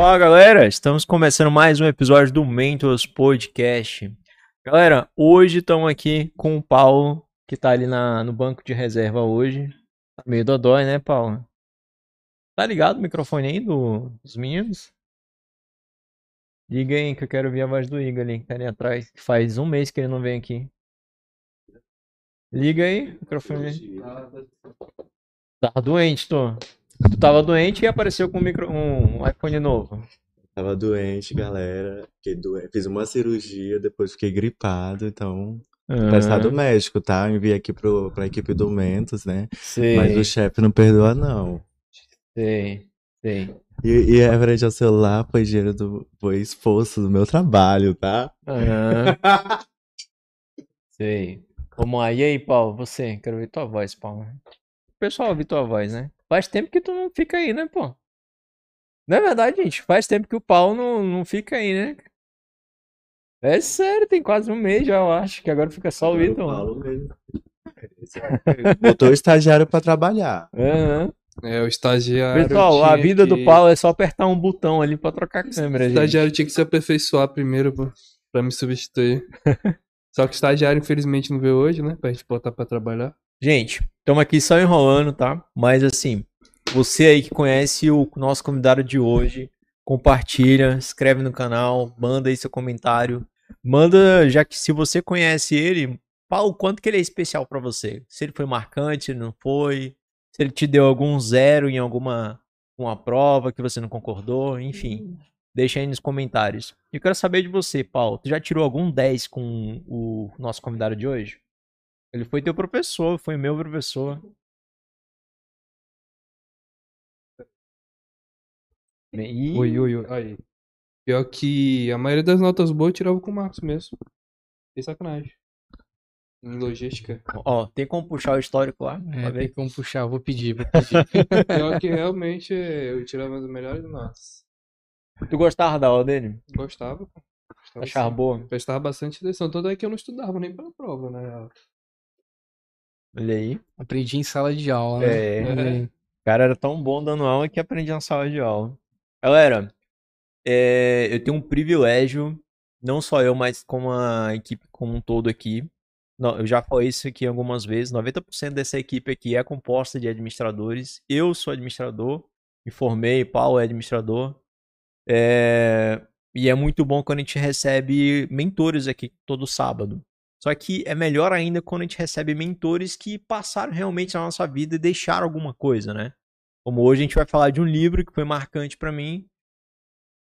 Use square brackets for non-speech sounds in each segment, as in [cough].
Fala galera, estamos começando mais um episódio do Mentors Podcast. Galera, hoje estamos aqui com o Paulo, que tá ali na, no banco de reserva hoje. Tá meio dodói, né, Paulo? Tá ligado o microfone aí do, dos meninos? Liga aí que eu quero ouvir a voz do Igor ali, que tá ali atrás. que Faz um mês que ele não vem aqui. Liga aí, microfone. Tava doente, tô. Tu tava doente e apareceu com um, micro, um iPhone novo. Tava doente, galera. Fiquei doen- Fiz uma cirurgia, depois fiquei gripado, então. Tá estado Ah, médico, tá? Enviei aqui pro, pra equipe do Mentos, né? sei, Mas o chefe não perdoa, não. sei, sei. E, e referente ao celular, foi dinheiro do. Foi esforço do meu trabalho, tá? Aham, [laughs] sei. Vamos lá. E aí, Paulo, você? Quero ouvir tua voz, Paulo. O pessoal ouvir tua voz, né? Faz tempo que tu não fica aí, né, pô? Não é verdade, gente? Faz tempo que o Paulo não, não fica aí, né? É sério, tem quase um mês já, eu acho, que agora fica só o o Ítalo. Paulo mesmo. Botou o estagiário pra trabalhar. Aham. É, o estagiário. Pessoal, a vida do que- Paulo é só apertar um botão ali pra trocar a O câmera, gente. estagiário tinha que se aperfeiçoar primeiro pra, pra me substituir. [laughs] Só que o estagiário, infelizmente, não veio hoje, né? Pra gente botar pra trabalhar. Gente, estamos aqui só enrolando, tá? Mas assim, você aí que conhece o nosso convidado de hoje, compartilha, inscreve no canal, manda aí seu comentário. Manda, já que se você conhece ele, fala o quanto que ele é especial pra você. Se ele foi marcante, não foi, se ele te deu algum zero em alguma uma prova que você não concordou, enfim. Deixa aí nos comentários. Eu quero saber de você, Paulo. Tu já tirou algum 10 com o nosso convidado de hoje? Ele foi teu professor, foi meu professor. E... Oi, oi, oi. Aí. Pior que a maioria das notas boas eu tirava com o Marcos mesmo. Sem sacanagem. Em logística. Ó, tem como puxar o histórico lá? É, tem ver? como puxar, vou pedir, vou pedir. [laughs] Pior que realmente eu tirava as melhores notas. Tu gostava da aula dele? Gostava, pô. Achava boa? Prestava bastante atenção. Tanto é que eu não estudava nem pra prova, né? Olha aí. Aprendi em sala de aula, né? É. O cara era tão bom dando aula que aprendi na sala de aula. Galera, é, eu tenho um privilégio, não só eu, mas como a equipe como um todo aqui. Não, Eu já falei isso aqui algumas vezes. 90% dessa equipe aqui é composta de administradores. Eu sou administrador, me formei, Paulo é administrador. É, E é muito bom quando a gente recebe mentores aqui todo sábado. Só que é melhor ainda quando a gente recebe mentores que passaram realmente na nossa vida e deixaram alguma coisa, né? Como hoje a gente vai falar de um livro que foi marcante pra mim.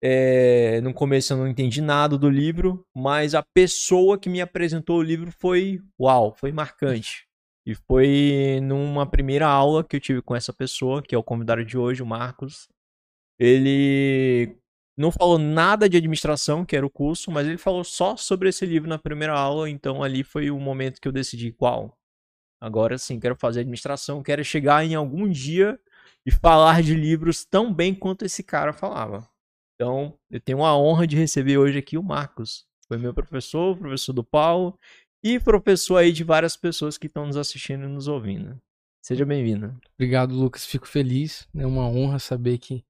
É, no começo eu não entendi nada do livro, mas a pessoa que me apresentou o livro foi, uau, foi marcante. E foi numa primeira aula que eu tive com essa pessoa, que é o convidado de hoje, o Marcos. Ele não falou nada de administração, que era o curso, mas ele falou só sobre esse livro na primeira aula, então ali foi o momento que eu decidi qual. Agora sim, quero fazer administração, quero chegar em algum dia e falar de livros tão bem quanto esse cara falava. Então, eu tenho a honra de receber hoje aqui o Marcos. Foi meu professor, professor do Paulo e professor aí de várias pessoas que estão nos assistindo e nos ouvindo. Seja bem-vindo. Obrigado, Lucas. Fico feliz. É uma honra saber que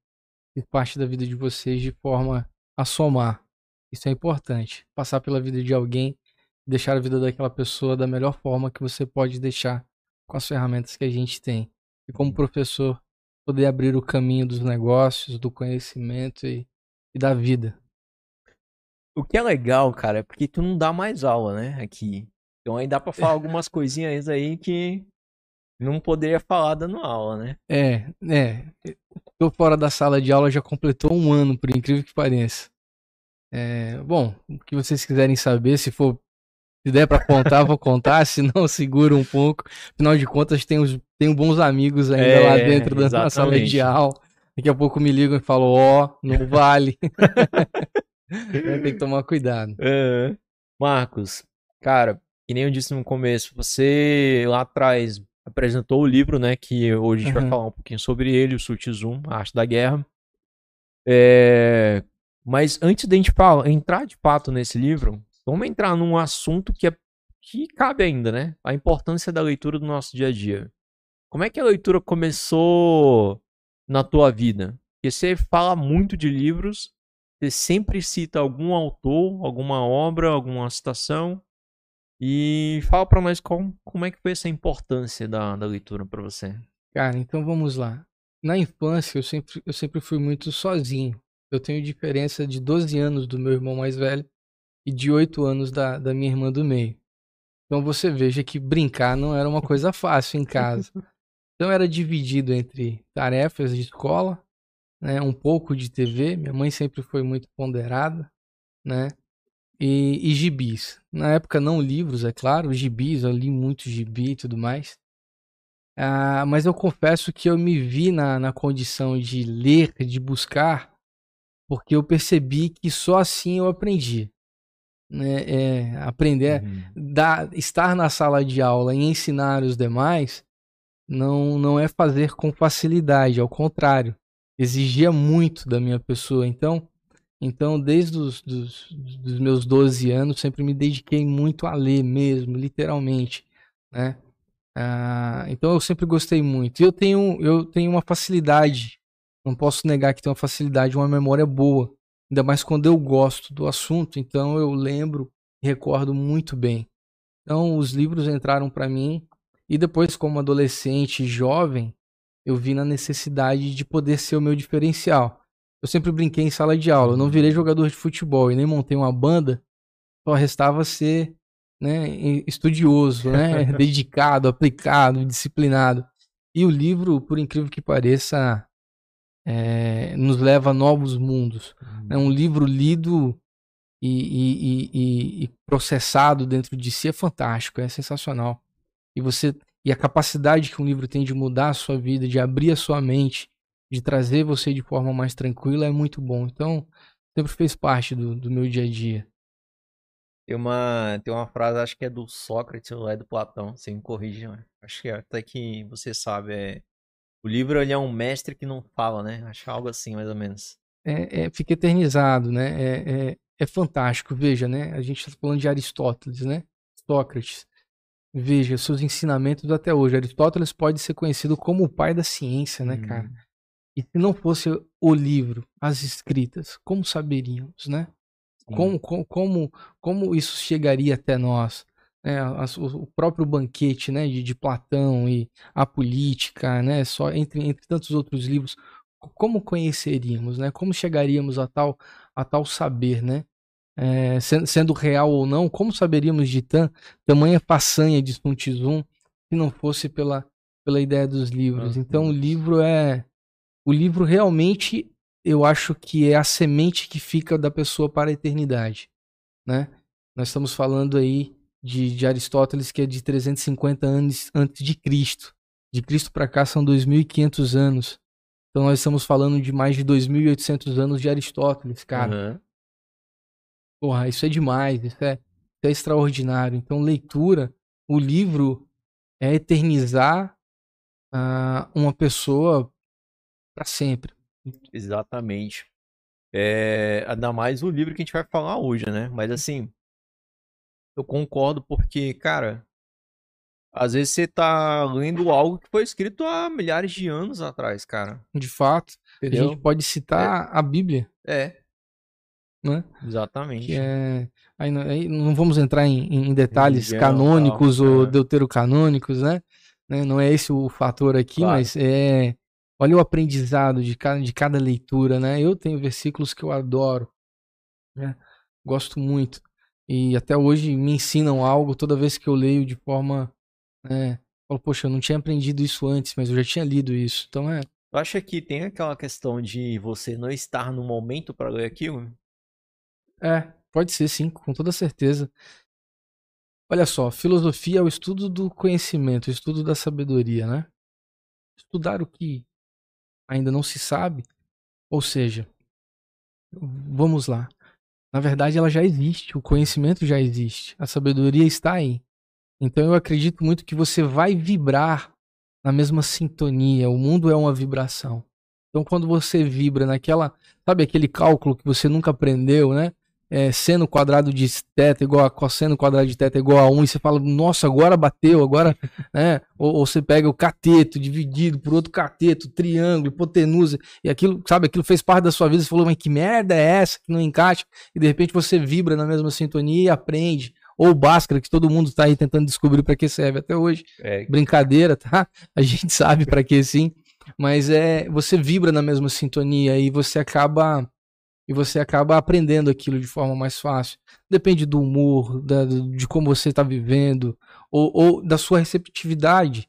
parte da vida de vocês de forma a somar. Isso é importante. Passar pela vida de alguém, deixar a vida daquela pessoa da melhor forma que você pode deixar com as ferramentas que a gente tem. E como professor, poder abrir o caminho dos negócios, do conhecimento e, e da vida. O que é legal, cara, é porque tu não dá mais aula, né, aqui. Então aí dá pra falar [laughs] algumas coisinhas aí que não poderia falar dando aula, né? É, é. Tô fora da sala de aula já completou um ano, por incrível que pareça. É, bom, o que vocês quiserem saber, se for, se der pra contar, vou contar, [laughs] se não, segura um pouco. Afinal de contas, tenho, tenho bons amigos ainda É, lá dentro da na sala exatamente. de aula. Daqui a pouco me ligam e falam, ó, não vale. [laughs] Tem que tomar cuidado. É. Marcos, cara, que nem eu disse no começo, você lá atrás apresentou o livro, né? Que hoje a gente vai Uhum. falar um pouquinho sobre ele, o Sultizum, a Arte da Guerra. É, Mas antes da gente falar, entrar de fato nesse livro, vamos entrar num assunto que, é... que cabe ainda, né? A importância da leitura do nosso dia a dia. Como é que a leitura começou na tua vida? Porque você fala muito de livros, você sempre cita algum autor, alguma obra, alguma citação. E fala para nós como, como é que foi essa importância da, da leitura para você. Cara, então vamos lá. Na infância eu sempre, eu sempre fui muito sozinho. Eu tenho diferença de 12 anos do meu irmão mais velho e de 8 anos da, da minha irmã do meio. Então você veja que brincar não era uma coisa fácil em casa. [laughs] Então era dividido entre tarefas de escola, né, um pouco de TV. Minha mãe sempre foi muito ponderada, né? E, e gibis. Na época não livros, é claro, gibis, eu li muito gibi e tudo mais. Ah, mas eu confesso que eu me vi na, na condição de ler, de buscar, porque eu percebi que só assim eu aprendi. Né? É, aprender, uhum. da, estar na sala de aula e ensinar os demais não, não é fazer com facilidade, ao contrário, exigia muito da minha pessoa. Então, então desde os dos, dos meus 12 anos, sempre me dediquei muito a ler mesmo, literalmente. Né? Ah, então eu sempre gostei muito. E eu tenho, eu tenho uma facilidade, não posso negar que tenho uma facilidade, uma memória boa. Ainda mais quando eu gosto do assunto, então eu lembro e recordo muito bem. Então os livros entraram para mim e depois como adolescente jovem, eu vi na necessidade de poder ser o meu diferencial. Eu sempre brinquei em sala de aula, eu não virei jogador de futebol e nem montei uma banda, só restava ser né, estudioso, né, [laughs] dedicado, aplicado, disciplinado. E o livro, por incrível que pareça, é, nos leva a novos mundos. É um livro lido e, e, e, e, processado dentro de si é fantástico, é sensacional. E você e a capacidade que um livro tem de mudar a sua vida, de abrir a sua mente, de trazer você de forma mais tranquila é muito bom. Então, sempre fez parte do, do meu dia a dia. Tem uma, tem uma frase, acho que é do Sócrates ou é do Platão, você me corrija, acho que é, até que você sabe, é o livro ele é um mestre que não fala, né? Acho algo assim, mais ou menos. É, é fica eternizado, né? É, é, é, fantástico. Veja, né? A gente está falando de Aristóteles, né? Sócrates. Veja, seus ensinamentos até hoje. Aristóteles pode ser conhecido como o pai da ciência, né, hum. cara? E se não fosse o livro, as escritas, como saberíamos, né? Como, como, como, como isso chegaria até nós? É, o próprio banquete né, de, de, Platão e a política, né, só entre, entre tantos outros livros, como conheceríamos, né, como chegaríamos a tal, a tal saber, né, é, sendo, sendo, real ou não, como saberíamos de tam, tamanha façanha de Sun Tzu se não fosse pela, pela ideia dos livros. Então o livro é, o livro realmente eu acho que é a semente que fica da pessoa para a eternidade, né? Nós estamos falando aí de, de Aristóteles, que é de 350 anos antes de Cristo. De Cristo para cá são 2.500 anos. Então nós estamos falando de mais de 2.800 anos de Aristóteles, cara. Uhum. Porra, isso é demais, isso é, isso é extraordinário. Então leitura, o livro é eternizar uh, uma pessoa para sempre. Exatamente. É, ainda mais o livro que a gente vai falar hoje, né? Mas assim, eu concordo porque, cara, às vezes você tá lendo algo que foi escrito há milhares de anos atrás, cara. De fato. Entendeu? A gente pode citar é. a Bíblia. É. Né? Exatamente. É... Aí, não, aí, não vamos entrar em, em detalhes Religião, canônicos tal, ou é. deuterocanônicos, né? né? Não é esse o fator aqui, claro. mas é. Olha o aprendizado de cada, de cada leitura, né? Eu tenho versículos que eu adoro, né? Gosto muito e até hoje me ensinam algo toda vez que eu leio de forma. Né, falo, poxa, eu não tinha aprendido isso antes, mas eu já tinha lido isso. Então é. Eu acho que tem aquela questão de você não estar no momento para ler aquilo? É, pode ser sim, com toda certeza. Olha só, filosofia é o estudo do conhecimento, o estudo da sabedoria, né? Estudar o que ainda não se sabe, ou seja, vamos lá. Na verdade, ela já existe, o conhecimento já existe, a sabedoria está aí. Então eu acredito muito que você vai vibrar na mesma sintonia. O mundo é uma vibração. Então quando você vibra naquela, sabe aquele cálculo que você nunca aprendeu, né? É, seno quadrado de teta igual a cosseno quadrado de teta igual a 1 e você fala, nossa, agora bateu, agora, [laughs] né? Ou, ou, você pega o cateto dividido por outro cateto, triângulo, hipotenusa, e aquilo, sabe, aquilo fez parte da sua vida, você falou, mas que merda é essa que não encaixa? E de repente você vibra na mesma sintonia e aprende. Ou Bhaskara, que todo mundo está aí tentando descobrir para que serve até hoje. É. Brincadeira, tá? A gente sabe para que sim. Mas é, você vibra na mesma sintonia e você acaba e você acaba aprendendo aquilo de forma mais fácil. Depende do humor, da, de como você está vivendo, ou, ou, da sua receptividade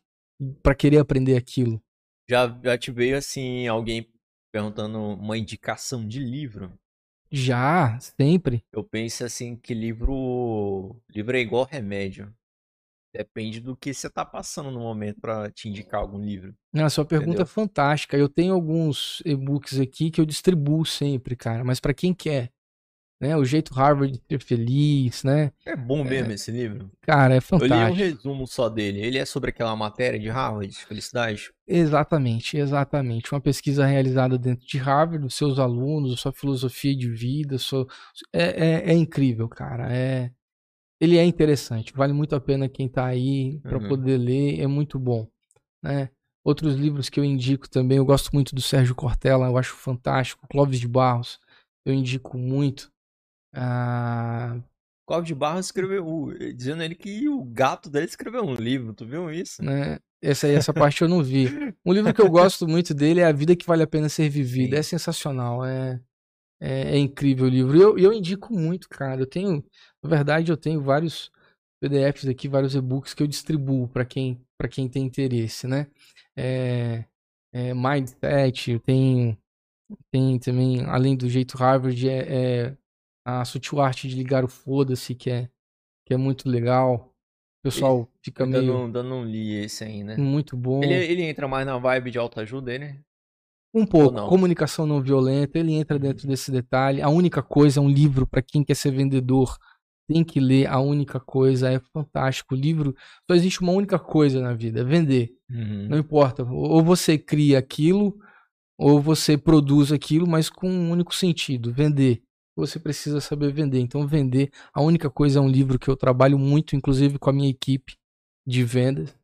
para querer aprender aquilo. Já, já te veio assim alguém perguntando uma indicação de livro? Já, sempre. Eu penso assim que livro livro é igual remédio. Depende do que você tá passando no momento para te indicar algum livro. A sua pergunta entendeu? é fantástica. Eu tenho alguns e-books aqui que eu distribuo sempre, cara, mas para quem quer, né? O jeito Harvard de ser feliz, né? É bom mesmo é... esse livro. Cara, é fantástico. Eu li um resumo só dele. Ele é sobre aquela matéria de Harvard, de felicidade? Exatamente, exatamente. Uma pesquisa realizada dentro de Harvard, dos seus alunos, sua filosofia de vida, sua... é, é, é incrível, cara. É ele é interessante, vale muito a pena quem está aí para uhum. poder ler, é muito bom, né? Outros livros que eu indico também, eu gosto muito do Sérgio Cortella, eu acho fantástico, Clóvis de Barros, eu indico muito. Ah... Clóvis de Barros escreveu, dizendo ele que o gato dele escreveu um livro, tu viu isso? Né? Essa aí, essa parte eu não vi. Um livro que eu gosto muito dele é A Vida que Vale a Pena Ser Vivida, Sim. é sensacional, é, é, é incrível o livro. E eu, eu indico muito, cara, eu tenho na verdade, eu tenho vários PDFs aqui, vários e-books que eu distribuo para quem, quem tem interesse, né? É, é, Mindset, eu tenho, tem também, além do jeito Harvard, é, é a sutil arte de ligar o foda-se, que é, que é muito legal. O pessoal fica eu meio. Ainda não, não li esse ainda. Muito bom. Ele, ele entra mais na vibe de autoajuda, né? Um pouco. Não? Comunicação não violenta, ele entra dentro uhum. desse detalhe. A única coisa é um livro para quem quer ser vendedor tem que ler a única coisa, é fantástico. O livro, só existe uma única coisa na vida, é vender. Uhum. Não importa. Ou você cria aquilo, ou você produz aquilo, mas com um único sentido, vender. Você precisa saber vender. Então, vender, a única coisa é um livro que eu trabalho muito, inclusive com a minha equipe de vendas.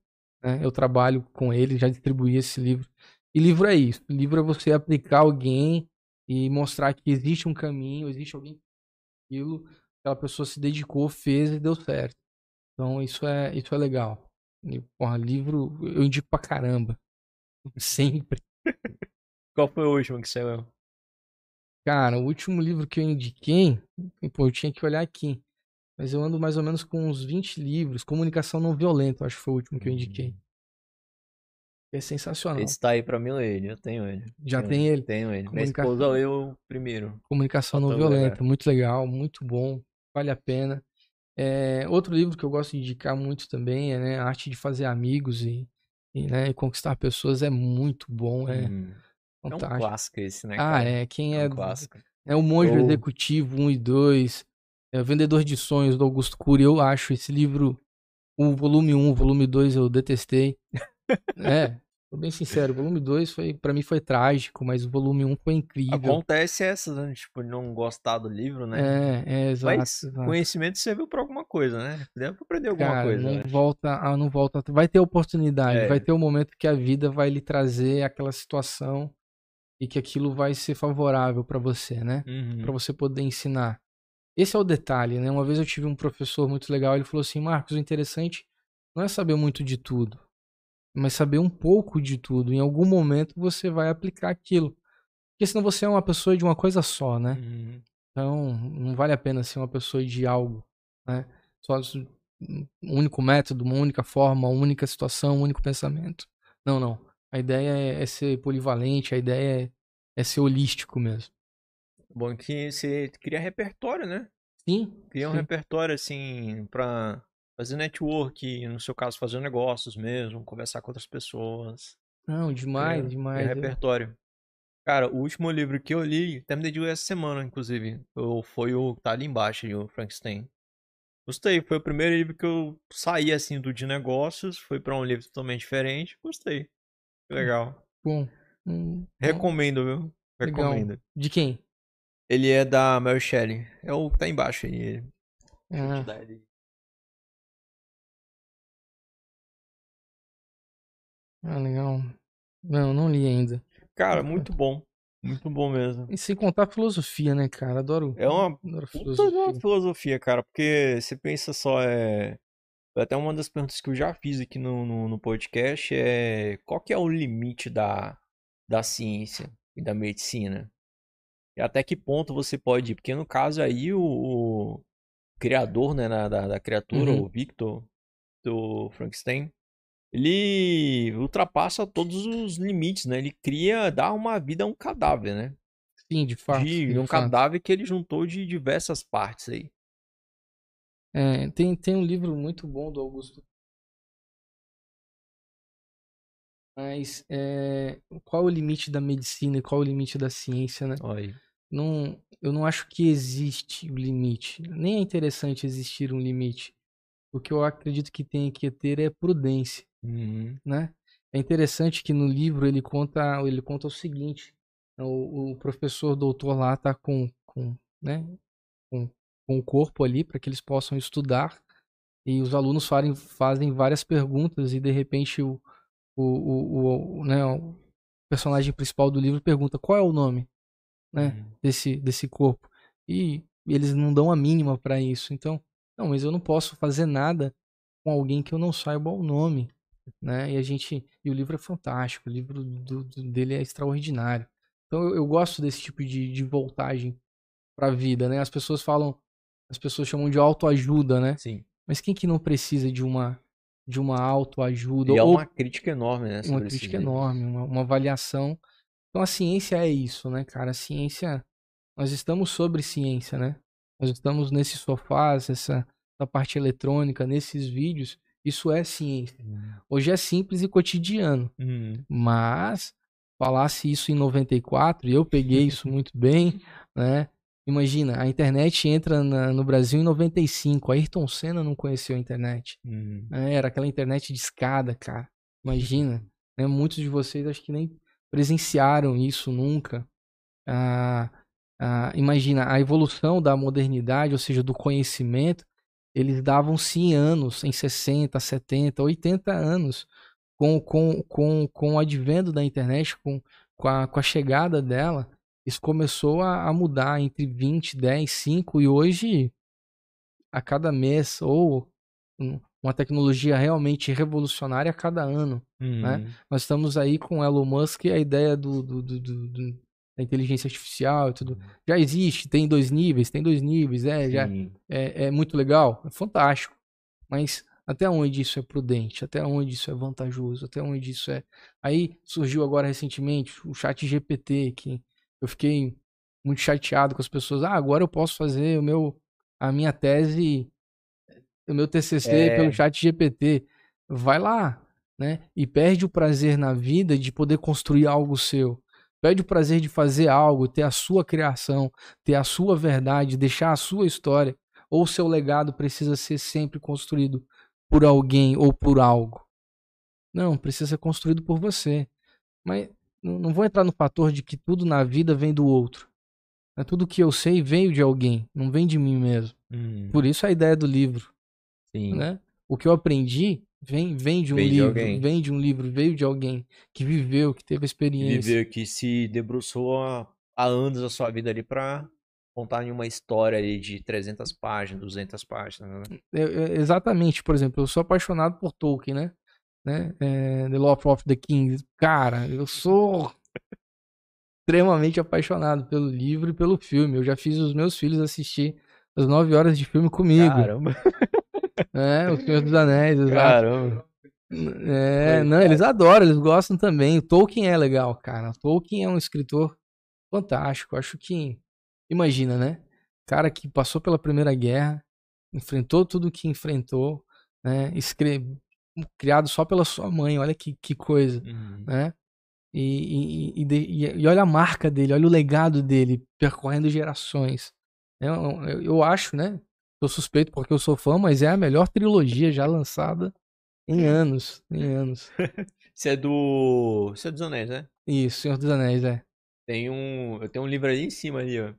Né? Eu trabalho com ele, já distribuí esse livro. E livro é isso. Livro é você aplicar alguém e mostrar que existe um caminho, existe alguém aquilo aquela pessoa se dedicou, fez e deu certo. Então isso é, isso é legal. E, porra, livro eu indico pra caramba. [laughs] Sempre. Qual foi o último que leu? Cara, o último livro que eu indiquei, pô, eu tinha que olhar aqui. Mas eu ando mais ou menos com uns 20 livros. Comunicação não violenta, acho que foi o último que eu indiquei. É sensacional. Esse tá aí pra mim ele, eu tenho ele. Já tenho tem ele? Tenho ele. Minha esposa leu primeiro. Comunicação não violenta, muito legal, muito bom vale a pena. É, outro livro que eu gosto de indicar muito também é né, A Arte de Fazer Amigos e, e, né, conquistar pessoas é muito bom, é hum, fantástico. É um clássico esse, né? Ah, cara? Ah, é. Quem é. É, um clássico. é o Monge oh. Executivo 1 e 2, é o Vendedor de Sonhos do Augusto Cury. Eu acho esse livro, o volume 1, o volume 2 eu detestei. [laughs] é, Tô bem sincero, o volume 2 foi, pra mim foi trágico, mas o volume 1 um foi incrível. Acontece essa, né? Tipo, não gostar do livro, né? É, é, exato. Mas exato. conhecimento serviu pra alguma coisa, né? Pra aprender alguma Cara, coisa. Não volta, ah, não volta. Vai ter oportunidade, é. vai ter o um momento que a vida vai lhe trazer aquela situação e que aquilo vai ser favorável para você, né? Uhum. Para você poder ensinar. Esse é o detalhe, né? Uma vez eu tive um professor muito legal, ele falou assim: Marcos, o interessante não é saber muito de tudo mas saber um pouco de tudo. Em algum momento você vai aplicar aquilo. Porque senão você é uma pessoa de uma coisa só, né? Uhum. Então, não vale a pena ser uma pessoa de algo, né? Só um único método, uma única forma, uma única situação, um único pensamento. Não, não. A ideia é, é ser polivalente, a ideia é, é ser holístico mesmo. Bom que você cria repertório, né? Sim. Cria sim. um repertório, assim, pra fazer network, no seu caso, fazer negócios mesmo, conversar com outras pessoas. Não, demais, é, demais. É repertório. Cara, o último livro que eu li, terminei de ler essa semana, inclusive, eu, foi o tá ali embaixo, o Frankenstein. Gostei, foi o primeiro livro que eu saí assim do de negócios, foi para um livro totalmente diferente, gostei. Legal. Bom. Hum, Recomendo, viu? Recomendo. Legal. De quem? Ele é da Mary Shelley. É o que tá embaixo aí. Ah, ah, legal. Não, não li ainda. Cara, muito bom. Muito bom mesmo. E sem contar a filosofia, né, cara? Adoro, É uma adoro de uma filosofia. filosofia, cara, porque você pensa só, é... Até uma das perguntas que eu já fiz aqui no, no, no podcast é qual que é o limite da, da ciência e da medicina? E até que ponto você pode ir? Porque no caso aí o, o criador, né, da, da, da criatura, Uhum. o Victor, do Frankenstein, ele ultrapassa todos os limites, né? Ele cria, dá uma vida a um cadáver, né? Sim, de fato. de, de um fato. cadáver que ele juntou de diversas partes aí. É, tem, tem um livro muito bom do Augusto. Mas é, qual é o limite da medicina e qual o limite da ciência, né? Aí. Não, eu não acho que existe o limite. Nem é interessante existir um limite. O que eu acredito que tem que ter é prudência, Uhum. né? É interessante que no livro ele conta, ele conta o seguinte: o, o professor doutor lá tá com, com, né, com, com o corpo ali para que eles possam estudar e os alunos farem, fazem várias perguntas e de repente o, o, o, o, né, o personagem principal do livro pergunta qual é o nome, né? Uhum. desse, desse corpo. E eles não dão a mínima pra isso. Então, não, mas eu não posso fazer nada com alguém que eu não saiba o nome, né? E a gente, e o livro é fantástico, o livro do, do- dele é extraordinário. Então, eu, eu gosto desse tipo de, de voltagem pra vida, né? As pessoas falam, as pessoas chamam de autoajuda, né? Sim. Mas quem que não precisa de uma de uma autoajuda E é uma crítica enorme, né? uma crítica enorme, uma, uma avaliação. Então a ciência é isso, né, cara? A ciência, nós estamos sobre ciência, né? Nós estamos nesses sofás, essa, essa parte eletrônica, nesses vídeos, isso é ciência. Hoje é simples e cotidiano, Uhum. mas falasse isso em 94, e eu peguei isso [laughs] muito bem, né? Imagina, a internet entra na- no Brasil em 95, Ayrton Senna não conheceu a internet. Uhum. É, era aquela internet de escada, cara. Imagina. [laughs] Né? Muitos de vocês acho que nem presenciaram isso nunca. Ah, ah, imagina, a evolução da modernidade, ou seja, do conhecimento, eles davam-se em anos, em 60, 70, 80 anos, com, com, com, com o advento da internet, com, com, a, com a chegada dela, isso começou a, a mudar entre 20, 10, 5 e hoje, a cada mês, ou um- uma tecnologia realmente revolucionária a cada ano. Uhum. Nós estamos aí com Elon Musk e a ideia do- do- do- do- da inteligência artificial e tudo. Já existe, tem dois níveis, tem dois níveis, é, já, é, é muito legal, é fantástico. Mas até onde isso é prudente? Até onde isso é vantajoso? Até onde isso é. Aí surgiu agora recentemente o chat GPT, que eu fiquei muito chateado com as pessoas. Ah, agora eu posso fazer o meu, a minha tese, o meu TCC É. pelo chat GPT. Vai lá, né? E perde o prazer na vida de poder construir algo seu. Perde o prazer de fazer algo, ter a sua criação, ter a sua verdade, deixar a sua história. Ou o seu legado precisa ser sempre construído por alguém ou por algo. Não, precisa ser construído por você. Mas não vou entrar no fator de que tudo na vida vem do outro. Né? Tudo que eu sei veio de alguém, não vem de mim mesmo. Uhum. Por isso a ideia do livro, Sim. né? O que eu aprendi vem, vem de um Vem de livro, alguém. vem de um livro, veio de alguém que viveu, que teve Que experiência. viveu que se debruçou há, há anos a sua vida ali pra contar em uma história ali de 300 páginas, 200 páginas, né? Eu- eu- exatamente, por exemplo, eu sou apaixonado por Tolkien, né? né? É, the Lord of the Kings. Cara, eu sou extremamente apaixonado pelo livro e pelo filme. Eu já fiz os meus filhos assistir as nove horas de filme comigo. Caramba, [laughs] É, O Senhor dos Anéis, exato. caramba. É, não, eles adoram, eles gostam também. O Tolkien é legal, cara. O Tolkien é um escritor fantástico. Acho que, imagina, né? Cara que passou pela Primeira Guerra, enfrentou tudo que enfrentou, né? Escre... Criado só pela sua mãe, olha que, que coisa, Uhum. né? E, e, e- e olha a marca dele, olha o legado dele, percorrendo gerações. Eu, eu, eu acho, né? Sou suspeito porque eu sou fã, mas é a melhor trilogia já lançada em anos, em anos. [laughs] Você é do. Você é dos Anéis, né? Isso, Senhor dos Anéis, é. Tem um. Eu tenho um livro ali em cima ali, ó.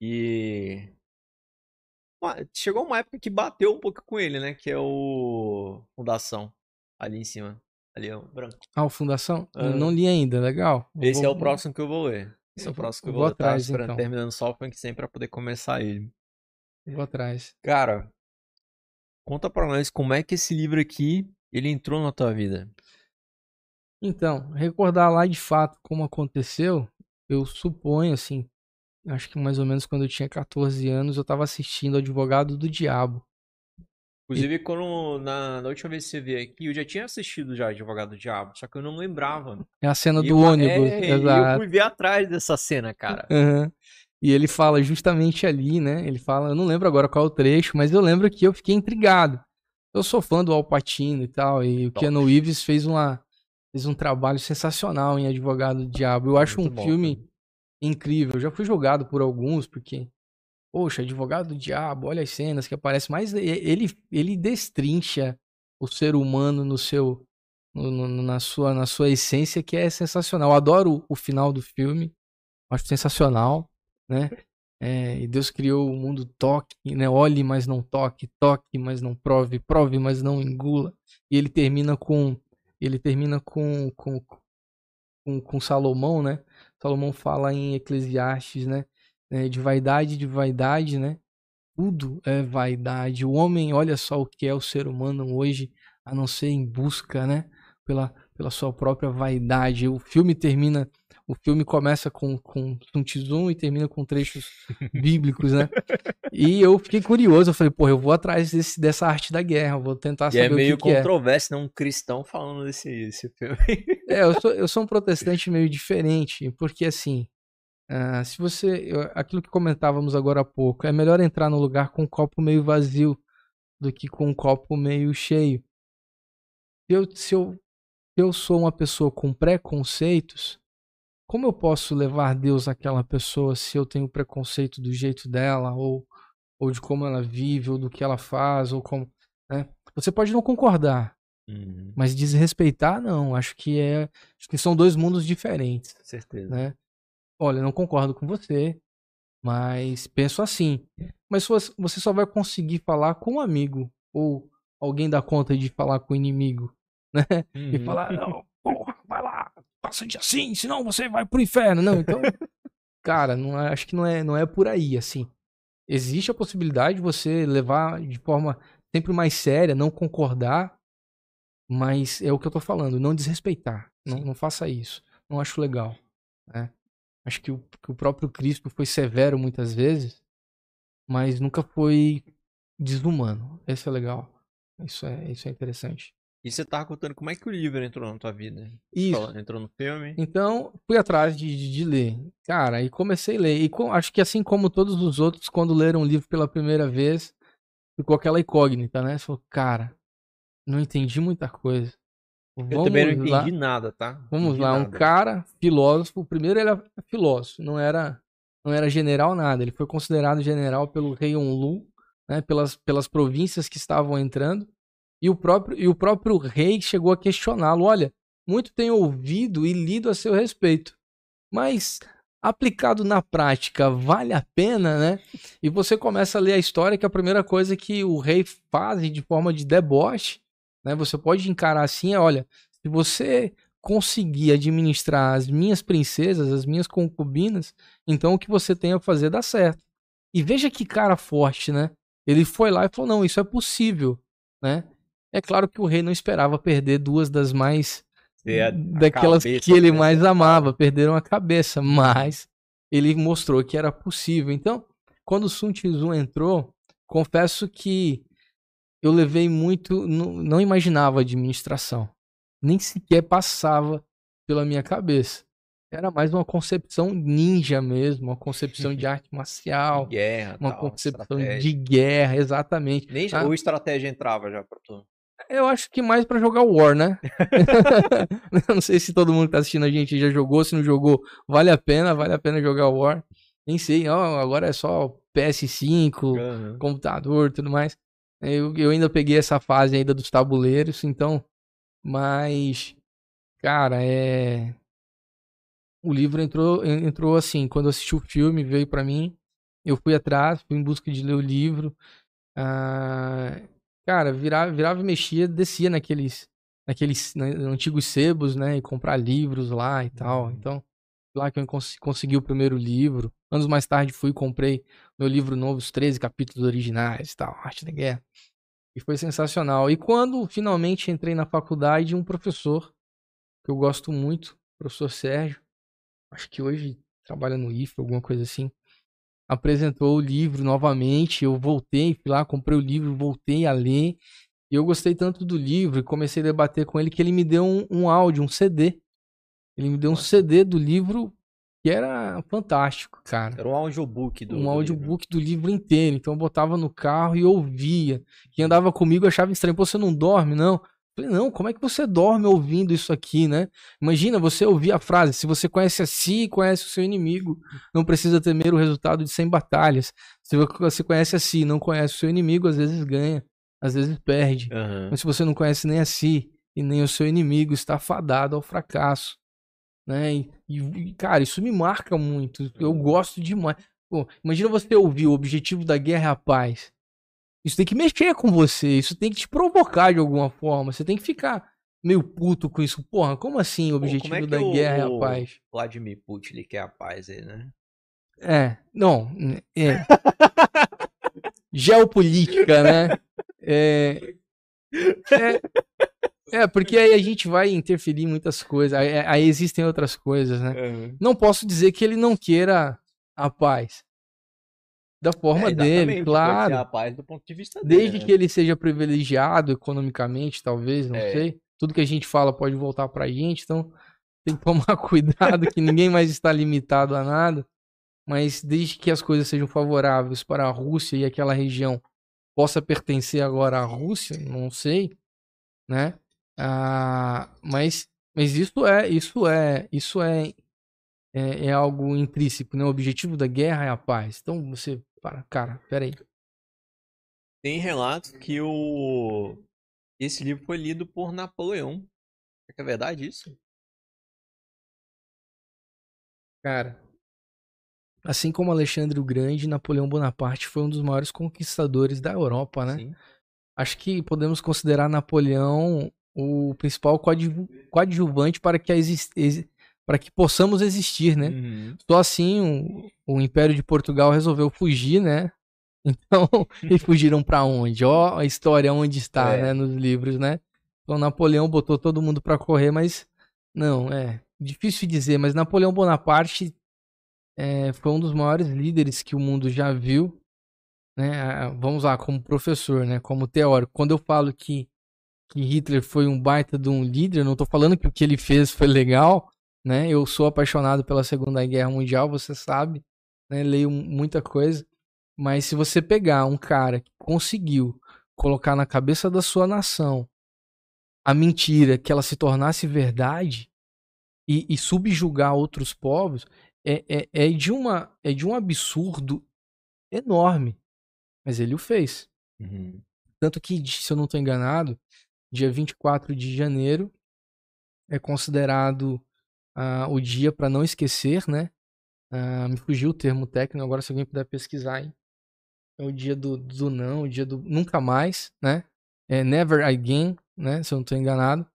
E. Chegou uma época que bateu um pouco com ele, né? Que é o Fundação. Ali em cima. Ali é o branco. Ah, o Fundação? Ah. Não li ainda, legal. Esse é vou- o próximo que eu vou ler. Esse é o próximo que eu vou vou. Tava atrás, esperando então. terminando só o Funk 100 pra poder começar ele. Vou atrás. Cara, conta pra nós como é que esse livro aqui, ele entrou na tua vida. Então, recordar lá de fato como aconteceu, eu suponho, assim, acho que mais ou menos quando eu tinha 14 anos, eu tava assistindo Advogado do Diabo. Inclusive, quando na, na última vez que você veio aqui, eu já tinha assistido já Advogado do Diabo, só que eu não lembrava. É a cena E do eu- ônibus, é, e eu exato. fui ver atrás dessa cena, cara. Aham. E ele fala justamente ali, né? Ele fala, eu não lembro agora qual é o trecho, mas eu lembro que eu fiquei intrigado. Eu sou fã do Al Pacino e tal, e o Top. Keanu Reeves fez uma fez um trabalho sensacional em Advogado do Diabo. Eu acho Muito um bom, filme incrível. Eu já fui jogado por alguns porque poxa, Advogado do Diabo, olha as cenas que aparecem, mas ele ele destrincha o ser humano no seu no- na sua na sua essência que é sensacional. Eu adoro o final do filme. Acho sensacional, né? É, e Deus criou o mundo toque, né? Olhe, mas não toque, toque, mas não prove, prove, mas não engula. E ele termina com ele termina com com, com, com Salomão, né? Salomão fala em Eclesiastes, né? É, de vaidade, de vaidade, né? Tudo é vaidade. O homem, olha só o que é o ser humano hoje, a não ser em busca, né? Pela, pela sua própria vaidade. O filme termina, o filme começa com, com Sun Tzu e termina com trechos bíblicos, né? E eu fiquei curioso, eu falei, pô, eu vou atrás desse, dessa arte da guerra, vou tentar E saber é meio o que, que é. controverso, né? Um cristão falando desse, desse filme. É, eu sou, eu sou um protestante meio diferente, porque assim, ah, se você. aquilo que comentávamos agora há pouco, é melhor entrar no lugar com um copo meio vazio do que com um copo meio cheio. Se eu, se eu, eu sou uma pessoa com preconceitos, como eu posso levar Deus àquela pessoa se eu tenho preconceito do jeito dela, ou, ou de como ela vive, ou do que ela faz, ou como. Né? Você pode não concordar, Uhum, mas desrespeitar, não. Acho que é. Acho que são dois mundos diferentes, certeza. né? Olha, não concordo com você, mas penso assim. Mas você só vai conseguir falar com um amigo ou alguém dá conta de falar com o inimigo, [laughs] né? E Uhum. falar, não, porra, vai lá, passa de assim, senão você vai pro inferno. Não, então, [laughs] cara, não é- acho que não é, não é por aí, assim. Existe a possibilidade de você levar de forma sempre mais séria, não concordar, mas é o que eu tô falando, não desrespeitar. Não, não faça isso. Não acho legal. né? Acho que o, que o próprio Cristo foi severo muitas vezes, mas nunca foi desumano. Esse é legal. Isso é, isso é interessante. E você tava contando como é que o livro entrou na tua vida? Isso. Entrou no filme. Então, fui atrás de, de, de ler. Cara, e comecei a ler. E com- acho que assim como todos os outros, quando leram o livro pela primeira vez, ficou aquela incógnita, né? Você falou, cara, não entendi muita coisa. Eu também não lá- entendi nada, tá? Vamos Entendi lá, um nada. cara filósofo. Primeiro ele era filósofo, não era, não era general nada. Ele foi considerado general pelo rei Onlu, né, pelas, pelas províncias que estavam entrando. E o próprio, e o próprio rei chegou a questioná-lo: olha, muito tem ouvido e lido a seu respeito, mas aplicado na prática vale a pena, né? E você começa a ler a história que a primeira coisa que o rei faz de forma de deboche, né? Você pode encarar assim, é, olha, se você conseguir administrar as minhas princesas, as minhas concubinas, então o que você tem a fazer dá certo. E veja que cara forte, né? Ele foi lá e falou: não, isso é possível, né? É claro que o rei não esperava perder duas das mais a- a daquelas cabeça que ele dessa mais amava, perderam a cabeça, mas ele mostrou que era possível. Então, quando o Sun Tzu entrou, confesso que eu levei muito, não, não imaginava administração, nem sequer passava pela minha cabeça. Era mais uma concepção ninja mesmo, uma concepção de [laughs] arte marcial, Guerra, uma tal, concepção estratégia. de guerra, exatamente. Nem Ah. ou estratégia entrava já pra tu. Eu acho que mais pra jogar War, né? [laughs] [laughs] Não sei se todo mundo que tá assistindo a gente já jogou, se não jogou, vale a pena, vale a pena jogar War. Nem sei, ó, agora é só PS5, Aham. computador, tudo mais. Eu, eu ainda peguei essa fase ainda dos tabuleiros, então, mas cara, é o livro entrou entrou assim, quando eu assisti o filme, veio pra mim eu fui atrás, fui em busca de ler o livro. Ah, cara, virava, virava e mexia, descia naqueles, naqueles antigos sebos, né? E comprar livros lá e tal. Uhum. Então, lá que eu cons- consegui o primeiro livro. Anos mais tarde fui e comprei meu livro novo, os 13 capítulos originais e tal, Arte da Guerra. E foi sensacional. E quando finalmente entrei na faculdade, um professor que eu gosto muito, o professor Sérgio, acho que hoje trabalha no IFE, alguma coisa assim, apresentou o livro novamente. Eu voltei, fui lá, comprei o livro, voltei a ler. E eu gostei tanto do livro e comecei a debater com ele que ele me deu um, um áudio, um CD. Ele me deu um CD do livro que era fantástico, cara Era um audiobook do. um do audiobook do livro inteiro. Então eu botava no carro e ouvia. Quem andava comigo achava estranho. Pô, você não dorme, não? Eu falei, não, como é que você dorme ouvindo isso aqui, né? Imagina você ouvir a frase: se você conhece a si, conhece o seu inimigo. Não precisa temer o resultado de 100 batalhas. Se você conhece a si, não conhece o seu inimigo, às vezes ganha, às vezes perde. livro. Aham. Mas se você não conhece nem a si e nem o seu inimigo, está fadado ao fracasso. Né? E, e, cara, isso me marca muito. Eu gosto demais. Pô, imagina você ouvir o objetivo da guerra é a paz. Isso tem que mexer com você, isso tem que te provocar de alguma forma. Você tem que ficar meio puto com isso. Porra, como assim o Pô, objetivo como é da guerra é a paz? Vladimir Putin, ele quer a paz aí, né? É, não, é. [laughs] Geopolítica, né? É, é, é, porque aí a gente vai interferir em muitas coisas. Aí, aí existem outras coisas, né? Não posso dizer que ele não queira a paz. Da forma É, dele, claro. a paz do ponto de vista dele. Desde né? que ele seja privilegiado economicamente, talvez, não É. sei. Tudo que a gente fala pode voltar pra gente, então tem que tomar [laughs] cuidado que ninguém mais está limitado a nada. Mas desde que as coisas sejam favoráveis para a Rússia e aquela região possa pertencer agora à Rússia, não sei, né? Ah, mas, mas isso é, isso é, isso é, é, é algo intrínseco, né? O objetivo da guerra é a paz. Então você, para, cara, peraí. Tem relatos que o esse livro foi lido por Napoleão. Será que é verdade isso? Cara, assim como Alexandre o Grande, Napoleão Bonaparte foi um dos maiores conquistadores da Europa, né? Sim. Acho que podemos considerar Napoleão o principal coadju- coadjuvante para que, para que possamos existir, né? Uhum. Só assim o, o Império de Portugal resolveu fugir, né? [laughs] Então, eles fugiram pra onde? Ó, a história onde está, É. né, nos livros, né? Então Napoleão botou todo mundo pra correr, mas não, é difícil dizer, mas Napoleão Bonaparte é, foi um dos maiores líderes que o mundo já viu, né? Vamos lá, como professor, né, como teórico. Quando eu falo que que Hitler foi um baita de um líder, eu não tô falando que o que ele fez foi legal, né? Eu sou apaixonado pela Segunda Guerra Mundial, você sabe, né? Leio muita coisa, mas se você pegar um cara que conseguiu colocar na cabeça da sua nação a mentira que ela se tornasse verdade e, e subjugar outros povos, é, é, é, de uma, é de um absurdo enorme. Mas ele o fez. Uhum. Tanto que, se eu não estou enganado, dia 24 de janeiro é considerado ah, o dia para não esquecer, né? Ah, me fugiu o termo técnico, agora se alguém puder pesquisar, hein? É o dia do, do não, o dia do nunca mais, né? É never again, né? Se eu não estou enganado.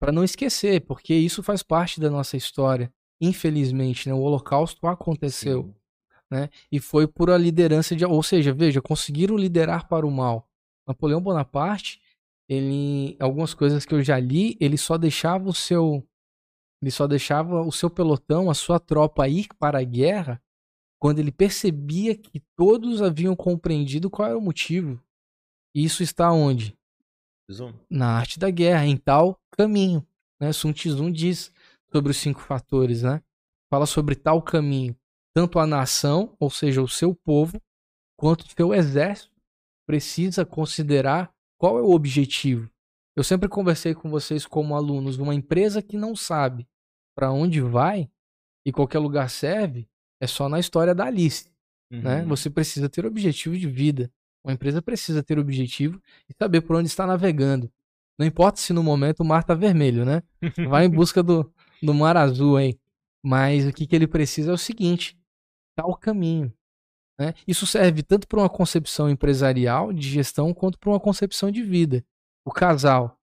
Para não esquecer, porque isso faz parte da nossa história. Infelizmente, né? O Holocausto aconteceu Sim. né? E foi por a liderança de, ou seja, veja, conseguiram liderar para o mal. Napoleão Bonaparte, ele, algumas coisas que eu já li, ele só deixava o seu, ele só deixava o seu pelotão, a sua tropa ir para a guerra, quando ele percebia que todos haviam compreendido qual era o motivo. E isso está onde? Zoom. na arte da guerra, em tal caminho. Né? Sun Tzu diz sobre os cinco fatores, né? Fala sobre tal caminho. Tanto a nação, ou seja, o seu povo, quanto o seu exército precisa considerar qual é o objetivo. Eu sempre conversei com vocês como alunos, uma empresa que não sabe para onde vai e qualquer lugar serve, é só na história da Alice né? Uhum. Você precisa ter objetivo de vida. Uma empresa precisa ter objetivo e saber por onde está navegando. Não importa se no momento o mar está vermelho, né? [laughs] Vai em busca do, do mar azul aí. Mas o que, que ele precisa é o seguinte: tal caminho. Né? Isso serve tanto para uma concepção empresarial de gestão quanto para uma concepção de vida. O casal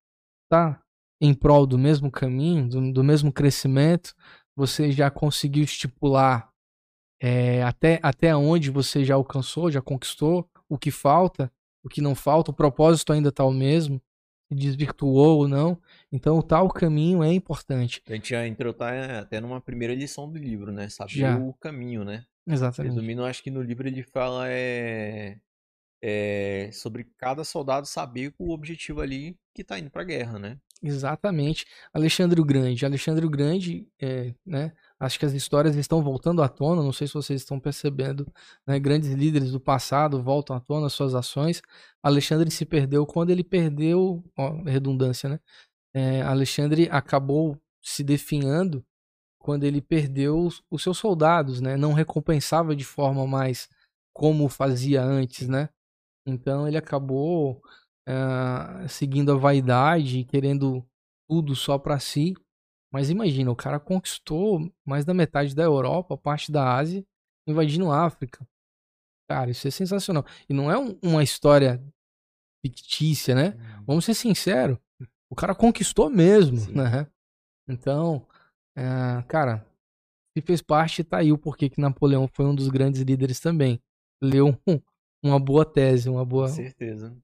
tá em prol do mesmo caminho, do, do mesmo crescimento, você já conseguiu estipular é, até, até onde você já alcançou, já conquistou, o que falta, o que não falta, o propósito ainda está o mesmo, se desvirtuou ou não. Então, o tal caminho é importante. A gente já entrou tá, até numa primeira lição do livro, né? Saber Já. o caminho, né? Exatamente. Resumindo, acho que no livro ele fala é, é, sobre cada soldado saber o objetivo ali que tá indo pra guerra, né? Exatamente. Alexandre o Grande. Alexandre o Grande, é, né? Acho que as histórias estão voltando à tona. Não sei se vocês estão percebendo. Né? Grandes líderes do passado voltam à tona suas ações. Alexandre se perdeu quando ele perdeu, ó, redundância, né? É, Alexandre acabou se definhando quando ele perdeu os, os seus soldados, né? Não recompensava de forma mais como fazia antes, né? Então ele acabou ah, seguindo a vaidade, e querendo tudo só pra si. Mas imagina, o cara conquistou mais da metade da Europa, parte da Ásia, invadindo a África. Cara, isso é sensacional. E não é um- uma história fictícia, né? Vamos ser sinceros. O cara conquistou mesmo, Sim. né? Então, ah, cara, se fez parte, tá aí o porquê que Napoleão foi um dos grandes líderes também. Leu um- uma boa tese, uma boa. Com certeza.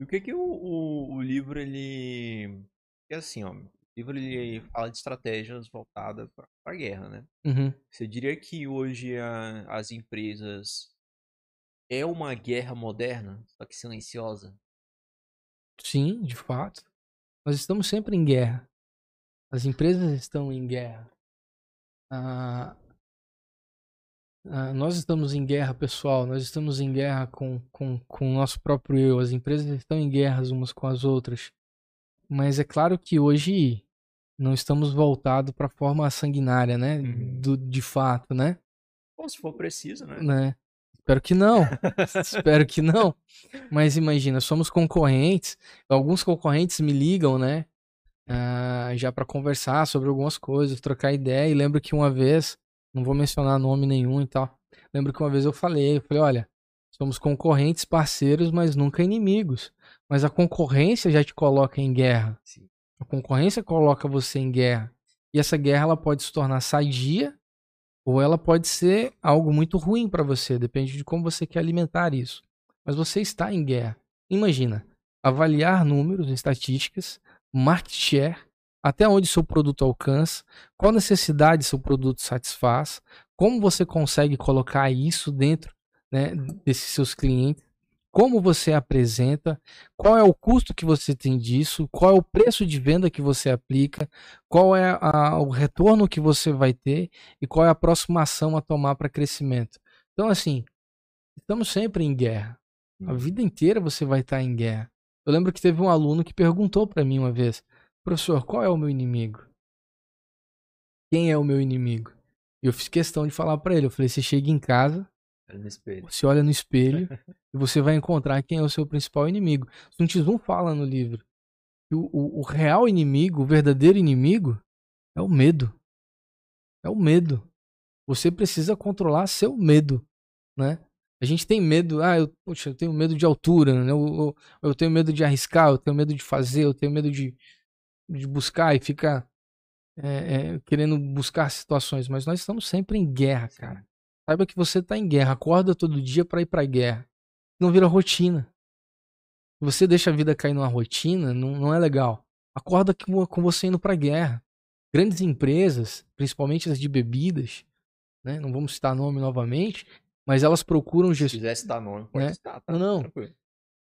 E o que que o, o, o livro ele é assim, ó, o livro ele fala de estratégias voltadas para a guerra, né? Uhum. Você diria que hoje a- as empresas é uma guerra moderna, só que silenciosa? Sim, de fato. Nós estamos sempre em guerra. As empresas estão em guerra. Ah, ah, nós estamos em guerra, pessoal. Nós estamos em guerra com, com, com o nosso próprio eu. As empresas estão em guerras umas com as outras. Mas é claro que hoje não estamos voltados para a forma sanguinária, né? Uhum. Do, de fato, né? Ou se for preciso, né? né? Espero que não. [laughs] Espero que não. Mas imagina, somos concorrentes. Alguns concorrentes me ligam, né? Ah, já para conversar sobre algumas coisas, trocar ideia. E lembro que uma vez, não vou mencionar nome nenhum e tal. Lembro que uma vez eu falei, eu falei, olha, somos concorrentes, parceiros, mas nunca inimigos. Mas a concorrência já te coloca em guerra. Sim. A concorrência coloca você em guerra. E essa guerra ela pode se tornar sadia ou ela pode ser algo muito ruim para você, depende de como você quer alimentar isso. Mas você está em guerra. Imagina, avaliar números, estatísticas, market share, até onde seu produto alcança, qual necessidade seu produto satisfaz, como você consegue colocar isso dentro né, desses seus clientes, como você apresenta, qual é o custo que você tem disso, qual é o preço de venda que você aplica, qual é a- o retorno que você vai ter e qual é a próxima ação a tomar para crescimento. Então, assim, estamos sempre em guerra. A vida inteira você vai estar em guerra. Eu lembro que teve um aluno que perguntou para mim uma vez: professor, qual é o meu inimigo? Quem é o meu inimigo? E eu fiz questão de falar para ele. Eu falei: você chega em casa, você olha no espelho [laughs] e você vai encontrar quem é o seu principal inimigo. Sun Tzu fala no livro que o, o- o real inimigo, o verdadeiro inimigo, é o medo. É o medo. Você precisa controlar seu medo, né? A gente tem medo, ah, eu, poxa, eu tenho medo de altura, né? eu, eu, eu tenho medo de arriscar, eu tenho medo de fazer, eu tenho medo de, de buscar e ficar é, é, querendo buscar situações, mas nós estamos sempre em guerra, cara. Saiba que você tá em guerra, acorda todo dia pra ir pra guerra. Não vira rotina. Você deixa a vida cair numa rotina, não, não é legal. Acorda com, com você indo pra guerra. Grandes empresas, principalmente as de bebidas, né? Não vamos citar nome novamente, mas elas procuram Se gestores. quisesse dar nome, pode Né? citar, tá? Não. Tranquilo.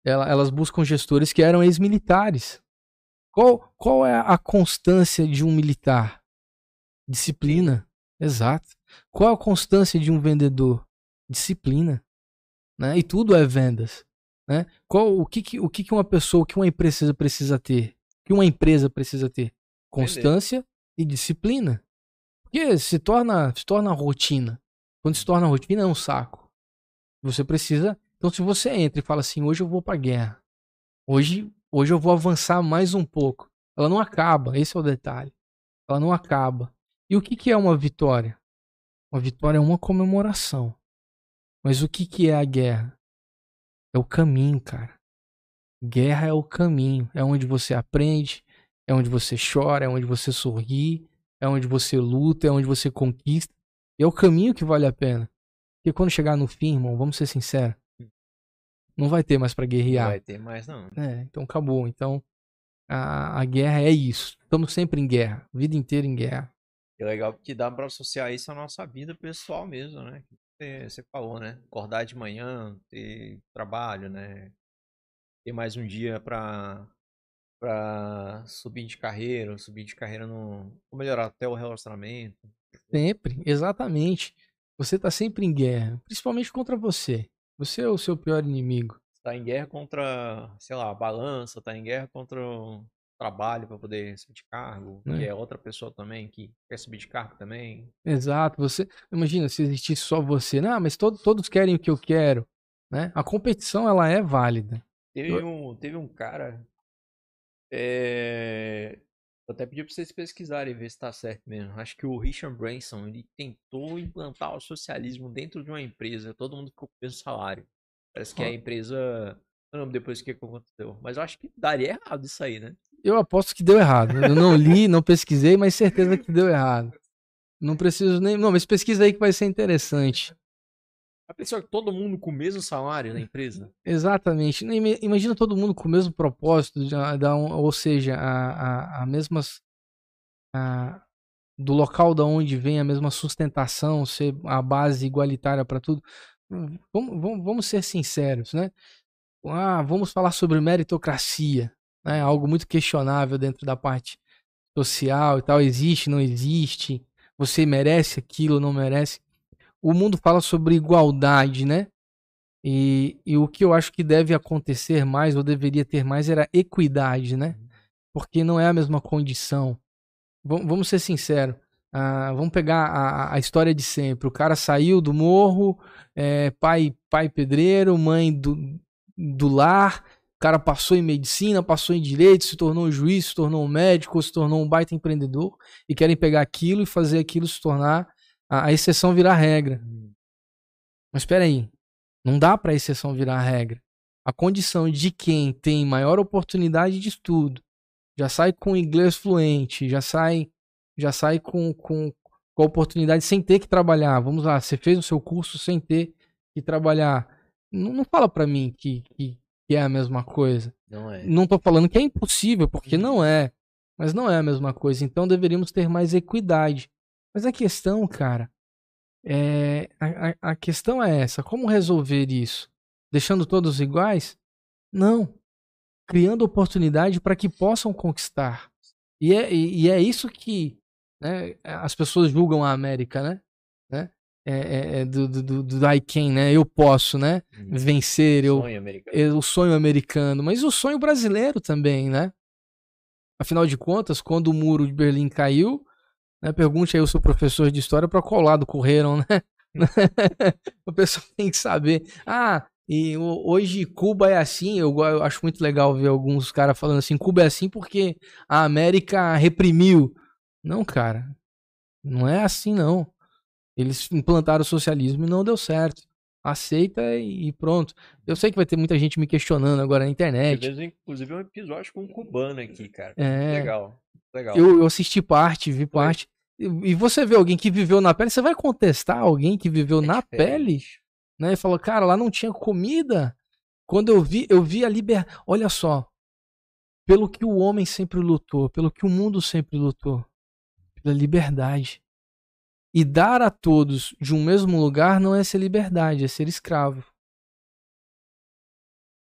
elas buscam gestores que eram ex-militares. Qual, qual é a constância de um militar? Disciplina. Exato. Qual a constância de um vendedor? Disciplina. Né? E tudo é vendas. Né? Qual, o que, que, o que, que uma pessoa, o que uma empresa precisa ter? O que uma empresa precisa ter? Constância e disciplina. Porque se torna, se torna rotina. Quando se torna rotina é um saco. Você precisa então, se você entra e fala assim, hoje eu vou pra guerra, hoje, hoje eu vou avançar mais um pouco, ela não acaba, esse é o detalhe. Ela não acaba. E o que, que é uma vitória? Uma vitória é uma comemoração. Mas o que, que é a guerra? É o caminho, cara. Guerra é o caminho. É onde você aprende, é onde você chora, é onde você sorri, é onde você luta, é onde você conquista. E é o caminho que vale a pena. Porque quando chegar no fim, irmão, vamos ser sinceros, não vai ter mais para guerrear. Não vai ter mais, não. É, então acabou. Então a, a guerra é isso. Estamos sempre em guerra, vida inteira em guerra. É legal porque dá para associar isso à nossa vida pessoal mesmo, né? Você, você falou, né? Acordar de manhã, ter trabalho, né? Ter mais um dia para para subir de carreira, subir de carreira no melhorar até o relacionamento. Sempre, exatamente. Você tá sempre em guerra, principalmente contra você. Você é o seu pior inimigo. Tá em guerra contra, sei lá, a balança, tá em guerra contra trabalho para poder subir de cargo, é. que é outra pessoa também que quer subir de cargo também. Exato, você imagina se existisse só você, não, mas todo, todos querem o que eu quero, né? A competição ela é válida. Teve um, teve um cara, é... eu até pedi para vocês pesquisarem e ver se tá certo mesmo. Acho que o Richard Branson ele tentou implantar o socialismo dentro de uma empresa, todo mundo ficou com o mesmo salário. Parece que a empresa não lembro depois o que aconteceu. Mas eu acho que daria errado isso aí, né? Eu aposto que deu errado. Eu não li, não pesquisei, mas certeza que deu errado. Não preciso nem. Não, mas pesquisa aí que vai ser interessante. A pessoa todo mundo com o mesmo salário na empresa? Exatamente. Imagina todo mundo com o mesmo propósito, ou seja, a, a, a mesmas. A, do local da onde vem a mesma sustentação, ser a base igualitária para tudo. Vamos, vamos, vamos ser sinceros, né? Ah, vamos falar sobre meritocracia né? Algo muito questionável dentro da parte social e tal. Existe, não existe? Você merece aquilo, não merece? O mundo fala sobre igualdade, né? E, e o que eu acho que deve acontecer mais, ou deveria ter mais, era equidade, né? Porque não é a mesma condição. V vamos ser sinceros. Ah, vamos pegar a, a, história de sempre. O cara saiu do morro, é, pai, pai pedreiro, mãe do, do lar, o cara passou em medicina, passou em direito, se tornou um juiz, se tornou um médico, se tornou um baita empreendedor e querem pegar aquilo e fazer aquilo se tornar a, a exceção virar regra. Hum. Mas espera aí, não dá para a exceção virar regra. A condição de quem tem maior oportunidade de estudo, já sai com inglês fluente, já sai, já sai com, com, com a oportunidade sem ter que trabalhar. Vamos lá, você fez o seu curso sem ter que trabalhar. Não, não fala para mim que, que, que é a mesma coisa. Não é. Não tô falando que é impossível, porque não é. Mas não é a mesma coisa. Então deveríamos ter mais equidade. Mas a questão, cara, é a, a questão é essa: como resolver isso? Deixando todos iguais? Não. Criando oportunidade para que possam conquistar. E é, e é isso que né, as pessoas julgam a América, né? né? é, é, é, do, do, do I can, né? Eu posso, né? Uhum. Vencer, eu, sonho eu, o sonho americano, mas o sonho brasileiro também, né? Afinal de contas, quando o muro de Berlim caiu, né, pergunte aí o seu professor de história para qual lado correram, né? [laughs] o pessoal tem que saber. Ah, e hoje Cuba é assim, eu, eu acho muito legal ver alguns caras falando assim, Cuba é assim porque a América reprimiu. Não, cara, não é assim não. Eles implantaram o socialismo e não deu certo. Aceita e pronto. Eu sei que vai ter muita gente me questionando agora na internet. Teve, inclusive, um episódio com um cubano aqui, cara. É. Legal. Legal. Eu, eu assisti parte, vi parte. E, você vê alguém que viveu na pele, você vai contestar alguém que viveu é na pele? Né? E falou, cara, lá não tinha comida. Quando eu vi, eu vi a liberdade. Olha só. Pelo que o homem sempre lutou, pelo que o mundo sempre lutou. Pela liberdade. E dar a todos de um mesmo lugar não é ser liberdade, é ser escravo.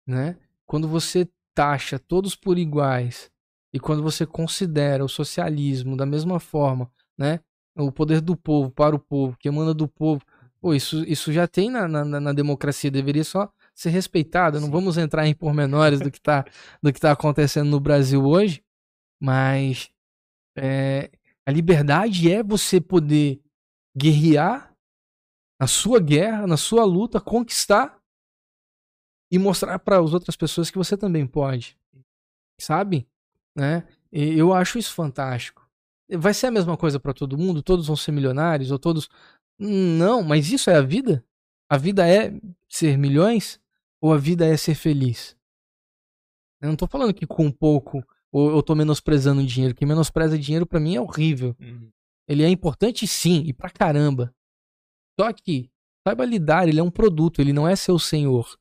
Né? Quando você taxa todos por iguais e quando você considera o socialismo da mesma forma, né? O poder do povo para o povo, que emana do povo. Pô, isso, isso já tem na, na, na democracia, deveria só ser respeitado. Não vamos entrar em pormenores do que está tá acontecendo no Brasil hoje, mas é, a liberdade é você poder guerrear na sua guerra, na sua luta, conquistar e mostrar para as outras pessoas que você também pode. Sabe? Né? E eu acho isso fantástico. Vai ser a mesma coisa para todo mundo? Todos vão ser milionários ou todos Não, mas isso é a vida? A vida é ser milhões ou a vida é ser feliz? Eu não tô falando que com pouco ou eu tô menosprezando dinheiro. Quem menospreza dinheiro para mim é horrível. Uhum. Ele é importante sim, e pra caramba. Só que, saiba lidar, ele é um produto, ele não é seu senhor.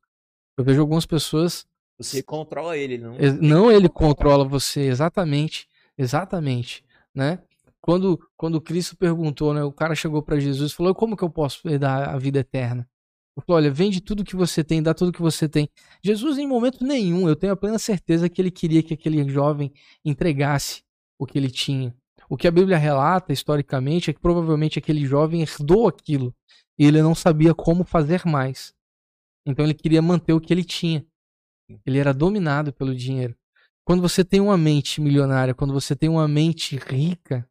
Eu vejo algumas pessoas. Você controla ele, não? Não ele controla você, exatamente. Exatamente. Né? Quando, quando Cristo perguntou, né, o cara chegou para Jesus e falou: Como que eu posso dar a vida eterna? Ele falou: Olha, vende tudo que você tem, dá tudo que você tem. Jesus, em momento nenhum, eu tenho a plena certeza que ele queria que aquele jovem entregasse o que ele tinha. O que a Bíblia relata historicamente é que provavelmente aquele jovem herdou aquilo e ele não sabia como fazer mais. Então ele queria manter o que ele tinha. Ele era dominado pelo dinheiro. Quando você tem uma mente milionária, quando você tem uma mente rica,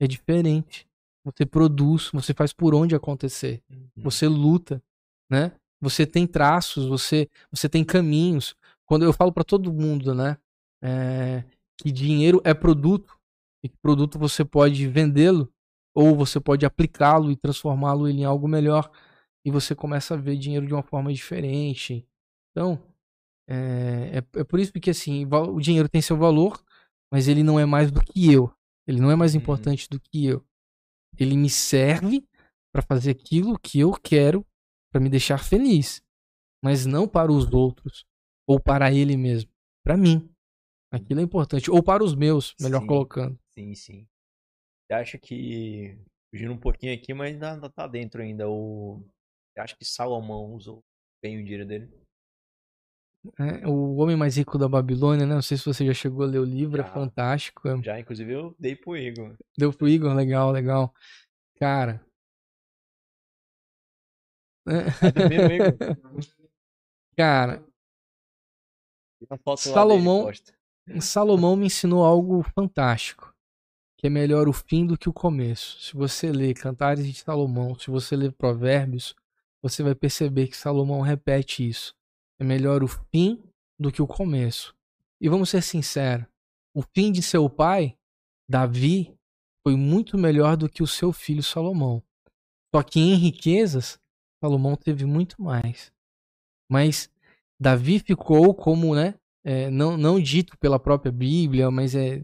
é diferente. Você produz, você faz por onde acontecer. Uhum. Você luta, né? Você tem traços, você você tem caminhos. Quando eu falo para todo mundo, né, é, que dinheiro é produto e que produto você pode vendê-lo ou você pode aplicá-lo e transformá-lo em algo melhor e você começa a ver dinheiro de uma forma diferente. Então, é, é, é, por isso que assim, o dinheiro tem seu valor, mas ele não é mais do que eu. Ele não é mais uhum. importante do que eu. Ele me serve para fazer aquilo que eu quero para me deixar feliz, mas não para os outros ou para ele mesmo, para mim. Aquilo é importante ou para os meus, melhor sim, colocando. Sim, sim. Eu acho que fugindo um pouquinho aqui, mas ainda tá dentro ainda o eu acho que Salomão usou bem o dinheiro dele. É, o Homem Mais Rico da Babilônia, né? Não sei se você já chegou a ler o livro, é já, é fantástico. Já, inclusive eu dei pro Igor. Deu pro Igor, legal, legal. Cara. [laughs] Cara. Salomão, Salomão me ensinou algo fantástico. Que é melhor o fim do que o começo. Se você ler Cantares de Salomão, se você ler Provérbios, você vai perceber que Salomão repete isso. É melhor o fim do que o começo. E vamos ser sinceros: o fim de seu pai, Davi, foi muito melhor do que o seu filho Salomão. Só que em riquezas, Salomão teve muito mais. Mas Davi ficou como, né? É, não, não dito pela própria Bíblia, mas é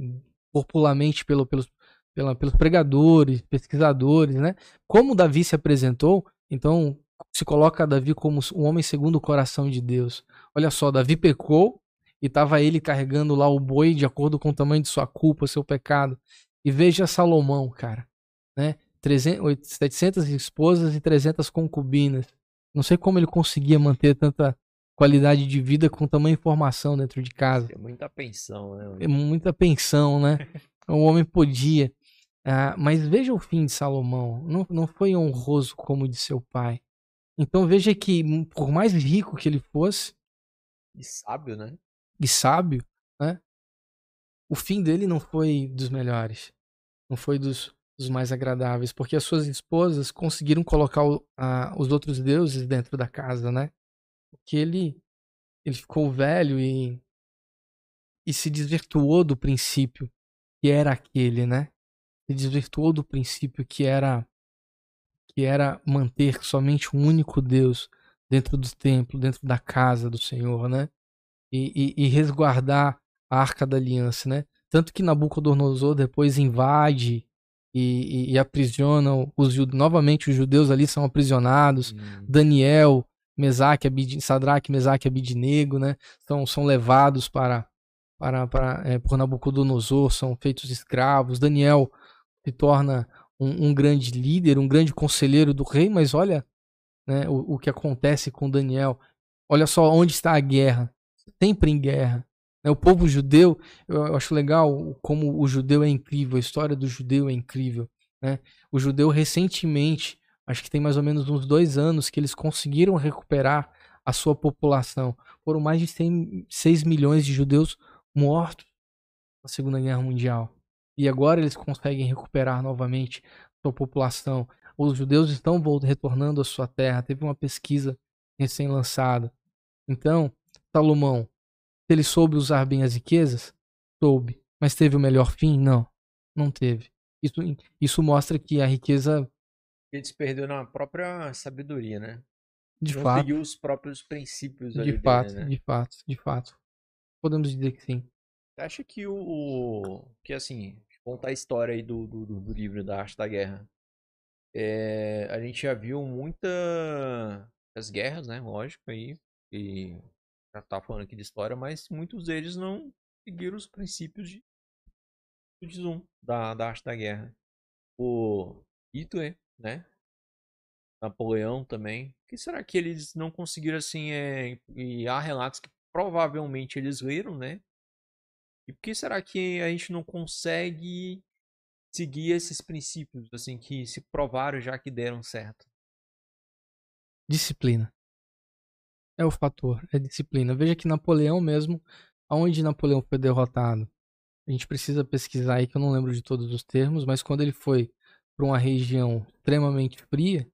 popularmente pelo, pelos, pela, pelos pregadores, pesquisadores, né? Como Davi se apresentou, então se coloca Davi como um homem segundo o coração de Deus. Olha só, Davi pecou e estava ele carregando lá o boi de acordo com o tamanho de sua culpa, seu pecado. E veja Salomão, cara, né? 300, 700 esposas e 300 concubinas. Não sei como ele conseguia manter tanta qualidade de vida com tamanha informação dentro de casa. É muita pensão, né? É muita pensão, né? [laughs] o homem podia. Ah, mas veja o fim de Salomão. Não, não foi honroso como o de seu pai. Então veja que, hum, por mais rico que ele fosse. E sábio, né? E sábio, né? O fim dele não foi dos melhores. Não foi dos, dos mais agradáveis. Porque as suas esposas conseguiram colocar o, a, os outros deuses dentro da casa, né? Porque ele, ele ficou velho e, e se desvirtuou do princípio que era aquele, né? Se desvirtuou do princípio que era que era manter somente um único Deus dentro do templo, dentro da casa do Senhor, né? E, e, e resguardar a arca da aliança, né? Tanto que Nabucodonosor depois invade e, e, e aprisiona os novamente os judeus ali são aprisionados. Hum. Daniel, Mesaque, Abid, Sadraque, Mesaque, Abidnego, né? São, são levados para para, para é, por Nabucodonosor, são feitos escravos. Daniel se torna um, um, grande líder, um grande conselheiro do rei, mas olha né, o, o que acontece com Daniel. Olha só onde está a guerra. Sempre em guerra. Né, o povo judeu, eu acho legal como o judeu é incrível, a história do judeu é incrível. Né? O judeu recentemente, acho que tem mais ou menos uns dois anos, que eles conseguiram recuperar a sua população. Foram mais de 100, 6 milhões de judeus mortos na Segunda Guerra Mundial e agora eles conseguem recuperar novamente sua população. Os judeus estão retornando à sua terra. Teve uma pesquisa recém-lançada. Então, Salomão, ele soube usar bem as riquezas? Soube. Mas teve o melhor fim? Não, não teve. Isso, isso mostra que a riqueza. Ele se perdeu na própria sabedoria, né? De não fato. seguiu os próprios princípios De dele, fato, né? de fato, de fato. Podemos dizer que sim. Você acha que o- Que assim, contar a história aí do, do, do- livro da Arte da Guerra. É, a gente já viu muitas guerras, né? Lógico aí. E já tá falando aqui de história, mas muitos deles não seguiram os princípios de, de Zoom, da, da arte da guerra. O Hitler, né? Napoleão também. Que será que eles não conseguiram assim? É, e há relatos que provavelmente eles leram, né? E por que será que a gente não consegue seguir esses princípios, assim, que se provaram já que deram certo? Disciplina. É o fator, é disciplina. Veja que Napoleão mesmo, aonde Napoleão foi derrotado, a gente precisa pesquisar aí, que eu não lembro de todos os termos, mas quando ele foi para uma região extremamente fria,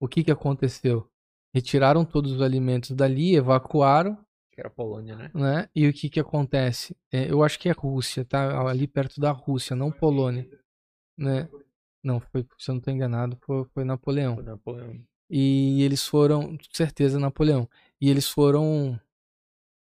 o que que aconteceu? Retiraram todos os alimentos dali, evacuaram, Que era a Polônia, né? né? E o que que acontece? É, eu acho que é Rússia, tá? Ali perto da Rússia, não Polônia, né? Não, foi, se eu não estou enganado, foi, foi Napoleão. Foi Napoleão. E eles foram, com certeza, Napoleão. E eles foram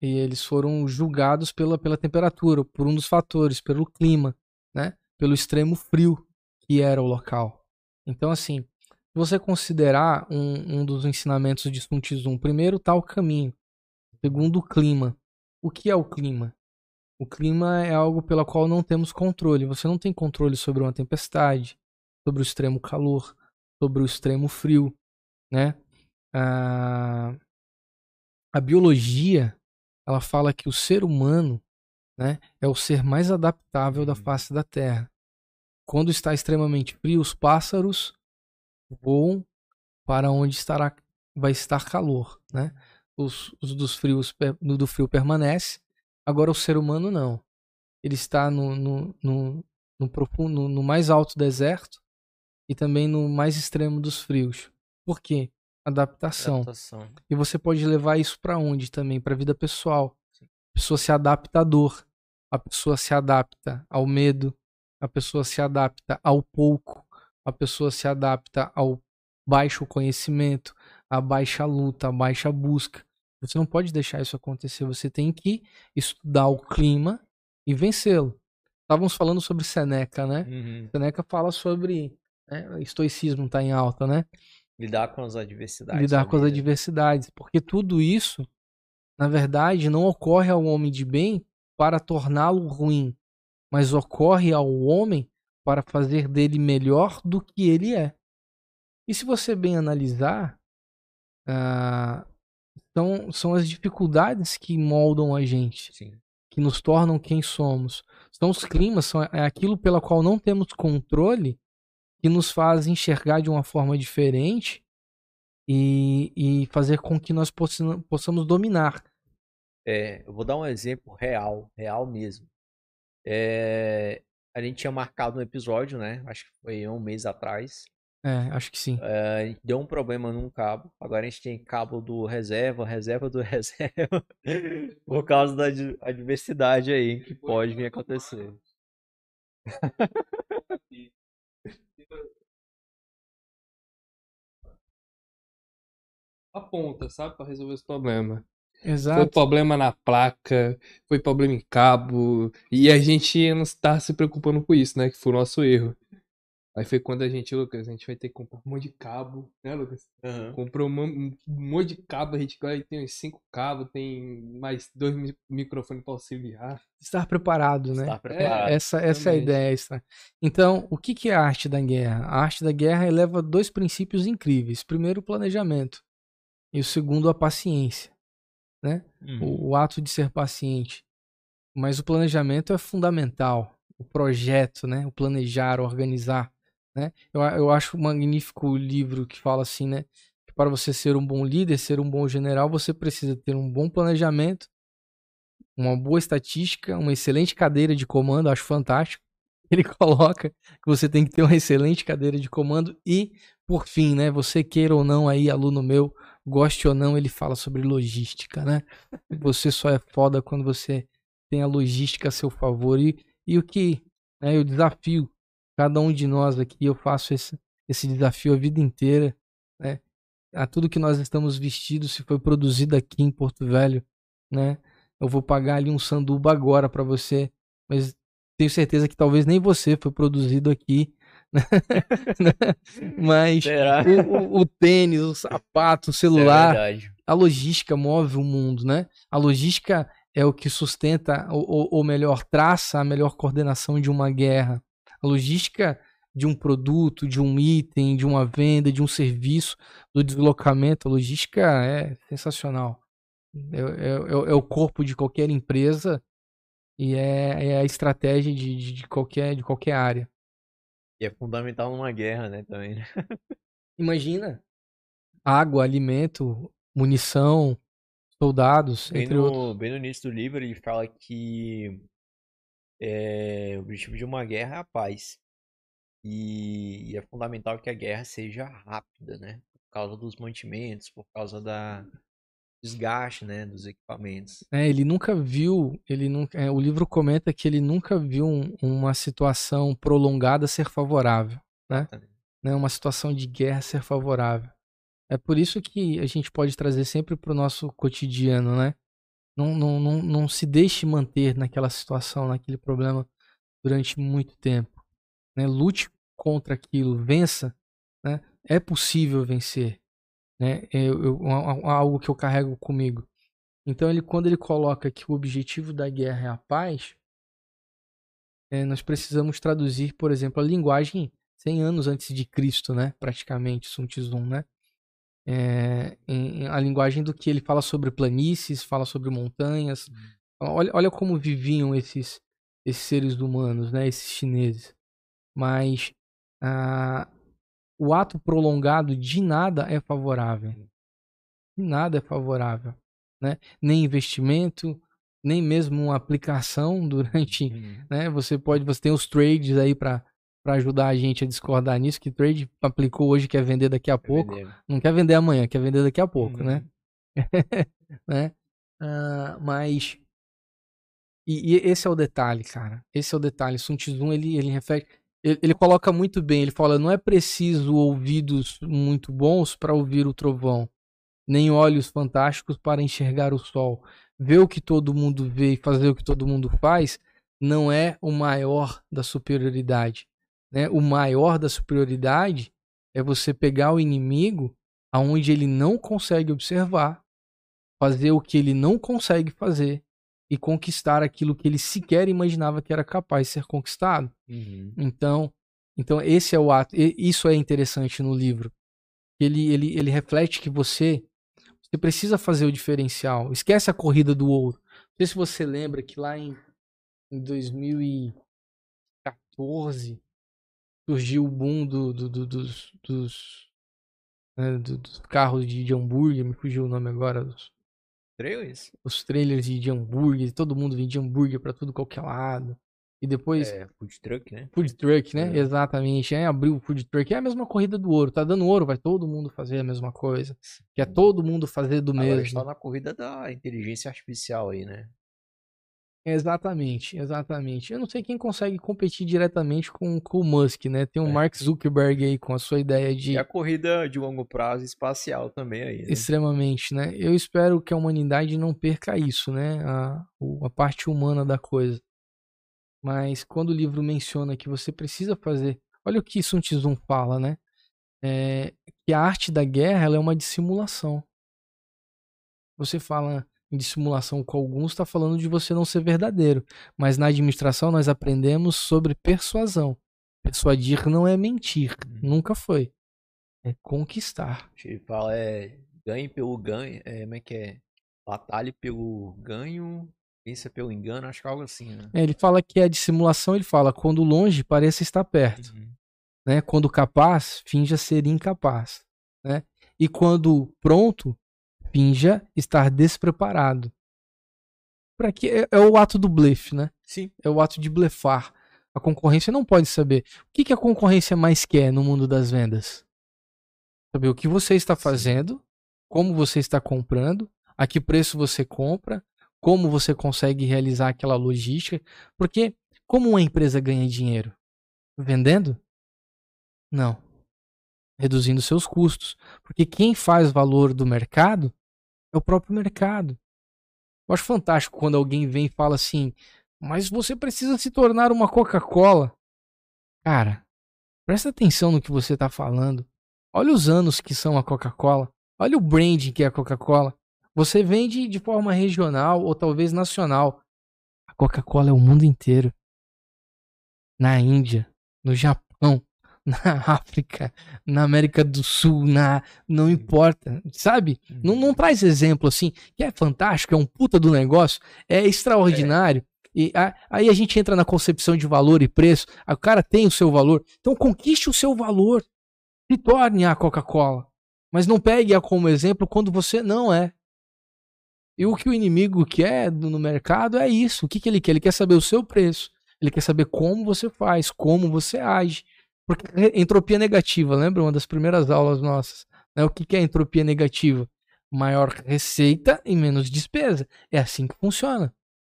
e eles foram julgados pela, pela temperatura, por um dos fatores, pelo clima, né? Pelo extremo frio que era o local. Então, assim, se você considerar um, um dos ensinamentos de Sun Tzu, primeiro tá o caminho, segundo o clima. O que é o clima? O clima é algo pelo qual não temos controle. Você não tem controle sobre uma tempestade, sobre o extremo calor, sobre o extremo frio, né? A, a biologia, ela fala que o ser humano, né, é o ser mais adaptável da Uhum. face da Terra. Quando está extremamente frio, os pássaros voam para onde estará vai estar calor, né? Os, os dos frios no do frio permanece. Agora o ser humano não. Ele está no, no, no, no profundo, no mais alto deserto e também no mais extremo dos frios. Por quê? Adaptação. Adaptação. E você pode levar isso para onde também? Para a vida pessoal. A pessoa se adapta à dor, a pessoa se adapta ao medo, a pessoa se adapta ao pouco, a pessoa se adapta ao baixo conhecimento, à baixa luta, à baixa busca. Você não pode deixar isso acontecer, você tem que estudar o clima e vencê-lo. Estávamos falando sobre Seneca, né? Uhum. Seneca fala sobre né, estoicismo está em alta, né? Lidar com as adversidades. lidar da com as adversidades, porque tudo isso, na verdade, não ocorre ao homem de bem para torná-lo ruim, mas ocorre ao homem para fazer dele melhor do que ele é. E se você bem analisar, ah, são, são as dificuldades que moldam a gente, Sim. que nos tornam quem somos. São os climas, são, é aquilo pela qual não temos controle que nos faz enxergar de uma forma diferente e, e fazer com que nós possam- possamos dominar. É, eu vou dar um exemplo real, real mesmo. É, a gente tinha marcado um episódio, né? Acho que foi um mês atrás. É, acho que sim. É, a gente deu um problema num cabo. Agora a gente tem cabo do reserva, reserva do [laughs] reserva. Por causa da ad- adversidade aí que pode vir a acontecer. [laughs] Aponta, sabe? Pra resolver esse problema. Foi Exato. problema na placa, foi problema em cabo, e a gente não está se preocupando com isso, né? Que foi o nosso erro. Aí foi quando a gente, Lucas, a gente vai ter que comprar um monte de cabo, né, Lucas? Comprou um mon- monte de cabo, a gente agora tem uns cinco cabos, tem mais dois mi- microfones para auxiliar. Estar preparado, né? Estar É, preparado. Essa, essa é a ideia. Essa. Então, o que, que é a arte da guerra? A arte da guerra eleva dois princípios incríveis. Primeiro, o planejamento. E o segundo, a paciência. Né? Uhum. o, o ato de ser paciente. Mas o planejamento é fundamental. O projeto, né? O planejar, organizar. Né? Eu, eu acho magnífico o livro que fala assim, né? Que para você ser um bom líder, ser um bom general, você precisa ter um bom planejamento, uma boa estatística, uma excelente cadeira de comando. Acho fantástico. Ele [laughs] coloca que você tem que ter uma excelente cadeira de comando e, por fim, né? Você queira ou não aí, aluno meu, goste ou não, ele fala sobre logística, né? Você só é foda quando você tem a logística a seu favor. E, e o que né, eu desafio cada um de nós aqui, eu faço esse, esse desafio a vida inteira, né? a tudo que nós estamos vestidos, se foi produzido aqui em Porto Velho, né? Eu vou pagar ali um sanduba agora para você, mas tenho certeza que talvez nem você foi produzido aqui. [laughs] Né? mas o, o, o, tênis, o sapato, o celular, é a logística move o mundo, né? A logística é o que sustenta, ou, ou melhor, traça a melhor coordenação de uma guerra. A logística de um produto, de um item, de uma venda, de um serviço, do deslocamento, a logística é sensacional. É, é, é, é o corpo de qualquer empresa e é, é a estratégia de, de, de, qualquer, de qualquer área. E é fundamental numa guerra, né, também. Né? Imagina. Água, alimento, munição, soldados, bem entre no, outros. Bem no início do livro ele fala que é, o objetivo de uma guerra é a paz. E, e, é fundamental que a guerra seja rápida, né? Por causa dos mantimentos, por causa da desgaste, né, dos equipamentos. É, ele nunca viu, ele nunca, é, o livro comenta que ele nunca viu um, uma situação prolongada ser favorável, né? né? Uma situação de guerra ser favorável. É por isso que a gente pode trazer sempre para o nosso cotidiano, né? Não, não, não, não se deixe manter naquela situação, naquele problema durante muito tempo. Né? Lute contra aquilo, vença. Né? É possível vencer. Né? Eu, eu, algo que eu carrego comigo. Então, ele, quando ele coloca que o objetivo da guerra é a paz, é, nós precisamos traduzir, por exemplo, a linguagem 100 anos antes de Cristo, né? praticamente, Sun Tzu, né? É, em, a linguagem do que ele fala sobre planícies, fala sobre montanhas. Uhum. Olha, olha como viviam esses, esses seres humanos, né? esses chineses. Mas ah, o ato prolongado de nada é favorável. De nada é favorável. Né? Nem investimento, nem mesmo uma aplicação [laughs] durante. Uhum. Né? Você pode. Você tem os trades aí para para ajudar a gente a discordar nisso, que trade aplicou hoje, quer vender daqui a quer pouco. Vender. Não quer vender amanhã, quer vender daqui a pouco, né? uhum. [laughs] né? né? Uh, mas. E, e, esse é o detalhe, cara. Esse é o detalhe. Sun Tzu, ele, ele reflete. Ele, ele coloca muito bem. Ele fala: não é preciso ouvidos muito bons para ouvir o trovão, nem olhos fantásticos para enxergar o sol. Ver o que todo mundo vê e fazer o que todo mundo faz não é o maior da superioridade né, o maior da superioridade é você pegar o inimigo aonde ele não consegue observar, fazer o que ele não consegue fazer e conquistar aquilo que ele sequer imaginava que era capaz de ser conquistado. Uhum. Então, então esse é o ato. Isso é interessante no livro. Ele, ele, ele reflete que você você precisa fazer o diferencial. Esquece a corrida do ouro. Não sei se você lembra que lá em, em 2014 surgiu o boom do, do, do, dos, dos, né, dos, carros de, de, hambúrguer, me fugiu o nome agora. Dos, trailers? Os trailers de, de hambúrguer, todo mundo vendia hambúrguer para tudo qualquer lado. E depois. É, food truck, né? Food truck, né? É. Exatamente. Aí abriu o food truck. É a mesma corrida do ouro. Tá dando ouro, vai todo mundo fazer a mesma coisa. Quer todo mundo fazer do Agora mesmo. está na corrida da inteligência artificial aí, né? Exatamente, exatamente. Eu não sei quem consegue competir diretamente com, com o Musk, né? Tem o é. Mark Zuckerberg aí com a sua ideia de. E a corrida de longo prazo espacial também aí. Né? Extremamente, né? Eu espero que a humanidade não perca isso, né? A, a parte humana da coisa. Mas quando o livro menciona que você precisa fazer. Olha o que Sun Tzu fala, né? É, que a arte da guerra ela é uma dissimulação. Você fala de simulação com alguns está falando de você não ser verdadeiro. Mas na administração nós aprendemos sobre persuasão. Persuadir não é mentir, uhum. nunca foi. É conquistar. Ele fala é ganhe pelo ganho, é, como é que é? Batalhe pelo ganho, pensa pelo engano, acho que é algo assim, né? É, ele fala que a dissimulação, ele fala, quando longe, pareça estar perto. Uhum. Né? Quando capaz, finja ser incapaz. Né? E quando pronto, Finja estar despreparado. Para que é, é, o ato do blefe, né? Sim. É o ato de blefar. A concorrência não pode saber. O que, que a concorrência mais quer no mundo das vendas? Saber o que você está fazendo, como você está comprando, a que preço você compra, como você consegue realizar aquela logística. Porque como uma empresa ganha dinheiro? Vendendo? Não. reduzindo seus custos. Porque quem faz valor do mercado é o próprio mercado. Eu acho fantástico quando alguém vem e fala assim: mas você precisa se tornar uma Coca-Cola. Cara, presta atenção no que você está falando. Olha os anos que são a Coca-Cola. Olha o branding que é a Coca-Cola. Você vende de forma regional ou talvez nacional. A Coca-Cola é o mundo inteiro. Na Índia, no Japão, na [laughs] África, na América do Sul, na não importa, sabe? Não, não traz exemplo assim, que é fantástico, é um puta do negócio, é extraordinário. E a, aí a gente entra na concepção de valor e preço. O cara tem o seu valor, então conquiste o seu valor. Se torne a Coca-Cola. Mas não pegue-a como exemplo quando você não é. E o que o inimigo quer no mercado é isso. O que, que ele quer? Ele quer saber o seu preço. Ele quer saber como você faz, como você age. Porque entropia negativa, lembra uma das primeiras aulas nossas? Né? O que, que é entropia negativa? Maior receita e menos despesa. É assim que funciona.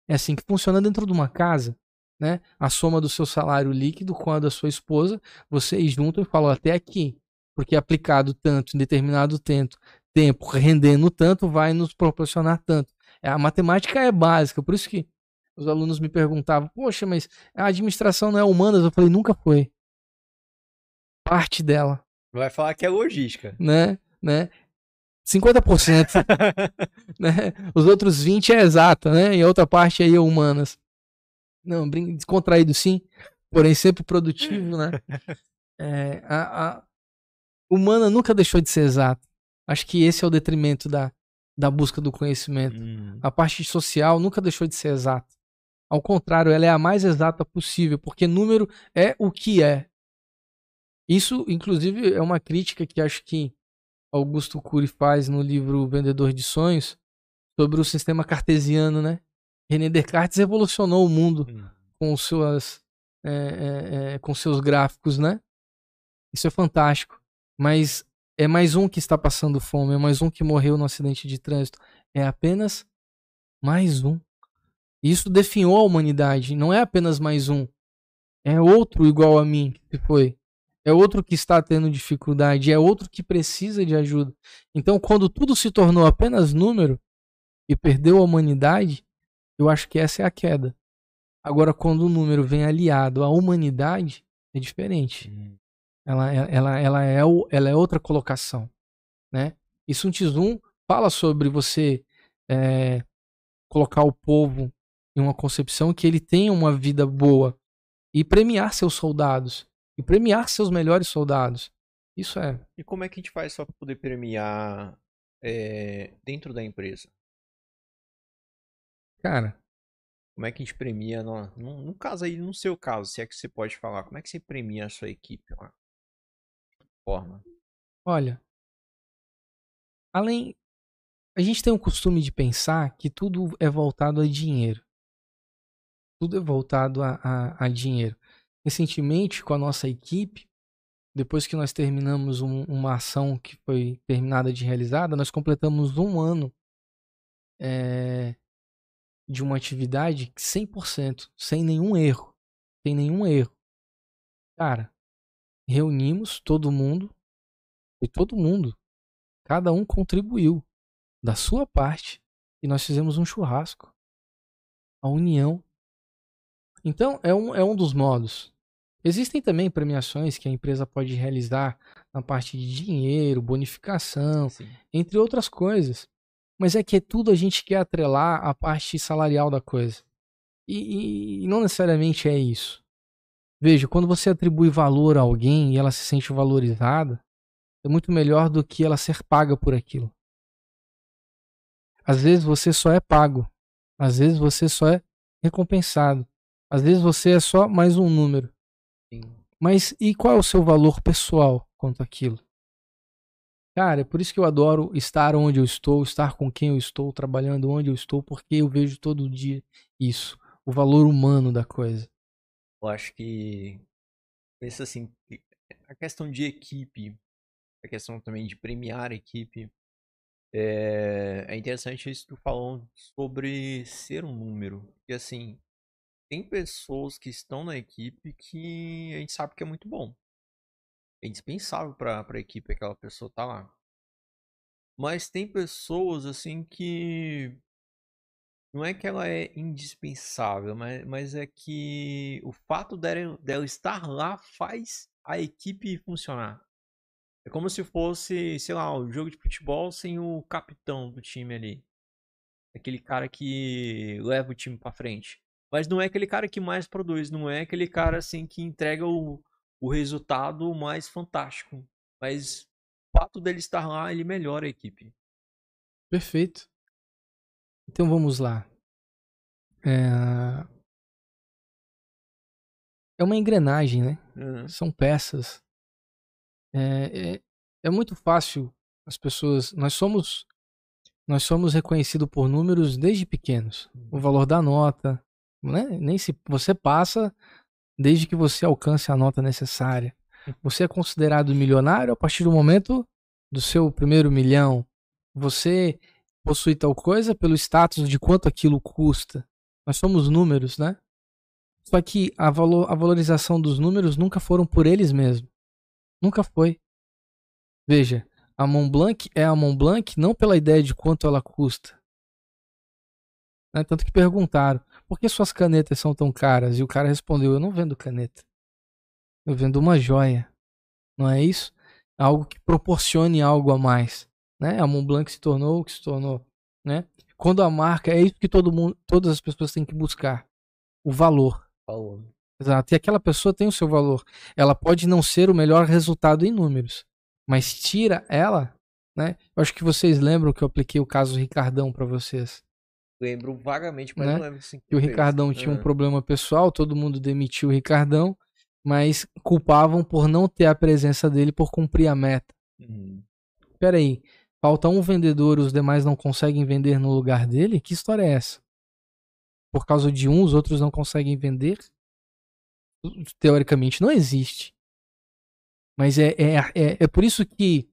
É assim que funciona dentro de uma casa. Né? A soma do seu salário líquido com a da sua esposa, vocês juntam e falam até aqui. Porque aplicado tanto em determinado tempo, tempo rendendo tanto, vai nos proporcionar tanto. A matemática é básica, por isso que os alunos me perguntavam: Poxa, mas a administração não é humanas? Eu falei: Nunca foi. Parte dela. Vai falar que é logística. Né? né? 50%. [laughs] né? Os outros 20% é exata, né? E a outra parte aí é humanas. Não, descontraído sim, porém sempre produtivo, né? É, a, a humana nunca deixou de ser exata. Acho que esse é o detrimento da, da busca do conhecimento. Hum. A parte social nunca deixou de ser exata. Ao contrário, ela é a mais exata possível, porque número é o que é. Isso, inclusive, é uma crítica que acho que Augusto Cury faz no livro Vendedor de Sonhos sobre o sistema cartesiano, né? René Descartes revolucionou o mundo hum. com suas é, é, é, com seus gráficos, né? Isso é fantástico. Mas é mais um que está passando fome, é mais um que morreu no acidente de trânsito. É apenas mais um. Isso definhou a humanidade. Não é apenas mais um. É outro igual a mim que foi é outro que está tendo dificuldade, é outro que precisa de ajuda. Então, quando tudo se tornou apenas número e perdeu a humanidade, eu acho que essa é a queda. Agora, quando o número vem aliado à humanidade, é diferente. Uhum. Ela, ela, ela, é, o, ela é outra colocação. Né? E Sun Tzu fala sobre você é, colocar o povo em uma concepção que ele tenha uma vida boa e premiar seus soldados e premiar seus melhores soldados. Isso é. E como é que a gente faz só para poder premiar é, dentro da empresa? Cara. Como é que a gente premia, no, no, no, caso aí, no seu caso, se é que você pode falar, como é que você premia a sua equipe lá? Forma. Olha, além. A gente tem o costume de pensar que tudo é voltado a dinheiro. Tudo é voltado a, a, a dinheiro recentemente com a nossa equipe, depois que nós terminamos um, uma ação que foi terminada de realizada, nós completamos um ano é, de uma atividade 100%, sem nenhum erro. Sem nenhum erro. Cara, reunimos todo mundo, foi todo mundo. Cada um contribuiu da sua parte e nós fizemos um churrasco. A união então, é um, é um dos modos. Existem também premiações que a empresa pode realizar na parte de dinheiro, bonificação, Sim. entre outras coisas. Mas é que é tudo a gente quer atrelar a parte salarial da coisa. E, e, não necessariamente é isso. Veja, quando você atribui valor a alguém e ela se sente valorizada, é muito melhor do que ela ser paga por aquilo. Às vezes você só é pago. Às vezes você só é recompensado. Às vezes você é só mais um número. Sim. Mas e qual é o seu valor pessoal quanto aquilo? Cara, é por isso que eu adoro estar onde eu estou, estar com quem eu estou, trabalhando onde eu estou, porque eu vejo todo dia isso, o valor humano da coisa. Eu acho que pensa assim, a questão de equipe, a questão também de premiar a equipe, é, é interessante isso que tu falou sobre ser um número. E assim, tem pessoas que estão na equipe que a gente sabe que é muito bom. É indispensável pra, pra equipe aquela pessoa tá lá. Mas tem pessoas assim que. Não é que ela é indispensável, mas, mas é que o fato dela, dela estar lá faz a equipe funcionar. É como se fosse, sei lá, um jogo de futebol sem o capitão do time ali. Aquele cara que leva o time pra frente. Mas não é aquele cara que mais produz, não é aquele cara assim que entrega o, o resultado mais fantástico. Mas o fato dele estar lá, ele melhora a equipe. Perfeito. Então vamos lá. É, é uma engrenagem, né? Uhum. São peças. É, é, é muito fácil as pessoas. Nós somos nós somos reconhecidos por números desde pequenos. O valor da nota, né? Nem se você passa desde que você alcance a nota necessária. Você é considerado milionário a partir do momento do seu primeiro milhão. Você possui tal coisa pelo status de quanto aquilo custa. Nós somos números, né? Só que a, valor, a valorização dos números nunca foram por eles mesmos. Nunca foi. Veja, a Mont Blanc é a Mont Blanc não pela ideia de quanto ela custa. Né? Tanto que perguntaram, por que suas canetas são tão caras? E o cara respondeu, eu não vendo caneta. Eu vendo uma joia. Não é isso? Algo que proporcione algo a mais. Né? A Mont Blanc se tornou o que se tornou. Né? Quando a marca, é isso que todo mundo, todas as pessoas têm que buscar. O valor. Falou. Exato. E aquela pessoa tem o seu valor. Ela pode não ser o melhor resultado em números, mas tira ela, né? Eu acho que vocês lembram que eu apliquei o caso Ricardão para vocês. Lembro vagamente, mas Né? não lembro assim. Que o Ricardão tinha um Ah. problema pessoal, todo mundo demitiu o Ricardão, mas culpavam por não ter a presença dele por cumprir a meta. Uhum. Peraí, falta um vendedor, os demais não conseguem vender no lugar dele? Que história é essa? Por causa de um, os outros não conseguem vender? Teoricamente não existe. Mas é, é, é, é por isso que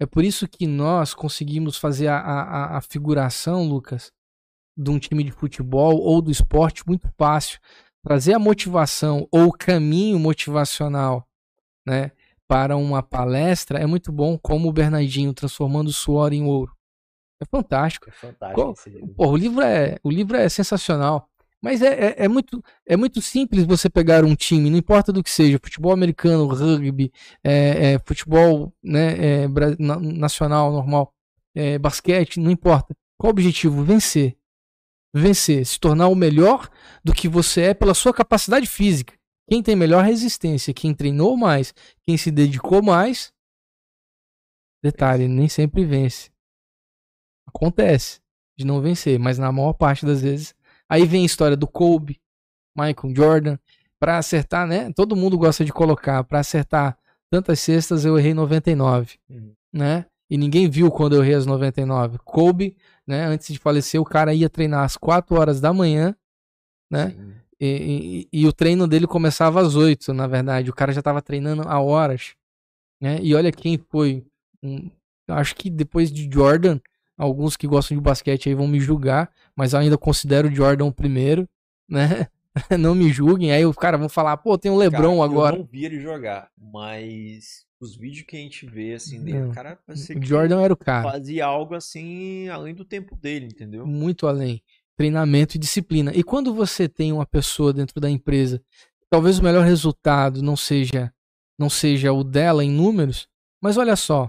é por isso que nós conseguimos fazer a, a, a figuração, Lucas, de um time de futebol ou do esporte muito fácil. Trazer a motivação ou o caminho motivacional né, para uma palestra é muito bom, como o Bernardinho transformando o suor em ouro. É fantástico. É fantástico. Pô, o livro é, o livro é sensacional. Mas é, é, é muito, é muito simples você pegar um time, não importa do que seja, futebol americano, rugby, é, é, futebol né, é, nacional, normal, é, basquete, não importa. Qual o objetivo? Vencer. Vencer, se tornar o melhor do que você é pela sua capacidade física. Quem tem melhor resistência, quem treinou mais, quem se dedicou mais. Detalhe, nem sempre vence. Acontece de não vencer, mas na maior parte das vezes. Aí vem a história do Kobe, Michael Jordan. Pra acertar, né? Todo mundo gosta de colocar. Pra acertar tantas cestas, eu errei 99, Uhum. né? E ninguém viu quando eu errei as 99. Kobe, né? Antes de falecer, o cara ia treinar às 4 horas da manhã, né? E, e- e o treino dele começava às 8, na verdade. O cara já estava treinando há horas. Né? E olha quem foi. um- acho que depois de Jordan, alguns que gostam de basquete aí vão me julgar, mas eu ainda considero o Jordan o primeiro. Né? [laughs] Não me julguem. Aí os caras vão falar, pô, tem o Lebron Cara, agora. Eu não vi ele jogar, mas os vídeos que a gente vê assim dele, Não. o cara parecia que Jordan era o cara. fazia algo assim além do tempo dele, entendeu? muito além. Treinamento e disciplina. E quando você tem uma pessoa dentro da empresa, talvez o melhor resultado não seja não seja o dela em números, mas olha só,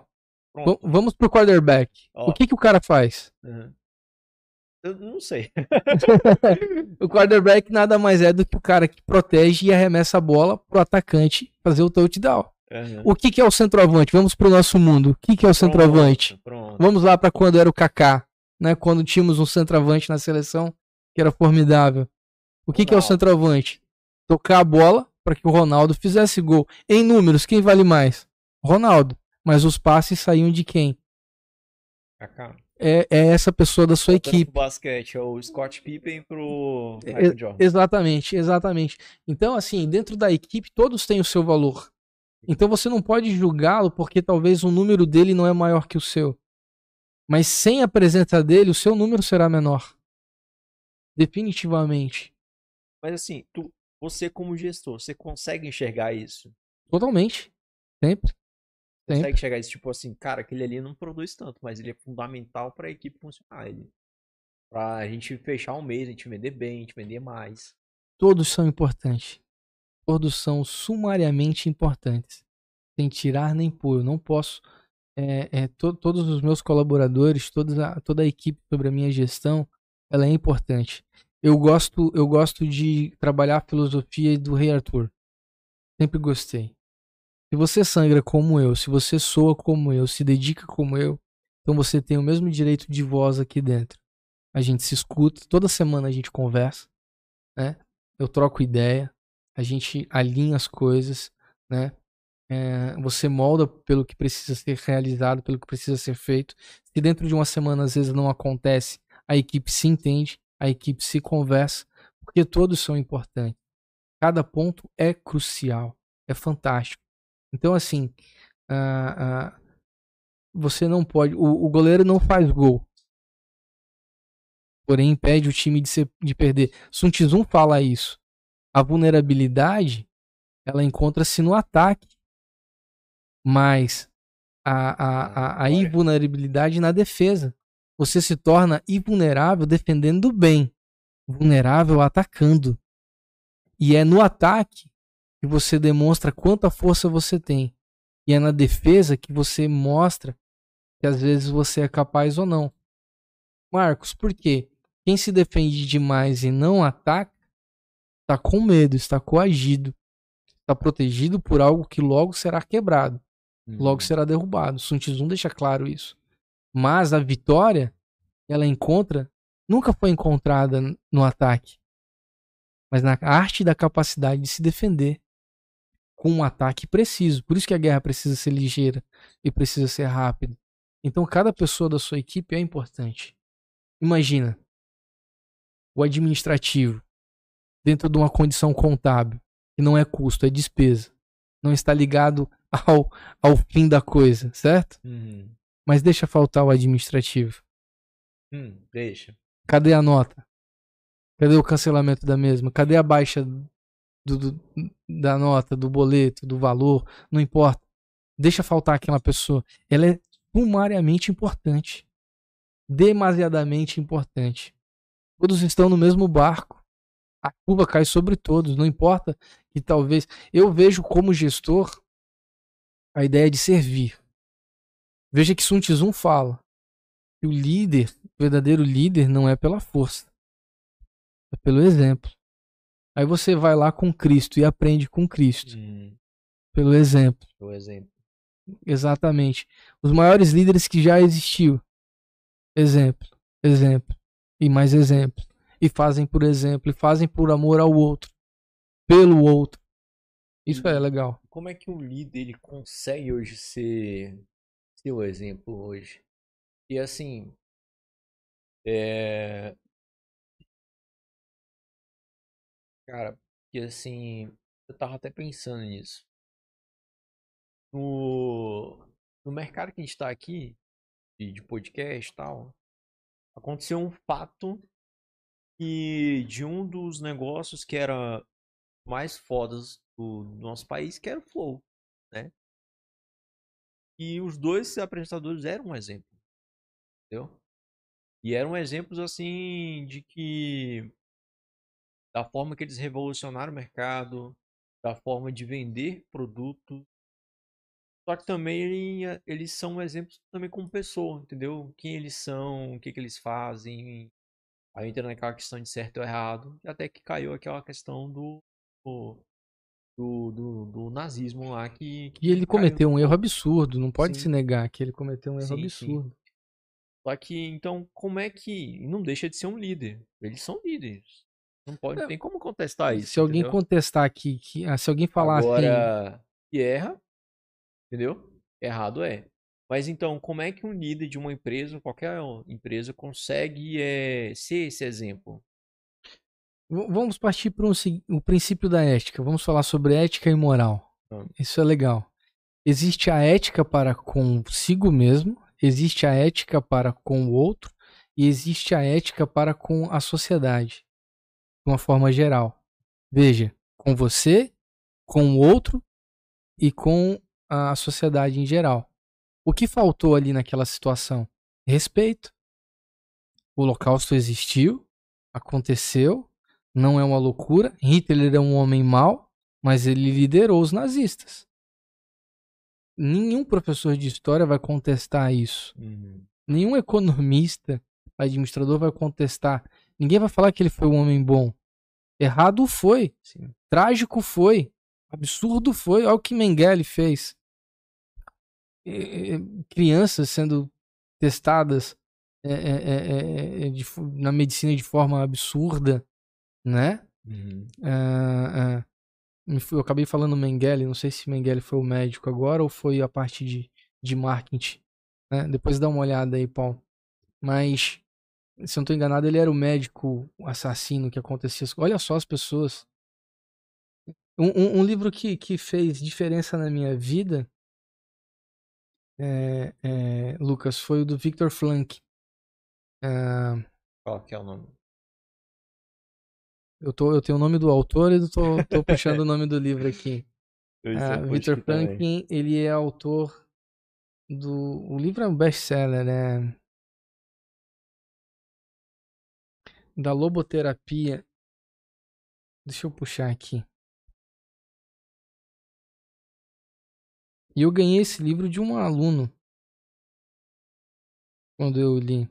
Pronto. vamos pro quarterback. Ó. O que que o cara faz? Uhum. Eu não sei. [laughs] O quarterback nada mais é do que o cara que protege e arremessa a bola pro atacante fazer o touchdown. Uhum. O que que é o centroavante? Vamos pro nosso mundo. O que que é o centroavante? Pronto, pronto. Vamos lá para quando era o Kaká, né? Quando tínhamos um centroavante na seleção que era formidável. O que, que é o centroavante? Tocar a bola para que o Ronaldo fizesse gol. Em números, quem vale mais? Ronaldo. Mas os passes saíam de quem? Kaká. É, é essa pessoa da sua Voltando equipe. pro basquete, é o Scott Pippen pro É, Michael Jordan. Exatamente, exatamente. Então, assim, dentro da equipe, todos têm o seu valor. Então você não pode julgá-lo porque talvez o número dele não é maior que o seu. Mas sem a presença dele, o seu número será menor. Definitivamente. Mas assim, tu, você como gestor, você consegue enxergar isso? Totalmente. Sempre. Consegue Sempre. chegar a esse tipo assim, cara, aquele ali não produz tanto, mas ele é fundamental pra equipe funcionar. Ele, pra gente fechar um mês, a gente vender bem, a gente vender mais. Todos são importantes. Todos são sumariamente importantes. Sem tirar nem pôr. Eu não posso. é, é, to- todos os meus colaboradores, toda a, toda a equipe sobre a minha gestão, ela é importante. Eu gosto, eu gosto de trabalhar a filosofia do Rei Arthur. Sempre gostei. Se você sangra como eu, se você soa como eu, se dedica como eu, então você tem o mesmo direito de voz aqui dentro. A gente se escuta, toda semana a gente conversa, né? Eu troco ideia, a gente alinha as coisas, né? É, você molda pelo que precisa ser realizado, pelo que precisa ser feito. Se dentro de uma semana às vezes não acontece, a equipe se entende, a equipe se conversa, porque todos são importantes. Cada ponto é crucial, é fantástico. Então, assim, ah, ah, você não pode. O, o goleiro não faz gol, porém impede o time de, ser, de perder. Sun Tzu fala isso. A vulnerabilidade ela encontra-se no ataque, mas a, a, a, a invulnerabilidade na defesa. Você se torna invulnerável defendendo bem, vulnerável atacando. E é no ataque que você demonstra quanta força você tem. E é na defesa que você mostra que às vezes você é capaz ou não. Marcos, por quê? Quem se defende demais e não ataca, está com medo, está coagido, está protegido por algo que logo será quebrado, logo será derrubado. Sun Tzu deixa claro isso. Mas a vitória, ela encontra, nunca foi encontrada no ataque, mas na arte da capacidade de se defender com um ataque preciso. Por isso que a guerra precisa ser ligeira e precisa ser rápida. Então cada pessoa da sua equipe é importante. Imagina o administrativo dentro de uma condição contábil que não é custo, é despesa. Não está ligado ao, ao fim da coisa, certo? Uhum. Mas deixa faltar o administrativo. Hum, deixa. Cadê a nota? Cadê o cancelamento da mesma? Cadê a baixa do, do- da nota, do boleto, do valor? Não importa. Deixa faltar aquela pessoa. Ela é sumariamente importante. Demasiadamente importante. Todos estão no mesmo barco. A curva cai sobre todos. Não importa que talvez. Eu vejo como gestor a ideia de servir. Veja que Sun Tzu fala que o líder, o verdadeiro líder, não é pela força, é pelo exemplo. Aí você vai lá com Cristo e aprende com Cristo, Hum, pelo exemplo. por exemplo. Exatamente. Os maiores líderes que já existiu. Exemplo, exemplo e mais exemplo. E fazem por exemplo, e fazem por amor ao outro, pelo outro. Isso é legal. Como é que o líder ele consegue hoje ser, o exemplo hoje? E assim, é... Cara, que assim, eu tava até pensando nisso. No, no mercado que a gente tá aqui, de, de podcast e tal, aconteceu um fato que de um dos negócios que era mais fodas do, nosso país, que era o Flow, né? E os dois apresentadores eram um exemplo, entendeu? E eram exemplos assim de que da forma que eles revolucionaram o mercado, da forma de vender produtos. Só que também ele- eles são exemplos também como pessoa, entendeu? Quem eles são, o que, que eles fazem. Aí entra naquela questão de certo ou errado, até que caiu aquela questão do, do, do, do- do nazismo lá que, que E ele caiu cometeu um erro absurdo, não pode Sim. se negar que ele cometeu um erro Sim, sim. absurdo. Só que, então, como é que. Não deixa de ser um líder. Eles são líderes. Não pode, Não. tem como contestar isso. se alguém entendeu? contestar aqui, que, ah, se alguém falar assim, Agora, que erra, entendeu? Errado é. Mas então, como é que um líder de uma empresa, qualquer empresa, consegue eh, ser esse exemplo? Vamos partir para o princípio da ética. Vamos falar sobre ética e moral. Vamos. Isso é legal. Existe a ética para consigo mesmo, existe a ética para com o outro e existe a ética para com a sociedade, de uma forma geral. Veja, com você, com o outro e com a sociedade em geral. O que faltou ali naquela situação? Respeito. O Holocausto existiu, aconteceu, não é uma loucura. Hitler é um homem mau, mas ele liderou os nazistas. Nenhum professor de história vai contestar isso. Uhum. Nenhum economista, administrador vai contestar. Ninguém vai falar que ele foi um homem bom. Errado foi. Sim. Trágico foi. Absurdo foi. Olha o que Mengele fez. É, é, crianças sendo testadas de, na medicina de forma absurda, né? Uhum. Ah, ah, eu acabei falando Mengele, não sei se Mengele foi o médico agora ou foi a parte de, de marketing. Né? Depois dá uma olhada aí, Paulo. Mas, se eu não estou enganado, ele era o médico assassino que acontecia. Olha só as pessoas. Um, um, um livro que, que fez diferença na minha vida, é, é, Lucas, foi o do Victor Flank. É, Qual que é o nome? eu, tô, eu tenho o nome do autor e tô, tô puxando o [laughs] nome do livro aqui. Ah, eu Victor também. Franklin, ele é autor do. O livro é um best-seller, né? Da loboterapia. Deixa eu puxar aqui. E eu ganhei esse livro de um aluno. Quando eu li.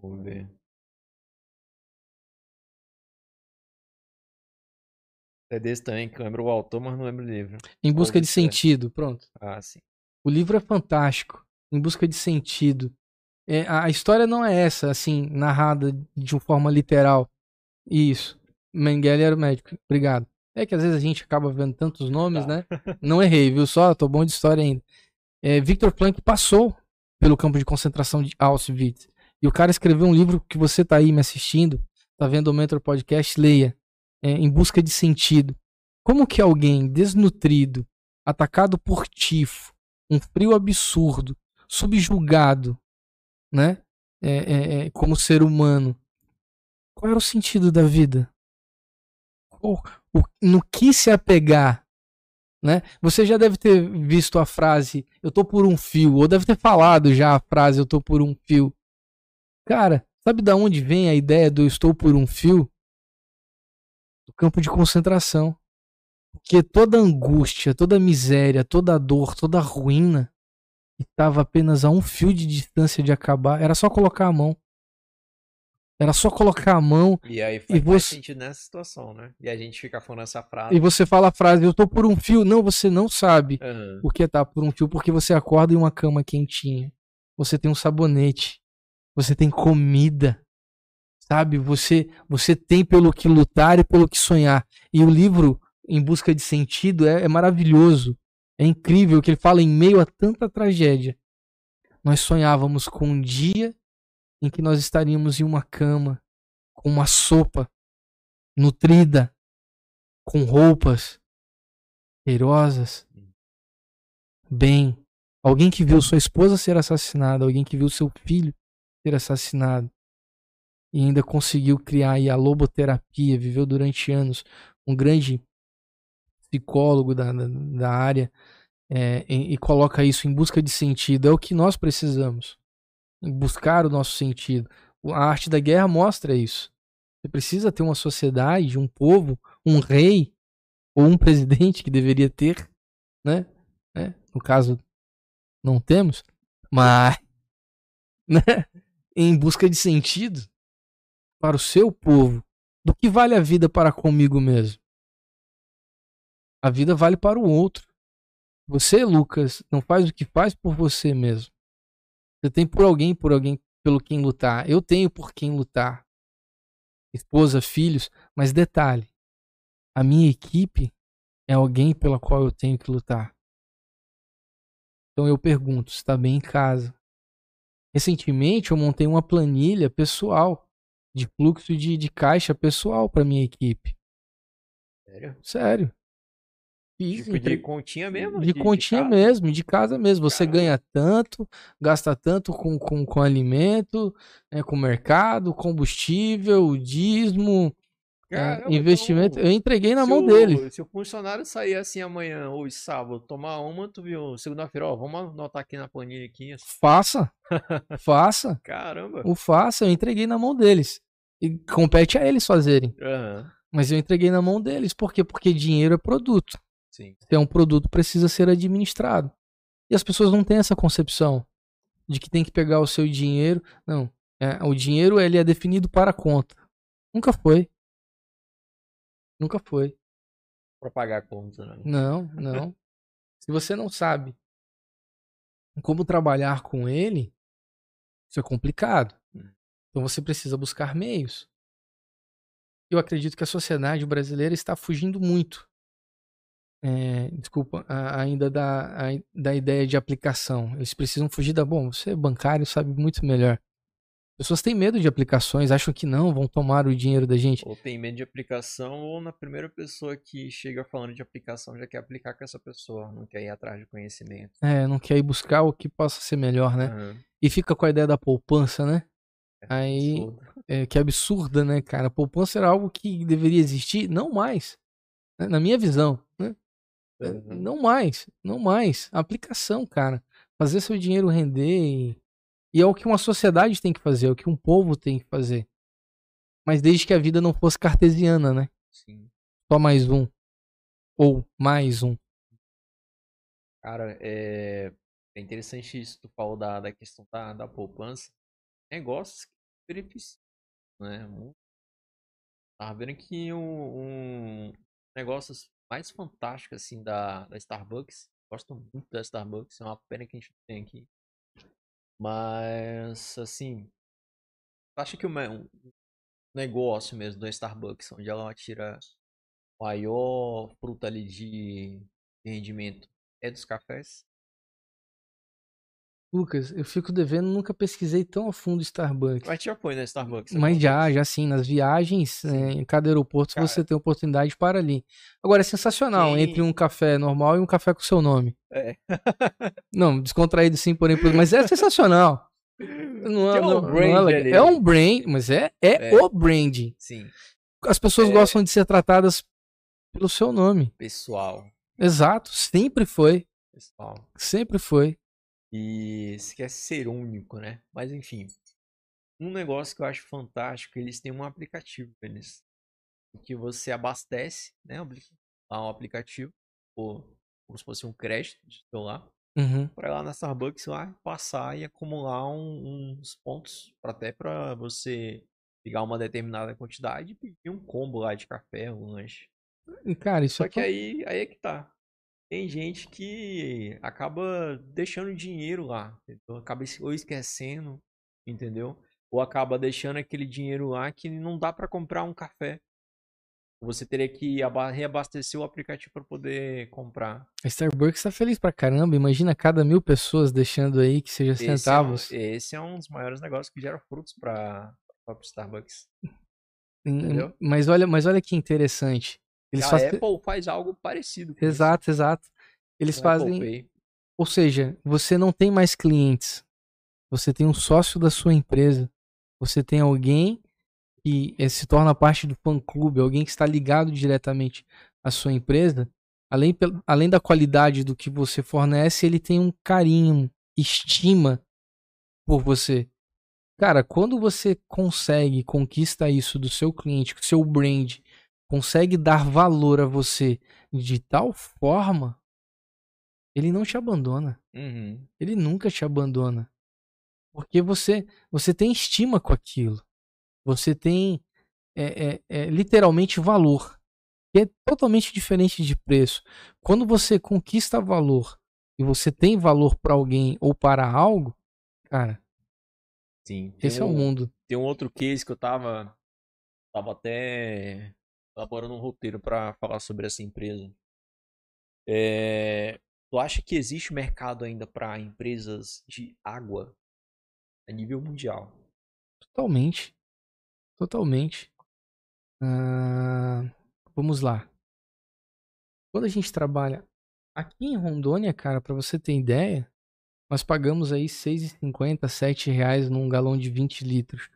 Vamos ver. É desse também, que eu lembro o autor, mas não lembro o livro. Em busca de sentido. Pronto. Ah, sim. O livro é fantástico, em busca de sentido. É, a a história não é essa, assim, narrada de uma forma literal. Isso. Mengele era o médico. Obrigado. É que às vezes a gente acaba vendo tantos nomes, Tá. né? Não errei, viu? Só tô bom de história ainda. É, Victor Planck passou pelo campo de concentração de Auschwitz. E o cara escreveu um livro que você tá aí me assistindo, tá vendo o Mentor Podcast, leia. É, em busca de sentido. Como que alguém desnutrido, atacado por tifo, um frio absurdo, subjugado, né? É, é, é, como ser humano. Qual era o sentido da vida? O- no que se apegar? Né? Você já deve ter visto a frase eu tô por um fio, ou deve ter falado já a frase eu tô por um fio. Cara, sabe da onde vem a ideia do eu estou por um fio? Do campo de concentração. Porque toda angústia, toda miséria, toda dor, toda ruína estava apenas a um fio de distância de acabar. Era só colocar a mão. Era só colocar a mão E aí E faz mais você- sentido nessa situação, né? E a gente fica falando essa frase. e você fala a frase: Eu tô por um fio. Não, você não sabe Aham. o que é tá por um fio porque você acorda em uma cama quentinha. Você tem um sabonete. Você tem comida. Sabe? Você, você tem pelo que lutar e pelo que sonhar. E o livro, Em Busca de Sentido, é, é maravilhoso. É incrível que ele fala em meio a tanta tragédia. Nós sonhávamos com um dia em que nós estaríamos em uma cama, com uma sopa nutrida, com roupas cheirosas, bem. Alguém que viu sua esposa ser assassinada, alguém que viu seu filho ser assassinado e ainda conseguiu criar a loboterapia, viveu durante anos, um grande psicólogo da, da, da área é, e, e coloca isso em busca de sentido. É o que nós precisamos, buscar o nosso sentido. A arte da guerra mostra isso. Você precisa ter uma sociedade, um povo, um rei ou um presidente que deveria ter, né? né? No caso, não temos, mas [laughs] né? em busca de sentido para o seu povo. Do que vale a vida para comigo mesmo? A vida vale para o outro. Você, Lucas, não faz o que faz por você mesmo. Você tem por alguém, por alguém pelo quem lutar. Eu tenho por quem lutar. Esposa, filhos, mas detalhe, a minha equipe é alguém pela qual eu tenho que lutar. Então eu pergunto, está bem em casa? Recentemente eu montei uma planilha pessoal de fluxo de, de caixa pessoal para minha equipe. Sério? Sério. Fiz, Tipo de entre- continha mesmo? de continha casa? mesmo, de casa mesmo. Você Caramba. ganha tanto, gasta tanto com, com, com alimento, né, com mercado, combustível, dízimo, É, Caramba, investimento, então, eu entreguei na mão o- dele. Se o funcionário sair assim amanhã, hoje, sábado, tomar uma, tu viu, segunda-feira, ó, vamos anotar aqui na planilha aqui. Faça. faça. [laughs] Caramba. O faça, eu entreguei na mão deles. E compete a eles fazerem. Aham, Mas eu entreguei na mão deles. Por quê? Porque dinheiro é produto. Sim. Se é um produto, precisa ser administrado. E as pessoas não têm essa concepção de que tem que pegar o seu dinheiro. Não. É, o dinheiro ele é definido para a conta. Nunca foi. Nunca foi. Pra pagar a conta, né? Não, não. [laughs] Se você não sabe como trabalhar com ele, isso é complicado. Hum. Então você precisa buscar meios. Eu acredito que a sociedade brasileira está fugindo muito. É, desculpa, a- ainda da, a- da ideia de aplicação. Eles precisam fugir da. Bom, você é bancário, sabe muito melhor. Pessoas têm medo de aplicações, acham que não, vão tomar o dinheiro da gente. Ou tem medo de aplicação, ou na primeira pessoa que chega falando de aplicação já quer aplicar com essa pessoa, não quer ir atrás de conhecimento. É, não quer ir buscar o que possa ser melhor, né? Aham, E fica com a ideia da poupança, né? Aí, absurdo. [laughs] é, que absurda, né, cara? Poupança era algo que deveria existir, não mais. né? Na minha visão, né? É, Aham. Não mais, não mais. Aplicação, cara. Fazer seu dinheiro render e, e é o que uma sociedade tem que fazer, é o que um povo tem que fazer. Mas desde que a vida não fosse cartesiana, né? Sim. Só mais um. Ou mais um. Cara, é, é interessante isso tu falou da, da questão da, da poupança. Negócios que beneficiam, né? Tava vendo que um, um negócios mais fantásticos assim da, da Starbucks. Gosto muito da Starbucks, é uma pena que a gente tem aqui. Mas assim, tu acha que o negócio mesmo da Starbucks, onde ela tira maior fruta ali de rendimento é dos cafés? Lucas, eu fico devendo, nunca pesquisei tão a fundo Starbucks. Mas já foi na Starbucks? Mas alguma já, já sim, nas viagens, é, Sim. em cada aeroporto Cara. você tem oportunidade para ali. Agora é sensacional Quem- entre um café normal e um café com seu nome. É. [laughs] Não, descontraído sim, porém, por- mas é sensacional. [laughs] Não, é, é um não- não brand é, legal. ali. é um brand, mas é, é, É. o brand. Sim, As pessoas É. gostam de ser tratadas pelo seu nome. pessoal. Exato, sempre foi, Pessoal. sempre foi. E se quer ser único, né? Mas enfim. Um negócio que eu acho fantástico, eles têm um aplicativo, eles. Que você abastece, né? Um aplicativo, ou como se fosse um crédito de celular. Uhum. para ir lá na Starbucks lá passar e acumular um- uns pontos até para você pegar uma determinada quantidade e pedir um combo lá de café, um lanche. Cara, isso Só é que aí, aí é que tá. Tem gente que acaba deixando dinheiro lá, entendeu? acaba ou esquecendo, entendeu? Ou acaba deixando aquele dinheiro lá que não dá pra comprar um café. Você teria que aba- reabastecer o aplicativo para poder comprar. A Starbucks tá feliz pra caramba. Imagina cada mil pessoas deixando aí que seja Esse é, centavos. esse é um dos maiores negócios que gera frutos para o Starbucks. Entendeu? Mas olha, mas olha que interessante. Eles a fazem. Apple faz algo parecido com Exato, exato. Eles isso, com o Apple fazem. Ou seja, você não tem mais clientes. Você tem um sócio da sua empresa. Você tem alguém que eh, se torna parte do fã-clube, alguém que está ligado diretamente à sua empresa. Além, além da qualidade do que você fornece, ele tem um carinho, estima por você. Cara, quando você consegue, conquista isso do seu cliente, do seu brand, consegue dar valor a você de tal forma, ele não te abandona. Uhum. Ele nunca te abandona. Porque você, você tem estima com aquilo. Você tem é, é, é, literalmente valor. Que é totalmente diferente de preço. Quando você conquista valor e você tem valor para alguém ou para algo, cara, Sim. Esse é o um- mundo. Tem um outro case que eu tava, tava até elaborando um roteiro para falar sobre essa empresa. É, tu acha que existe mercado ainda para empresas de água a nível mundial? Totalmente. Totalmente. Ah, vamos lá. Quando a gente trabalha aqui em Rondônia, cara, pra você ter ideia, nós pagamos aí R$ 6,50, 7 reais num galão de 20 litros.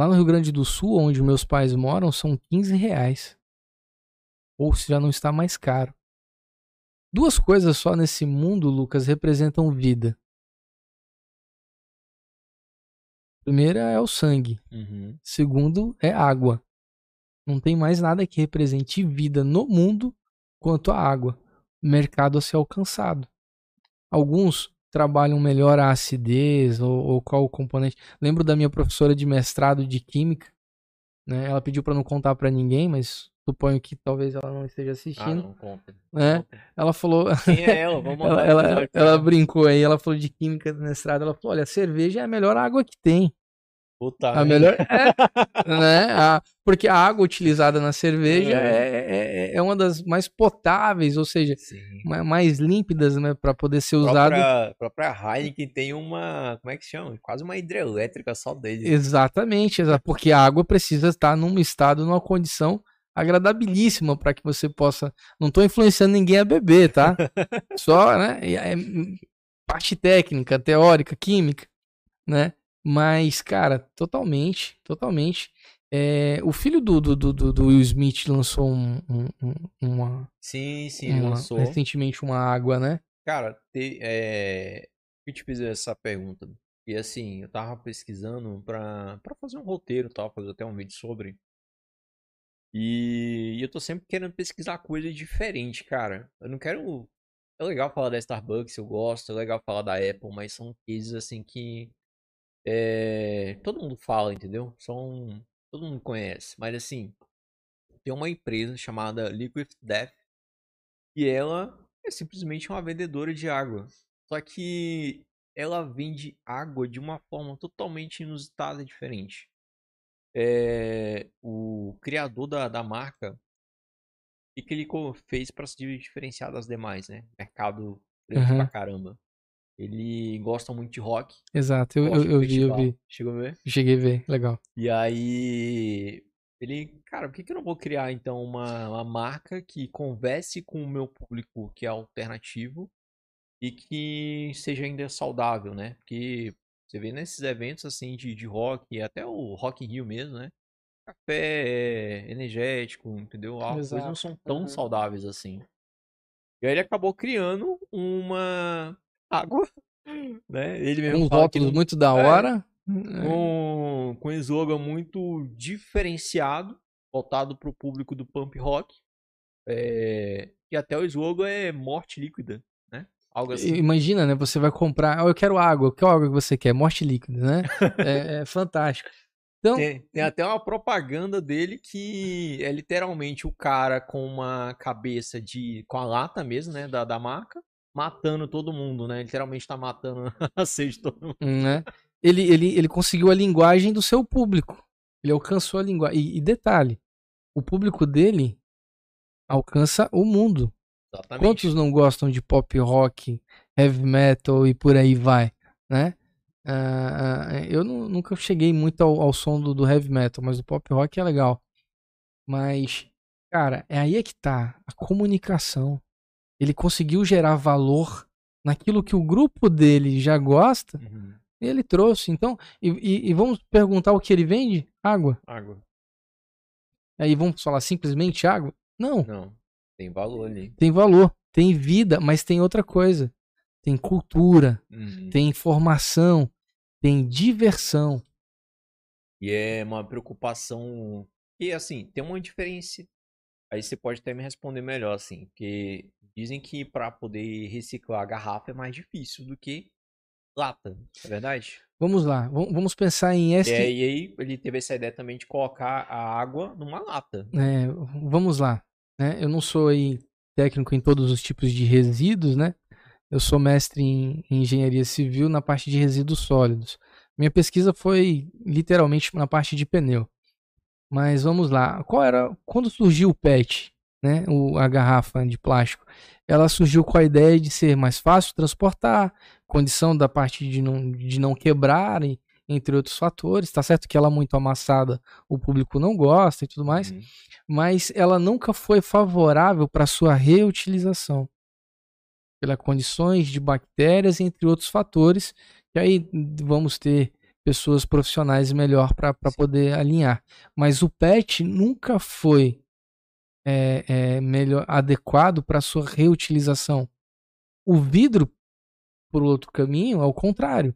Lá no Rio Grande do Sul, onde meus pais moram, são 15 reais. Ou se já não está mais caro. Duas coisas só nesse mundo, Lucas, representam vida. Primeira é o sangue. Uhum. Segundo é água. Não tem mais nada que represente vida no mundo quanto a água. Mercado a ser alcançado. Alguns trabalham melhor a acidez ou, ou qual o componente. Lembro da minha professora de mestrado de química, né? Ela pediu para não contar para ninguém, mas suponho que talvez ela não esteja Ah, assistindo. não, conta. né? Conta. Ela falou, [laughs] Quem é ela? Vamos ela, ela, ela brincou aí, ela falou de química do mestrado, ela falou, olha, cerveja é a melhor água que tem. Puta A melhor. [laughs] É, né? A- porque a água utilizada na cerveja É. é, é, é uma das mais potáveis, ou seja, Sim. ma- mais límpidas, né, para poder ser usada. própria, própria Heineken tem uma. Como é que chama? Quase uma hidrelétrica só dele. Exatamente, exa- porque a água precisa estar num estado, numa condição agradabilíssima para que você possa. Não estou influenciando ninguém a beber, tá? [laughs] Só, né? é, hum, parte técnica, teórica, química, né? Mas, cara, totalmente, totalmente. É, o filho do, do, do, do- Will Smith lançou um- um- um- uma, Sim, sim, uma- lançou. recentemente uma água, né? Cara, te, é... eu te fiz essa pergunta. E assim, eu tava pesquisando pra, pra fazer um roteiro tal, fazer até um vídeo sobre. E, e eu tô sempre querendo pesquisar coisa diferente, cara. Eu não quero. É legal falar da Starbucks, eu gosto, é legal falar da Apple, mas são cases assim que. É... Todo mundo fala, entendeu? São. Todo mundo conhece. Mas assim, tem uma empresa chamada Liquid Death. E ela é simplesmente uma vendedora de água. Só que ela vende água de uma forma totalmente inusitada e diferente. É, o criador da, da marca, o que, ele fez para se diferenciar das demais, né? Mercado grande Uhum. pra caramba. Ele gosta muito de rock. Exato, eu, eu, eu vi, eu vi. Chegou a ver? Cheguei a ver, legal. E aí, ele, cara, por que que eu não vou criar então uma, uma marca que converse com o meu público que é alternativo e que seja ainda saudável, né? Porque você vê nesses eventos assim de, de rock, até o Rock in Rio mesmo, né? Café é, energético, entendeu? As coisas não são tão uhum. saudáveis assim. E aí ele acabou criando uma água, [laughs] né? Ele mesmo Com que rótulos não- muito da É. hora. com, com um slogan muito diferenciado, voltado para o público do pump rock. É, e até o slogan é morte líquida, né? Algo assim. Imagina, né? Você vai comprar. "Ah, eu quero água. Qual água que você quer? Morte líquida, né? [laughs] é, é fantástico. Então, Tem, tem até uma propaganda dele que é literalmente o cara com uma cabeça de. com a lata mesmo, né? Da, da marca, matando todo mundo, né? Literalmente tá matando [laughs] a sede de todo mundo. né? Ele, ele, ele conseguiu a linguagem do seu público. Ele alcançou a linguagem. E, e detalhe: o público dele alcança o mundo. Exatamente. Quantos não gostam de pop rock, heavy metal e por aí vai, né? Ah, eu nu- nunca cheguei muito ao, ao som do, do heavy metal, mas o pop rock é legal. Mas, cara, é aí é que tá a comunicação. Ele conseguiu gerar valor naquilo que o grupo dele já gosta, Uhum. ele trouxe. Então, e, e- e vamos perguntar o que ele vende? Água. Água. Aí vamos falar simplesmente água? Não. Não. Tem valor ali. Tem valor, tem vida, mas tem outra coisa. Tem cultura, Uhum. tem informação, tem diversão. E é uma preocupação. E assim, tem uma diferença. Aí você pode até me responder melhor, assim. Porque dizem que para poder reciclar a garrafa é mais difícil do que lata. É verdade? Vamos lá, vam- vamos pensar em E este. aí, e aí ele teve essa ideia também de colocar a água numa lata. é, vamos lá. Né? Eu não sou aí técnico em todos os tipos de resíduos, né? Eu sou mestre em engenharia civil na parte de resíduos sólidos. Minha pesquisa foi literalmente na parte de pneu. Mas vamos lá. Qual era quando surgiu o PET, né? O, a garrafa de plástico? Ela surgiu com a ideia de ser mais fácil transportar, condição da parte de não, de não quebrar, e- entre outros fatores. Tá certo que ela é muito amassada, o público não gosta e tudo mais Uhum. mas ela nunca foi favorável para sua reutilização, pelas condições de bactérias, entre outros fatores, que aí vamos ter pessoas profissionais melhor para poder alinhar. Mas o PET nunca foi é, é, melhor adequado para sua reutilização. O vidro, por outro caminho, é o contrário.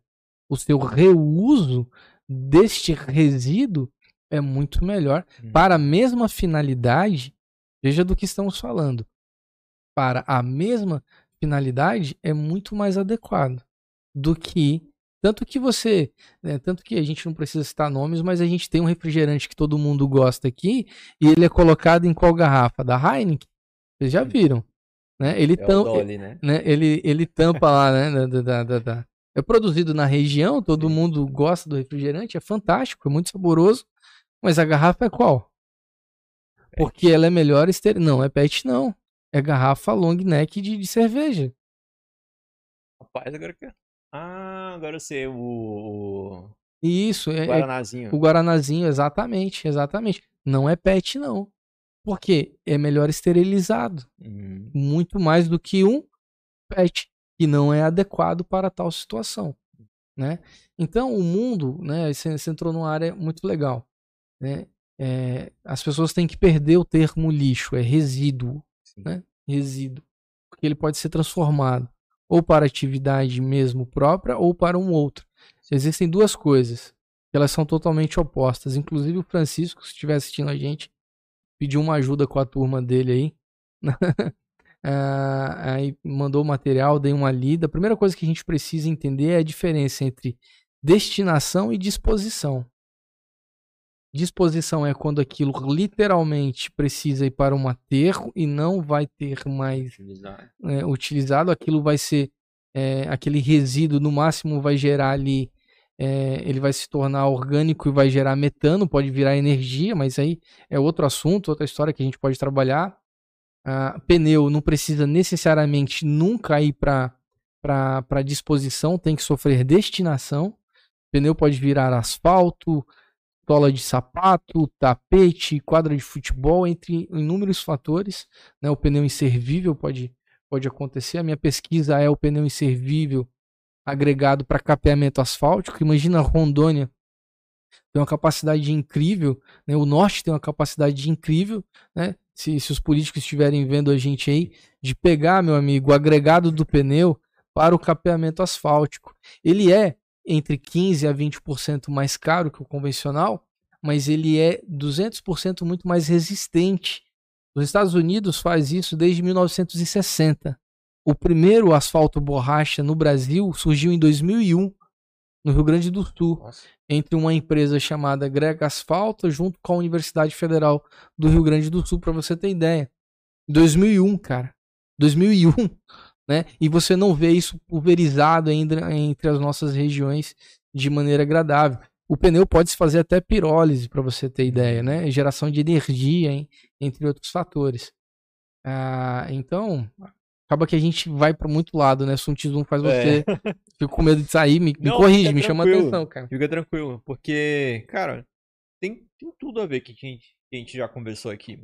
O seu reuso deste resíduo é muito melhor hum. para a mesma finalidade. Veja do que estamos falando. Para a mesma finalidade é muito mais adequado do que tanto que você, né, tanto que a gente não precisa citar nomes, mas a gente tem um refrigerante que todo mundo gosta aqui e ele é colocado em qual garrafa? Da Heineken. Vocês já viram, né? Ele é tampa, Dolly, né? né? Ele ele tampa lá, né? Da, da, da, É produzido na região, todo mundo gosta do refrigerante, é fantástico, é muito saboroso, mas a garrafa é qual? Porque ela é melhor ester... Não, é PET não. É garrafa long neck de, de cerveja. Rapaz, agora que ah, agora eu sei, o. o... Isso, é, é. Guaranazinho. É, o Guaranazinho, exatamente, exatamente. Não é pet, não. Porque é melhor esterilizado. Uhum. Muito mais do que um pet, que não é adequado para tal situação. Né? Então, o mundo, né, você, você entrou numa área muito legal. Né? É, as pessoas têm que perder o termo lixo, é resíduo. Né? Resíduo. Porque ele pode ser transformado ou para atividade mesmo própria ou para um outro. Existem duas coisas, elas são totalmente opostas. Inclusive o Francisco, se estiver assistindo a gente, pediu uma ajuda com a turma dele aí. [laughs] ah, aí mandou o material, dei uma lida. A primeira coisa que a gente precisa entender é a diferença entre destinação e disposição. Disposição é quando aquilo literalmente precisa ir para um aterro e não vai ter mais utilizado. É, utilizado. Aquilo vai ser é, aquele resíduo, no máximo vai gerar ali, é, ele vai se tornar orgânico e vai gerar metano, pode virar energia, mas aí é outro assunto, outra história que a gente pode trabalhar. Ah, pneu não precisa necessariamente nunca ir para disposição, tem que sofrer destinação. Pneu pode virar asfalto, tola de sapato, tapete, quadra de futebol, entre inúmeros fatores. Né? O pneu inservível pode, pode acontecer. A minha pesquisa é o pneu inservível agregado para capeamento asfáltico. Imagina Rondônia tem uma capacidade incrível, né? o norte tem uma capacidade incrível, né? se, se os políticos estiverem vendo a gente aí, de pegar, meu amigo, o agregado do pneu para o capeamento asfáltico. Ele é entre 15% a 20% mais caro que o convencional, mas ele é 200% muito mais resistente. Os Estados Unidos faz isso desde 1960. O primeiro asfalto borracha no Brasil surgiu em 2001, no Rio Grande do Sul, Nossa. entre uma empresa chamada Grega Asfalto junto com a Universidade Federal do Rio Grande do Sul, para você ter ideia. 2001, cara. 2001 né? E você não vê isso pulverizado ainda entre as nossas regiões de maneira agradável. O pneu pode se fazer até pirólise, para você ter ideia, né? Geração de energia, hein? entre outros fatores. Ah, então, acaba que a gente vai para muito lado, né? Sun Tzu faz você. É. [laughs] Fico com medo de sair, me, me corrige, me chama atenção, cara. Fica tranquilo, porque, cara, tem, tem tudo a ver que a gente, que a gente já conversou aqui.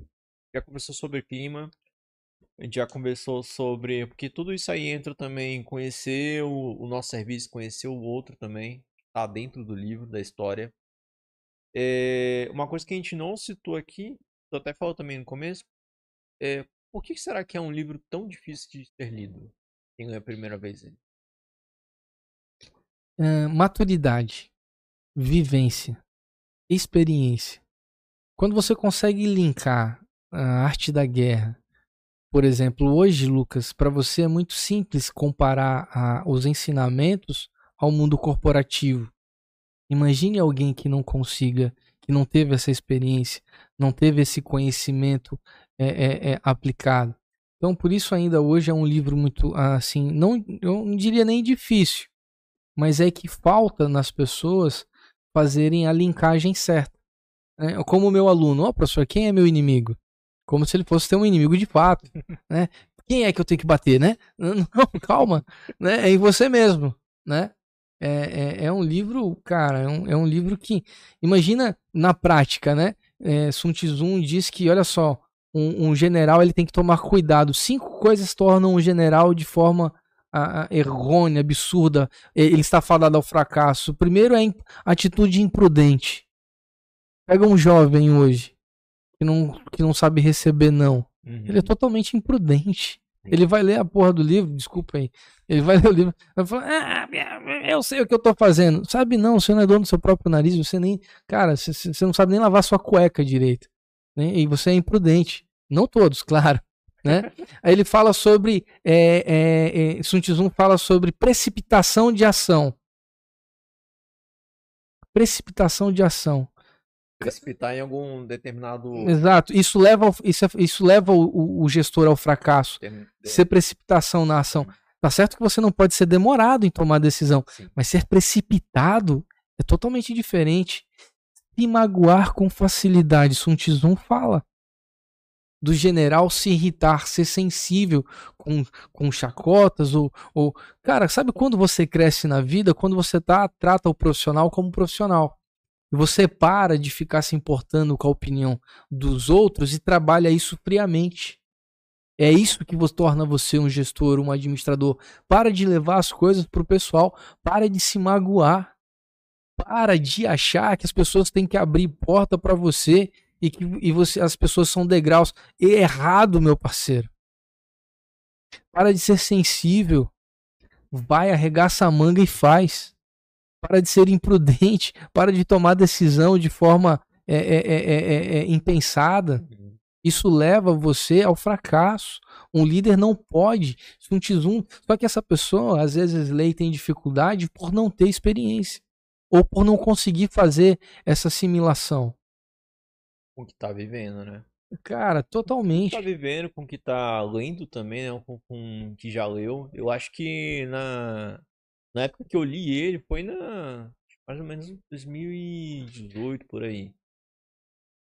Já conversou sobre clima, a gente já conversou sobre. Porque tudo isso aí entra também em conhecer o, o nosso serviço, conhecer o outro também. Tá dentro do livro, da história. É, uma coisa que a gente não citou aqui, tu até falou também no começo, é por que será que é um livro tão difícil de ser lido? Quem lê a primeira vez ele? Uh, maturidade, vivência, experiência. Quando você consegue linkar a arte da guerra por exemplo, hoje, Lucas, para você é muito simples comparar a, os ensinamentos ao mundo corporativo. Imagine alguém que não consiga, que não teve essa experiência, não teve esse conhecimento é, é, é, aplicado. Então, por isso ainda hoje é um livro muito assim, não, eu não diria nem difícil, mas é que falta nas pessoas fazerem a linkagem certa. É, como o meu aluno, ó, oh, professor, quem é meu inimigo? Como se ele fosse ter um inimigo de fato, [laughs] né? Quem é que eu tenho que bater, né? [laughs] Não, calma, né? É em você mesmo, né? É, é, é um livro, cara, é um, é um, livro que, imagina na prática, né? É, Sun Tzu diz que, olha só, um, um, general ele tem que tomar cuidado. Cinco coisas tornam um general de forma a, a errônea, absurda, ele está fadado ao fracasso. Primeiro é atitude imprudente. Pega um jovem hoje que não, que não sabe receber não. Uhum. Ele é totalmente imprudente. Ele vai ler a porra do livro, desculpa aí. Ele vai [laughs] ler o livro, vai falar, ah, eu sei o que eu tô fazendo. Sabe não, você não é dono do seu próprio nariz, você nem, cara, você, você não sabe nem lavar sua cueca direito. Né? E você é imprudente. Não todos, [laughs] claro. Né? Aí ele fala sobre, é, é, é, Sun Tzu fala sobre precipitação de ação. Precipitação de ação precipitar em algum determinado. Exato. Isso leva, isso, isso leva o, o gestor ao fracasso. Tem, Ser precipitação na ação. Tá certo que você não pode ser demorado em tomar decisão, Sim. mas ser precipitado é totalmente diferente. Se magoar com facilidade, Sun Tzu fala. Do general se irritar, ser sensível com, com chacotas ou, ou. Cara, sabe quando você cresce na vida? Quando você tá, trata o profissional como profissional. E você para de ficar se importando com a opinião dos outros e trabalha isso friamente. É isso que torna você um gestor, um administrador. Para de levar as coisas para o pessoal, para de se magoar, para de achar que as pessoas têm que abrir porta para você e que e você, as pessoas são degraus. Errado, meu parceiro. Para de ser sensível. Vai, arregaça a manga e faz para de ser imprudente, [laughs] para de tomar decisão de forma é, é, é, impensada. Isso leva você ao fracasso. Um líder não pode. Um tizum, só que essa pessoa, às vezes, e tem dificuldade por não ter experiência. Ou por não conseguir fazer essa assimilação. Com o que tá vivendo, né? Cara, totalmente. Com o que tá vivendo, com o que tá lendo também, né? Com, com o que já leu. Eu acho que na, na época que eu li ele, foi na. mais ou menos 2018 por aí.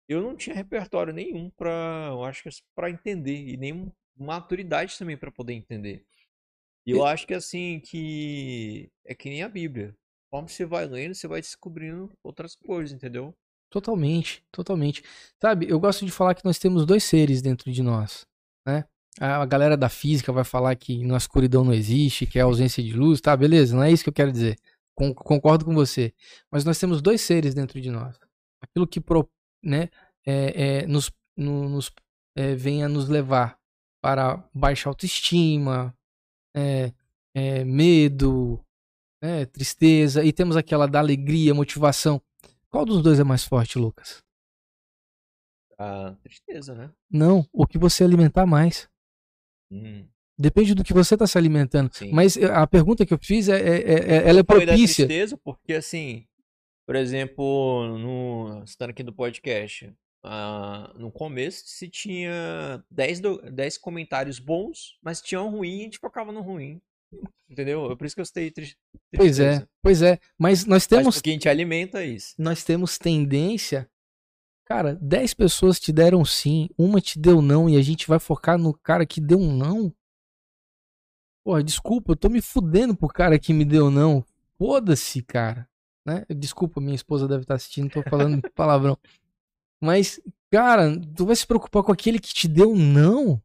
Eu não tinha repertório nenhum pra. Eu acho que pra entender. E nem maturidade também para poder entender. E eu acho que assim, que. É que nem a Bíblia. Conforme você vai lendo, você vai descobrindo outras coisas, entendeu? Totalmente, totalmente. Sabe, eu gosto de falar que nós temos dois seres dentro de nós, né? A galera da física vai falar que na escuridão não existe, que é ausência de luz, tá? Beleza, não é isso que eu quero dizer. Concordo com você. Mas nós temos dois seres dentro de nós. Aquilo que né, é, é, nos, no, nos é, vem a nos levar para baixa autoestima, é, é, medo, né, tristeza, e temos aquela da alegria, motivação. Qual dos dois é mais forte, Lucas? A tristeza, né? Não, o que você alimentar mais. Hum. Depende do que você está se alimentando. Sim. Mas eh, a pergunta que eu fiz é, é, é, é ela é propícia. Da tristeza porque assim, por exemplo, no estando aqui do podcast, uh, no começo se tinha 10, 10 comentários bons, mas tinha um ruim e a gente focava no ruim. Entendeu? É por isso que eu citei tristeza. Pois é, pois é. Mas nós temos. Mas porque a gente alimenta isso. Nós temos tendência Cara, 10 pessoas te deram sim, uma te deu não, e a gente vai focar no cara que deu um não? Pô, desculpa, eu tô me fudendo pro cara que me deu não. Foda-se, cara. Né? Desculpa, minha esposa deve estar tá assistindo, tô falando [laughs] palavrão. Mas, cara, tu vai se preocupar com aquele que te deu não?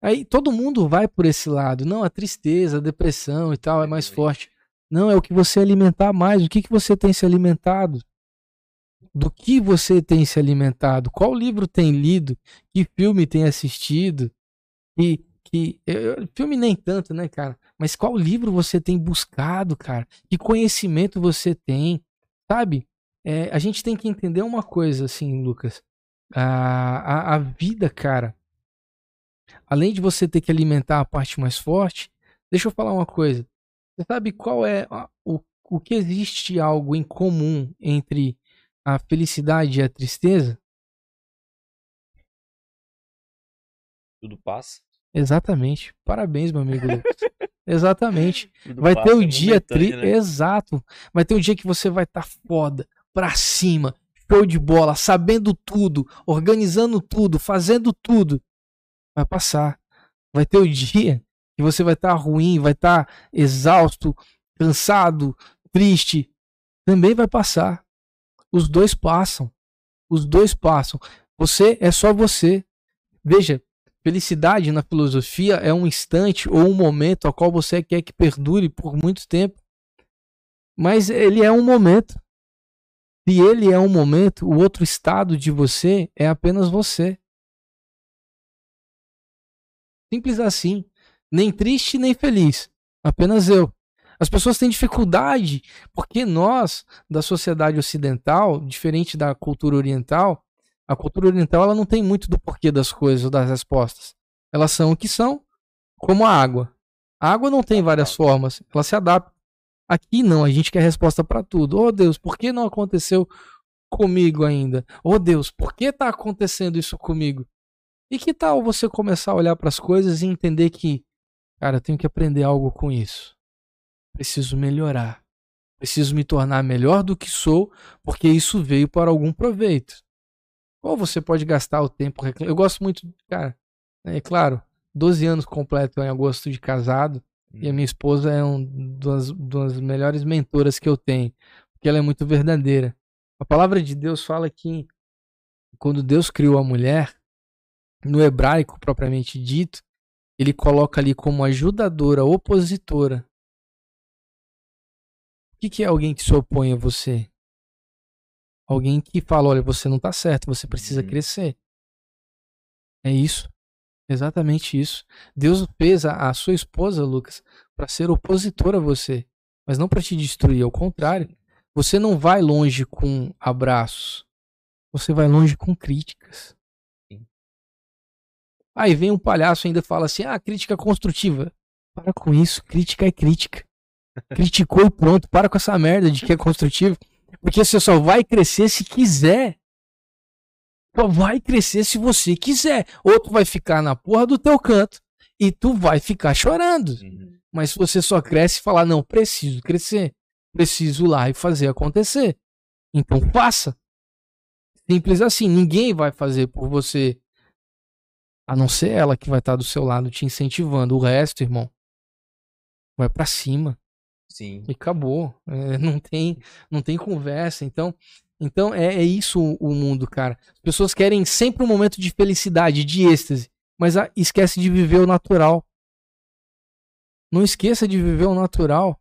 Aí todo mundo vai por esse lado. Não, a tristeza, a depressão e tal é mais forte. Não, é o que você alimentar mais. O que, que você tem se alimentado? Do que você tem se alimentado, qual livro tem lido, que filme tem assistido, e que eu, filme nem tanto, né, cara? Mas qual livro você tem buscado, cara? Que conhecimento você tem, sabe? É, a gente tem que entender uma coisa, assim, Lucas. A, a, a vida, cara, além de você ter que alimentar a parte mais forte, deixa eu falar uma coisa. Você sabe qual é o, o que existe algo em comum entre a felicidade e a tristeza? Tudo passa. Exatamente. Parabéns, meu amigo Lucas. [laughs] Exatamente. Tudo vai ter o um dia tri... né? exato. Vai ter um dia que você vai estar tá foda, pra cima, show de bola, sabendo tudo, organizando tudo, fazendo tudo. Vai passar. Vai ter o dia que você vai estar tá ruim, vai estar tá exausto, cansado, triste. Também vai passar. Os dois passam. Os dois passam. Você é só você. Veja, Felicidade na filosofia é um instante ou um momento ao qual você quer que perdure por muito tempo. Mas ele é um momento. Se ele é um momento, o outro estado de você é apenas você. Simples assim. Nem triste, nem feliz. Apenas eu. As pessoas têm dificuldade porque nós, da sociedade ocidental, diferente da cultura oriental, a cultura oriental ela não tem muito do porquê das coisas ou das respostas. Elas são o que são, como a água. A água não tem várias formas, ela se adapta. Aqui não, a gente quer resposta para tudo. Oh Deus, por que não aconteceu comigo ainda? Oh Deus, por que está acontecendo isso comigo? E que tal você começar a olhar para as coisas e entender que, cara, eu tenho que aprender algo com isso. Preciso melhorar. Preciso me tornar melhor do que sou, porque isso veio para algum proveito. Ou você pode gastar o tempo reclamando. Eu gosto muito, cara, é claro, 12 anos completo em agosto de casado. Hum. E a minha esposa é uma das, das melhores mentoras que eu tenho. Porque ela é muito verdadeira. A palavra de Deus fala que quando Deus criou a mulher, no hebraico propriamente dito, ele coloca ali como ajudadora, opositora. O que, é alguém que se opõe a você? Alguém que fala: olha, você não está certo, você precisa uhum. crescer. É isso. Exatamente isso. Deus fez a, a sua esposa, Lucas, para ser opositora a você, mas não para te destruir. Ao contrário, você não vai longe com abraços, você vai longe com críticas. Aí vem um palhaço e ainda fala assim: ah, crítica construtiva. Para com isso, crítica é crítica. Criticou e pronto, para com essa merda de que é construtivo. Porque você só vai crescer se quiser. Só vai crescer se você quiser. Ou tu vai ficar na porra do teu canto e tu vai ficar chorando. Uhum. Mas se você só cresce e falar, não, preciso crescer. Preciso lá e fazer acontecer. Então faça. Simples assim. Ninguém vai fazer por você. A não ser ela que vai estar do seu lado te incentivando. O resto, irmão, vai para cima. Sim. E acabou. É, [laughs] não, tem, não tem conversa. Então, então é, é isso o mundo, cara. As pessoas querem sempre um momento de felicidade, de êxtase, mas a, esquece de viver o natural. Não esqueça de viver o natural.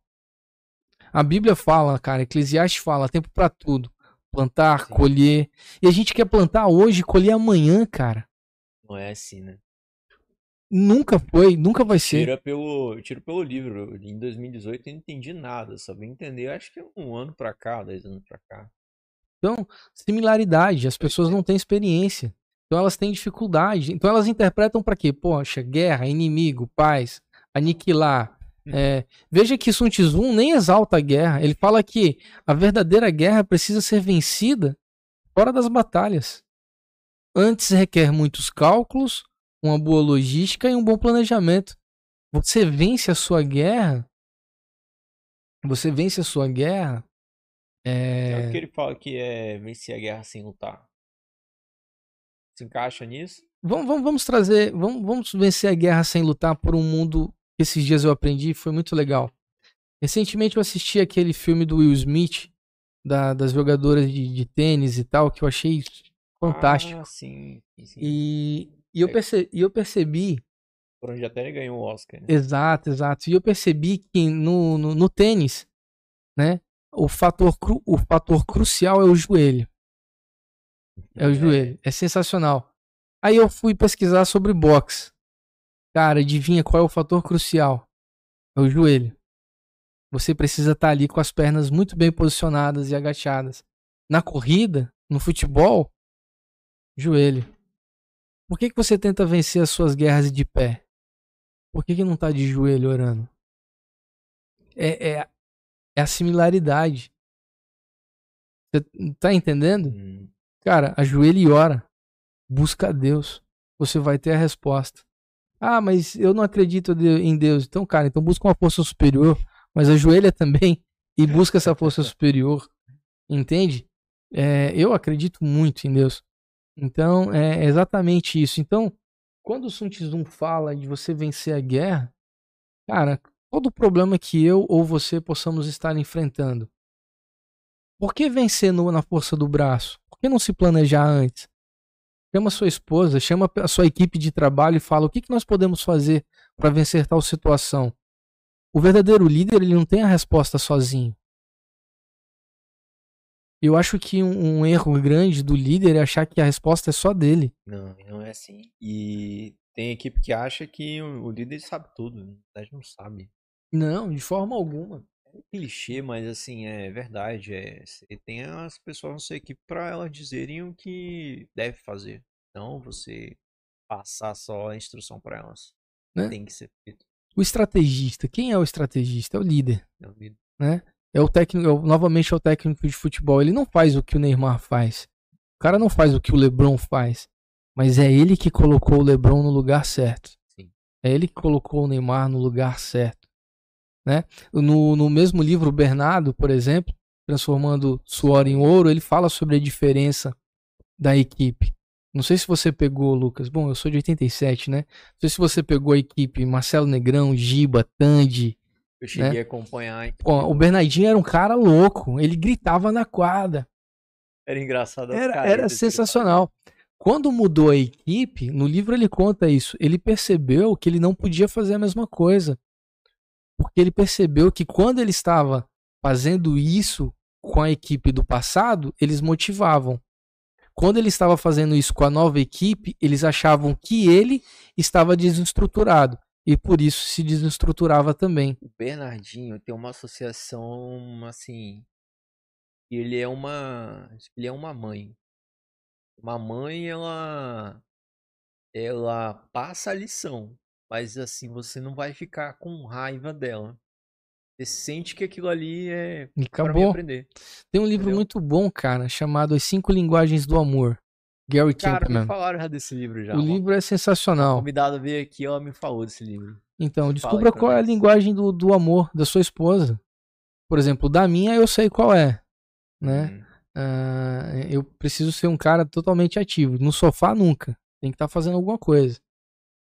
A Bíblia fala, cara, Eclesiastes fala, tempo para tudo. Plantar, Sim. colher. E a gente quer plantar hoje colher amanhã, cara. Não é assim, né? Nunca foi, nunca vai ser. Tira pelo, tiro pelo livro. Em 2018 eu não entendi nada, só vim entender, acho que um ano pra cá, dois anos pra cá. Então, similaridade, as pessoas não têm experiência. Então elas têm dificuldade. Então elas interpretam para quê? Poxa, guerra, inimigo, paz, aniquilar. Uhum. É, veja que Sun Tzu nem exalta a guerra. Ele fala que a verdadeira guerra precisa ser vencida fora das batalhas. Antes requer muitos cálculos, uma boa logística e um bom planejamento. Você vence a sua guerra. Você vence a sua guerra. É, é o que ele fala que é vencer a guerra sem lutar. Se encaixa nisso? Vamos, vamos, vamos trazer. Vamos, vamos vencer a guerra sem lutar por um mundo que esses dias eu aprendi foi muito legal. Recentemente eu assisti aquele filme do Will Smith, da, das jogadoras de, de tênis e tal, que eu achei fantástico. Ah, sim, sim. E, e eu, percebi, eu percebi. Por onde até ele ganhou o Oscar. Né? Exato, exato. E eu percebi que no, no, no tênis, né? O fator, cru, o fator crucial é o joelho. É o é. joelho. É sensacional. Aí eu fui pesquisar sobre boxe. Cara, adivinha qual é o fator crucial? É o joelho. Você precisa estar tá ali com as pernas muito bem posicionadas e agachadas. Na corrida, no futebol, joelho. Por que, que você tenta vencer as suas guerras de pé? Por que, que não tá de joelho orando? É, é, é a similaridade. Você tá entendendo? Hum. Cara, ajoelha e ora. Busca a Deus. Você vai ter a resposta. Ah, mas eu não acredito em Deus. Então, cara, então busca uma força superior. Mas ajoelha também e busca essa força superior. Entende? É, eu acredito muito em Deus. Então, é exatamente isso. Então, quando o Sun Tzu fala de você vencer a guerra, cara, todo problema que eu ou você possamos estar enfrentando, por que vencer no, na força do braço? Por que não se planejar antes? Chama sua esposa, chama a sua equipe de trabalho e fala o que, que nós podemos fazer para vencer tal situação. O verdadeiro líder ele não tem a resposta sozinho. Eu acho que um, um, erro grande do líder é achar que a resposta é só dele. Não, não é assim. E tem equipe que acha que o, líder sabe tudo. Na verdade, não sabe. Não, de forma alguma. É clichê, mas assim, é verdade. É, você tem as pessoas na sua equipe para elas dizerem o que deve fazer. Não você passar só a instrução para elas. Né? Tem que ser feito. O estrategista, quem é o estrategista? É o líder. É o líder. Né? É o técnico, é novamente é o técnico de futebol. Ele não faz o que o Neymar faz. O cara não faz o que o LeBron faz. Mas é ele que colocou o LeBron no lugar certo. Sim. É ele que colocou o Neymar no lugar certo. Né? No, no mesmo livro, Bernardo, por exemplo, Transformando Suor em Ouro, ele fala sobre a diferença da equipe. Não sei se você pegou, Lucas. Bom, eu sou de 87, né? Não sei se você pegou a equipe Marcelo Negrão, Giba, Tandy, eu cheguei né? a acompanhar. Pô, o Bernardinho era um cara louco. Ele gritava na quadra. Era engraçado. Era, era sensacional. Quando mudou a equipe, no livro ele conta isso. Ele percebeu que ele não podia fazer a mesma coisa. Porque ele percebeu que quando ele estava fazendo isso com a equipe do passado, eles motivavam. Quando ele estava fazendo isso com a nova equipe, eles achavam que ele estava desestruturado e por isso se desestruturava também. O Bernardinho tem uma associação assim, ele é uma, ele é uma mãe. Uma mãe ela ela passa a lição, mas assim você não vai ficar com raiva dela. Você sente que aquilo ali é acabou. aprender. Tem um livro Entendeu? muito bom, cara, chamado As Cinco Linguagens do Amor. Gary Cara, me falaram já desse livro já. O livro é sensacional. O convidado veio aqui, ela me falou desse livro. Então, descubra qual é a linguagem do, do amor da sua esposa. Por exemplo, da minha eu sei qual é, né? Hum. Uh, eu preciso ser um cara totalmente ativo. No sofá nunca. Tem que estar tá fazendo alguma coisa,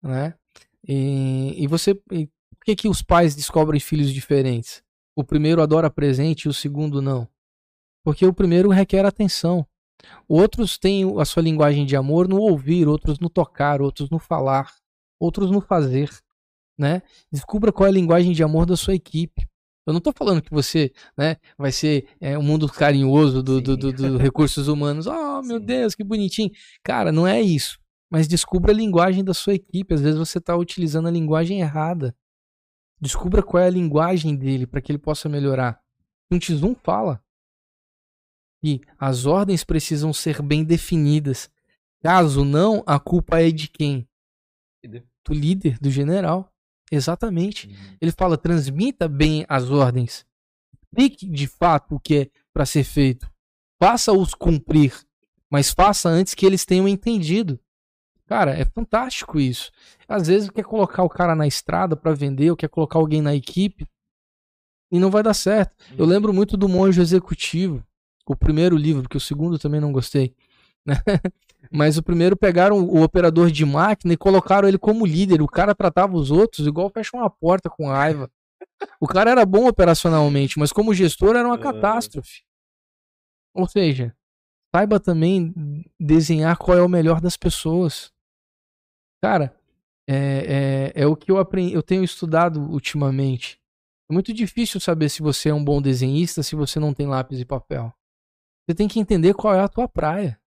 né? E, e você, e por que que os pais descobrem filhos diferentes? O primeiro adora presente e o segundo não. Porque o primeiro requer atenção. Outros têm a sua linguagem de amor no ouvir, outros no tocar, outros no falar, outros no fazer, né? Descubra qual é a linguagem de amor da sua equipe. Eu não estou falando que você né, vai ser é, um mundo carinhoso dos do, do, do recursos humanos. Oh, meu Sim. Deus, que bonitinho. Cara, não é isso. Mas descubra a linguagem da sua equipe. Às vezes você está utilizando a linguagem errada. Descubra qual é a linguagem dele para que ele possa melhorar. Um Tizum fala que as ordens precisam ser bem definidas. Caso não, a culpa é de quem? Do líder, do general. Exatamente. Uhum. Ele fala: transmita bem as ordens. Explique de fato o que é para ser feito. Faça-os cumprir, mas faça antes que eles tenham entendido. Cara, é fantástico isso. Às vezes quer colocar o cara na estrada para vender, ou quer colocar alguém na equipe e não vai dar certo. Eu uhum. lembro muito do monge executivo o primeiro livro, porque o segundo também não gostei. Né? [laughs] Mas o primeiro pegaram o operador de máquina e colocaram ele como líder. O cara tratava os outros igual fecha uma porta com raiva. O cara era bom operacionalmente, mas como gestor era uma é. catástrofe. Ou seja, saiba também desenhar qual é o melhor das pessoas. Cara, é, é, é o que eu aprendi, eu tenho estudado ultimamente. É muito difícil saber se você é um bom desenhista se você não tem lápis e papel. Você tem que entender qual é a tua praia.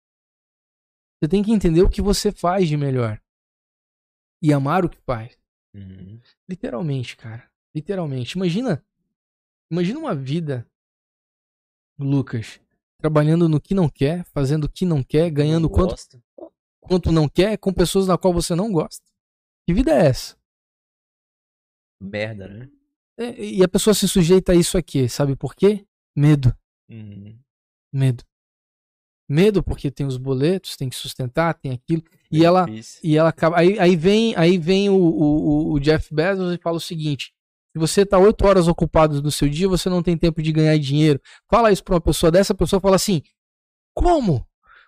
Você tem que entender o que você faz de melhor. E amar o que faz. Uhum. Literalmente, cara. Literalmente. Imagina. Imagina uma vida, Lucas, trabalhando no que não quer, fazendo o que não quer, ganhando não quanto, quanto não quer, com pessoas na qual você não gosta. Que vida é essa? Merda, né? É, e a pessoa se sujeita a isso aqui, sabe por quê? Medo. Uhum. Medo. Medo porque tem os boletos, tem que sustentar, tem aquilo. e ela, e ela acaba. Aí, aí vem, aí vem o, o, o Jeff Bezos e fala o seguinte: se você está oito horas ocupado no seu dia, você não tem tempo de ganhar dinheiro. Fala isso para uma pessoa dessa, pessoa fala assim: como?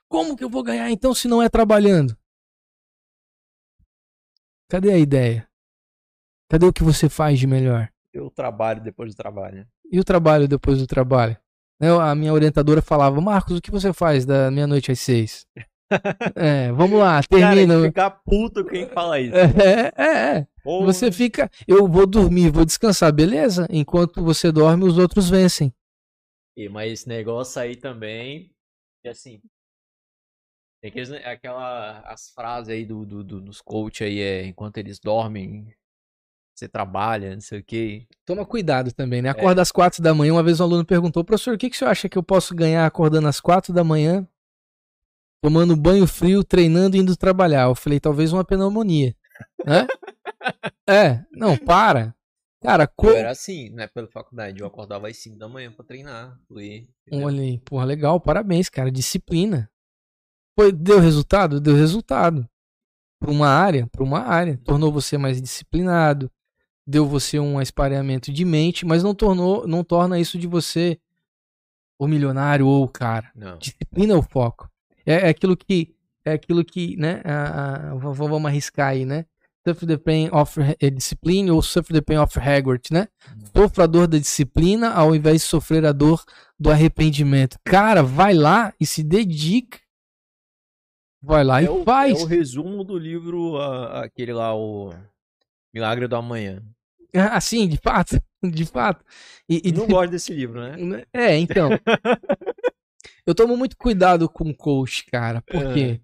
Como que eu vou ganhar então se não é trabalhando? Cadê a ideia? Cadê o que você faz de melhor? Eu trabalho depois do trabalho. E o trabalho depois do trabalho? Né, a minha orientadora falava, Marcos, o que você faz da meia-noite às seis? [laughs] É, vamos lá, Cara, termina. ele fica puto quem fala isso. É, é, é. Porra. Você fica. Eu vou dormir, vou descansar, beleza? Enquanto você dorme, os outros vencem. E, mas esse negócio aí também, é assim, tem aqueles, ne- aquela, as frases aí do, do, do- dos coach aí, é, enquanto eles dormem, você trabalha, não sei o quê. Toma cuidado também, né? Acorda às quatro da manhã. Uma vez um aluno perguntou, professor, o que, que o senhor acha que eu posso ganhar acordando às quatro da manhã, tomando banho frio, treinando e indo trabalhar? Eu falei, talvez uma pneumonia. [laughs] Né? é, não, para. Cara, co... Eu era assim, né, pela faculdade, eu acordava às 5 da manhã pra treinar, entendeu? Olha aí, porra, legal, parabéns, cara. Disciplina. Foi, deu resultado? Deu resultado. Para uma área, para uma área. Tornou você mais disciplinado, deu você um espareamento de mente, mas não tornou, não torna isso de você o milionário ou o cara. Não. Disciplina é o foco. É, é aquilo que, é aquilo que, né? a- a- vamos arriscar aí, né? Suffer the pain of eh, discipline ou suffer the pain of Hagrid, né? Sofra a dor da disciplina ao invés de sofrer a dor do arrependimento. Cara, vai lá e se dedica. Vai lá É e o, faz. é o resumo do livro, aquele lá, o Milagre do Amanhã. [laughs] Assim, de fato, [laughs] de fato. E, e- não gosto desse livro, né? É, então. [laughs] eu tomo muito cuidado com coach, cara, porque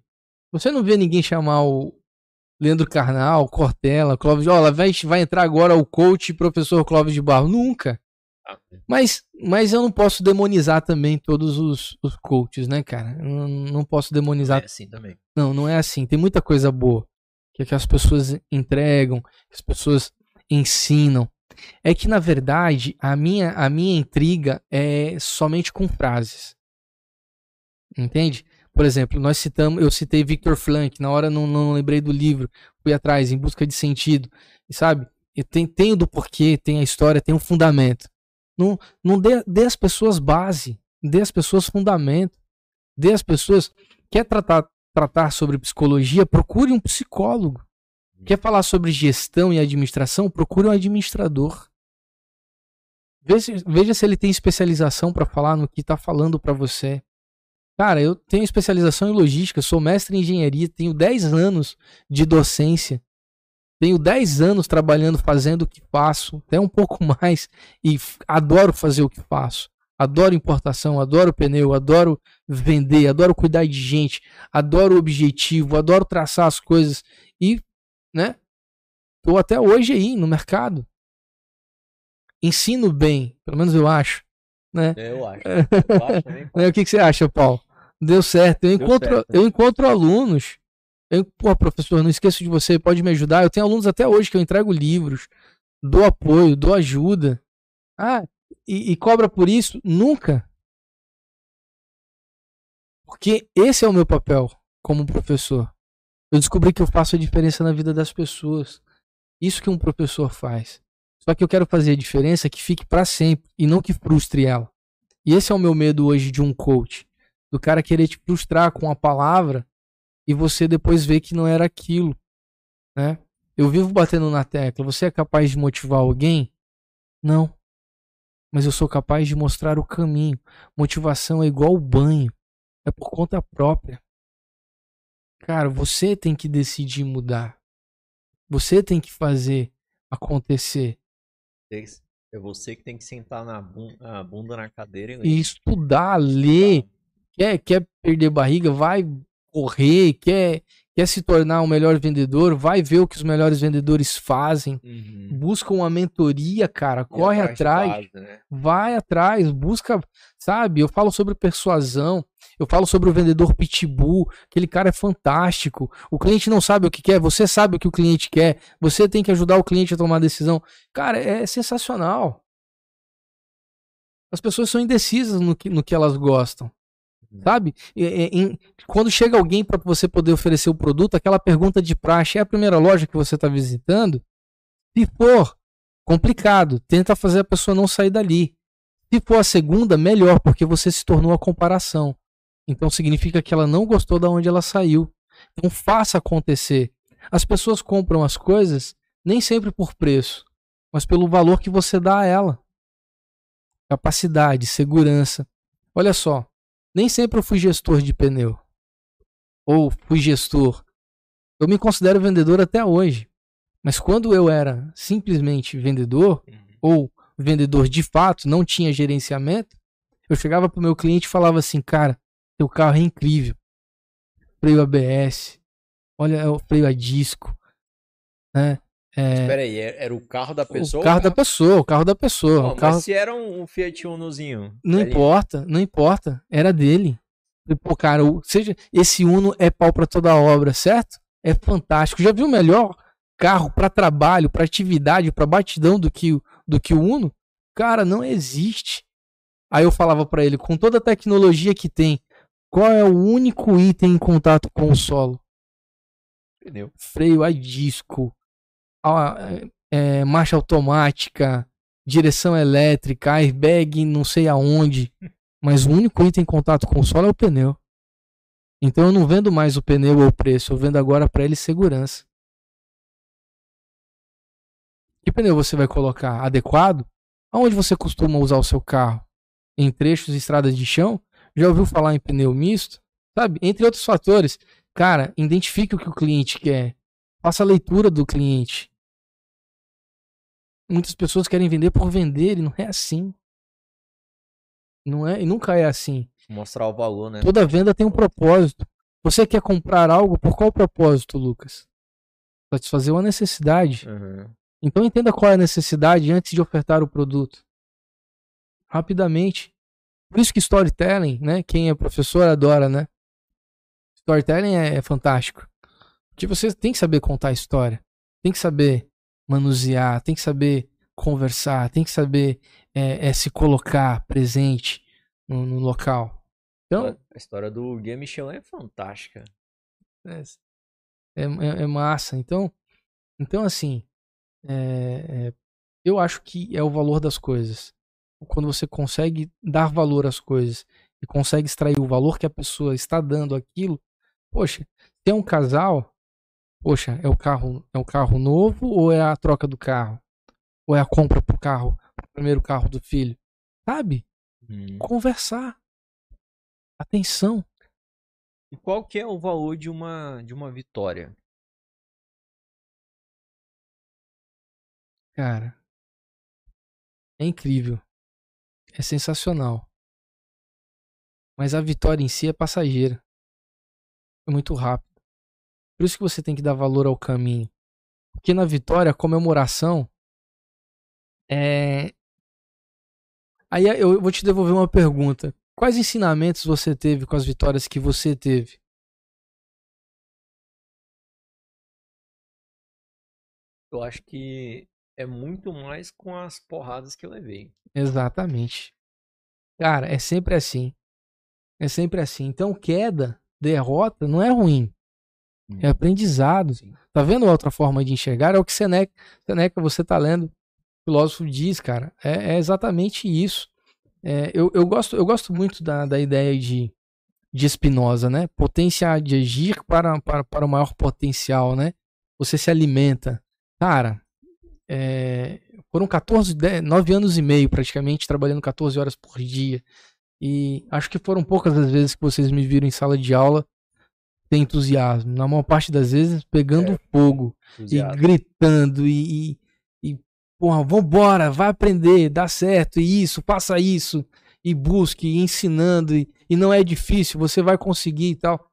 você não vê ninguém chamar o Leandro Carnal, Cortella, Clóvis de. Olha, vai, vai entrar agora o coach professor Clóvis de Barro. Nunca. Mas, mas eu não posso demonizar também todos os, os coaches, né, cara? Não, não posso demonizar É assim também. não, não é assim. Tem muita coisa boa que, que as pessoas entregam, que as pessoas ensinam. É que, na verdade, a minha, a minha intriga é somente com frases. Entende? Por exemplo, nós citamos, eu citei Victor Frank, na hora não, não lembrei do livro, fui atrás, em busca de sentido. E sabe? Eu tenho, tenho do porquê, tem a história, tem um fundamento. Não, não dê, dê às pessoas base, dê às pessoas fundamento, dê às pessoas. Quer tratar tratar sobre psicologia, procure um psicólogo. Quer falar sobre gestão e administração? Procure um administrador. Veja, se ele tem especialização para falar no que está falando para você. Cara, eu tenho especialização em logística, sou mestre em engenharia, tenho 10 anos de docência. Tenho 10 anos trabalhando, fazendo o que faço, até um pouco [laughs] mais, e adoro fazer o que faço. Adoro importação, adoro pneu, adoro vender, adoro cuidar de gente, adoro objetivo, adoro traçar as coisas e, né? Tô até hoje aí no mercado. Ensino bem, pelo menos eu acho, né? É, Eu acho. [laughs] Eu acho também. É, O que, que você acha, Paulo? Deu certo. Eu Deu encontro, certo. eu encontro alunos. Eu, pô, professor, não esqueço de você, pode me ajudar. Eu tenho alunos até hoje que eu entrego livros, dou apoio, dou ajuda. Ah, e, e cobra por isso? Nunca. Porque esse é o meu papel como professor. Eu descobri que eu faço a diferença na vida das pessoas. Isso que um professor faz. Só que eu quero fazer a diferença que fique para sempre e não que frustre ela. E esse é o meu medo hoje de um coach. Do cara querer te frustrar com a palavra e você depois ver que não era aquilo. Né? Eu vivo batendo na tecla. Você é capaz de motivar alguém? Não. Mas eu sou capaz de mostrar o caminho. Motivação é igual banho. É por conta própria. Cara, você tem que decidir mudar. Você tem que fazer acontecer. É você que tem que sentar na bunda, a bunda na cadeira e. E estudar, ler, quer, quer perder barriga, vai correr, quer, quer se tornar um melhor vendedor, vai ver o que os melhores vendedores fazem, Uhum. busca uma mentoria, cara, corre de atrás, base, né? vai atrás, busca, sabe? Eu falo sobre persuasão, eu falo sobre o vendedor pitbull, aquele cara é fantástico. O cliente não sabe o que quer, você sabe o que o cliente quer, você tem que ajudar o cliente a tomar a decisão. Cara, é sensacional. As pessoas são indecisas no que, no que elas gostam. Sabe? E- e- em- quando chega alguém para você poder oferecer o produto, aquela pergunta de praxe é a primeira loja que você está visitando? Se for complicado, tenta fazer a pessoa não sair dali. Se for a segunda, melhor, porque você se tornou a comparação. Então significa que ela não gostou da onde ela saiu. Então faça acontecer. As pessoas compram as coisas nem sempre por preço, mas pelo valor que você dá a ela. Capacidade, segurança. Olha só, nem sempre eu fui gestor de pneu. ou fui gestor. Eu me considero vendedor até hoje. Mas quando eu era simplesmente vendedor, Uhum. ou vendedor de fato, não tinha gerenciamento, eu chegava pro meu cliente e falava assim, cara, teu carro é incrível. Freio ABS, olha o freio a disco, né? É, Espera aí, é- era o carro da pessoa? o carro da pessoa, o carro da pessoa. O carro... Mas se era um, Fiat Unozinho? Não ali- importa, não importa. Era dele. Pô, cara, o- seja, esse Uno é pau pra toda obra, certo? É fantástico. Já viu melhor carro pra trabalho, pra atividade, pra batidão do que, do que o Uno? Cara, não existe. Aí eu falava pra ele, com toda a tecnologia que tem, qual é o único item em contato com o solo? Pneu. freio a disco, a- é, marcha automática, direção elétrica, airbag não sei aonde, [laughs] mas o único item em contato com o solo é o pneu. Então eu não vendo mais o pneu ou o preço, eu vendo agora para ele segurança. Que pneu você vai colocar? Adequado? Aonde você costuma usar o seu carro? Em trechos e estradas de chão? Já ouviu falar em pneu misto? Sabe? Entre outros fatores. Cara, identifique o que o cliente quer. Faça a leitura do cliente. Muitas pessoas querem vender por vender e não é assim. Não é, e nunca é assim. Mostrar o valor, né? Toda venda tem um propósito. Você quer comprar algo por qual propósito, Lucas? Satisfazer uma necessidade. Uhum. Então entenda qual é a necessidade antes de ofertar o produto. Rapidamente. Por isso que storytelling, né? Quem é professor adora, né? Storytelling é, é fantástico. Porque você tem que saber contar a história. Tem que saber manusear, tem que saber conversar, tem que saber é, é, se colocar presente no, no local. Então, A história do Guia Michelin é fantástica. é, é, é- é massa. Então, então assim, é, eu acho que é o valor das coisas. Quando você consegue dar valor às coisas e consegue extrair o valor que a pessoa está dando aquilo, poxa, tem um casal, poxa, é o carro, é o carro novo ou é a troca do carro? Ou é a compra pro carro, pro primeiro carro do filho? Sabe? Hum. Conversar. Atenção. E qual que é o valor de uma, de uma vitória? Cara, é incrível. É sensacional. Mas a vitória em si é passageira. É muito rápido. Por isso que você tem que dar valor ao caminho. Porque na vitória, a comemoração é. Aí eu vou te devolver uma pergunta. Quais ensinamentos você teve com as vitórias que você teve? Eu acho que é muito mais com as porradas que eu levei. Exatamente. Cara, é sempre assim. É sempre assim. Então, queda, derrota, não é ruim. É aprendizado. Sim. Tá vendo outra forma de enxergar? É o que Seneca, Seneca você tá lendo. O filósofo diz, cara. É, é exatamente isso. É, eu, eu, gosto, eu gosto muito da, da ideia de, de Spinoza, né? Potência de agir para, para, para o maior potencial, né? Você se alimenta. Cara, é, foram 14, 10, 9 anos e meio praticamente trabalhando 14 horas por dia. E acho que foram poucas as vezes que vocês me viram em sala de aula sem entusiasmo. Na maior parte das vezes pegando É, fogo e Entusiasmo. gritando e, e, e porra, vambora, vai aprender, dá certo, e isso, faça isso, e busque, e ensinando, e, e não é difícil, você vai conseguir e tal.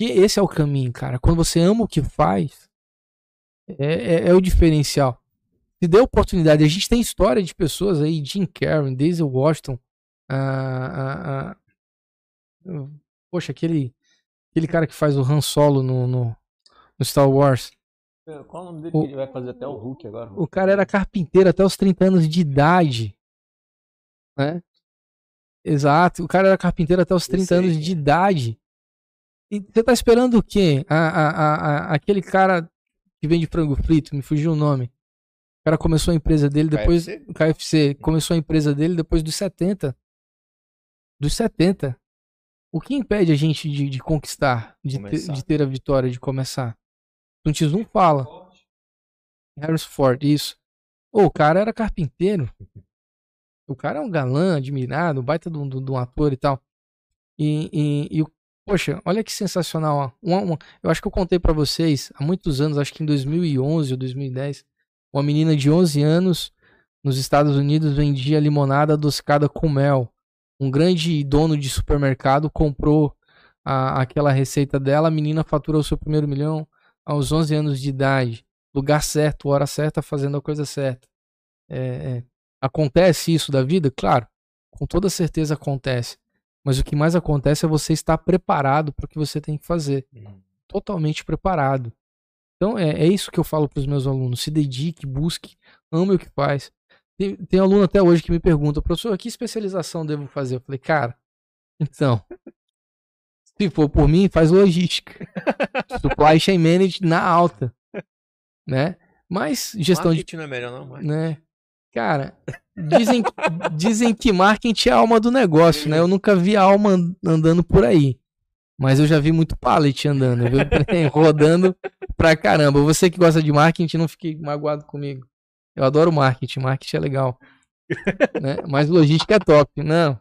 E esse é o caminho, cara. Quando você ama o que faz, é, é, é o diferencial. Se der oportunidade, a gente tem história de pessoas aí, Jim Carrey, Denzel Washington, ah, poxa, aquele, aquele cara que faz o Han Solo no, no, no Star Wars. Qual o nome dele O- que ele vai fazer até o Hulk agora? O cara era carpinteiro até os 30 anos de idade. Né? Exato, o cara era carpinteiro até os 30 sei anos de é. idade. E você tá esperando o quê? A, a, a, a- aquele cara que vende frango frito, me fugiu o nome. O cara começou a empresa dele depois. KFC? O KFC começou a empresa dele depois dos 70. Dos 70. O que impede a gente de, de conquistar, de ter, de ter a vitória, de começar? Tuntis não fala. Harris Ford, isso. Ô, o cara era carpinteiro. O cara é um galã, admirado, um baita de um, de um- ator e tal. E, e- e Poxa, olha que sensacional. Uma- uma- eu acho que eu contei pra vocês há muitos anos, acho que em 2011 ou 2010, uma menina de 11 anos nos Estados Unidos vendia limonada adocicada com mel. Um grande dono de supermercado comprou a- aquela receita dela, a menina faturou seu primeiro milhão aos 11 anos de idade. Lugar certo, hora certa, fazendo a coisa certa. É, é. Acontece isso da vida? Claro, com toda certeza acontece. Mas o que mais acontece é você estar preparado para o que você tem que fazer. Totalmente preparado. Então é, é isso que eu falo para os meus alunos. Se dedique, busque, ame o que faz. Tem, tem aluno até hoje que me pergunta, professor, que especialização devo fazer? Eu falei, cara, então, se for por mim, faz logística. Supply chain management na alta. Né? Mas gestão de Marketing não é melhor, não, mas... né? Cara, dizem, dizem que marketing é a alma do negócio, né? Eu nunca vi alma an- andando por aí. Mas eu já vi muito pallet andando, viu? [laughs] Rodando pra caramba. Você que gosta de marketing, não fique magoado comigo. Eu adoro marketing, marketing é legal. [laughs] né? Mas logística é top. Não.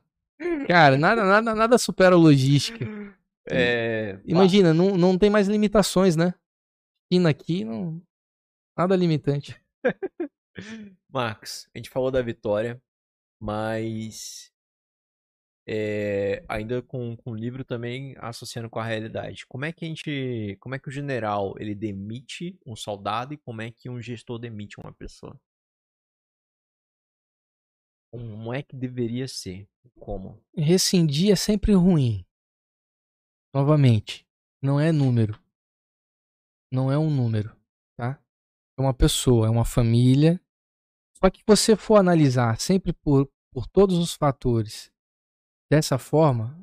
Cara, nada, nada, nada supera a logística. É... Imagina, não, não tem mais limitações, né? Esquina aqui, não. Nada limitante. [laughs] Marcos, a gente falou da vitória, mas é, ainda com, com o livro também associando com a realidade. Como é que a gente, como é que o general ele demite um soldado e como é que um gestor demite uma pessoa? Como é que deveria ser? Como? rescindir é sempre ruim. Novamente, não é número. Não é um número, tá? É uma pessoa, é uma família. Só que você for analisar sempre por, por todos os fatores dessa forma,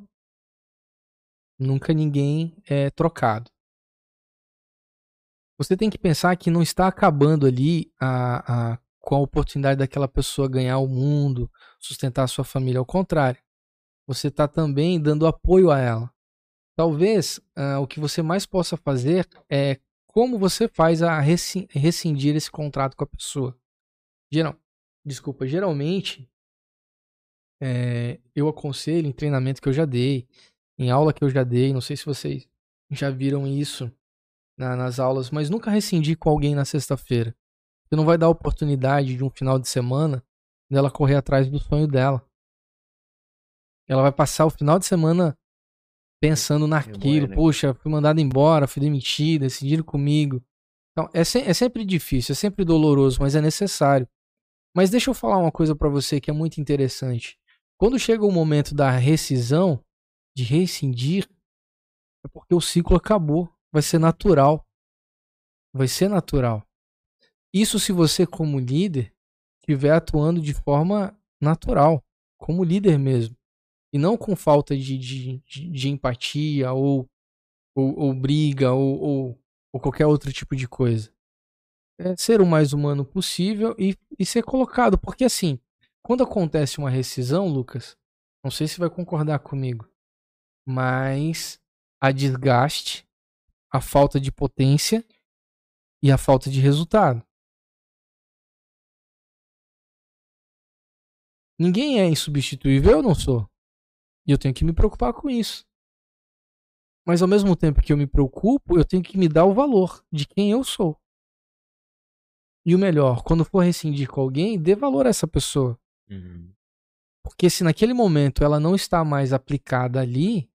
nunca ninguém é trocado. Você tem que pensar que não está acabando ali a, a, com a oportunidade daquela pessoa ganhar o mundo, sustentar a sua família. Ao contrário, você está também dando apoio a ela. Talvez ah, o que você mais possa fazer é como você faz a resci- rescindir esse contrato com a pessoa. Geral, desculpa, geralmente é, eu aconselho em treinamento que eu já dei, em aula que eu já dei, não sei se vocês já viram isso na- nas aulas, mas nunca rescindir com alguém na sexta-feira. Você não vai dar oportunidade de um final de semana dela correr atrás do sonho dela. Ela vai passar o final de semana pensando naquilo. né? Poxa, fui mandado embora, fui demitida, decidiram comigo. Então, é, se- é sempre difícil, é sempre doloroso, mas é necessário. Mas deixa eu falar uma coisa pra você que é muito interessante. Quando chega o momento da rescisão, de rescindir, é porque o ciclo acabou. Vai ser natural. Vai ser natural. Isso se você, como líder, estiver atuando de forma natural, como líder mesmo. E não com falta de, de, de, empatia ou, ou, ou briga ou, ou, ou qualquer outro tipo de coisa. É ser o mais humano possível e, e ser colocado. Porque assim, quando acontece uma rescisão, Lucas, não sei se vai concordar comigo, mas a desgaste, a falta de potência e a falta de resultado. Ninguém é insubstituível, eu não sou. E eu tenho que me preocupar com isso. Mas ao mesmo tempo que eu me preocupo, eu tenho que me dar o valor de quem eu sou. E o melhor, quando for rescindir com alguém, dê valor a essa pessoa. Uhum. Porque se naquele momento ela não está mais aplicada ali,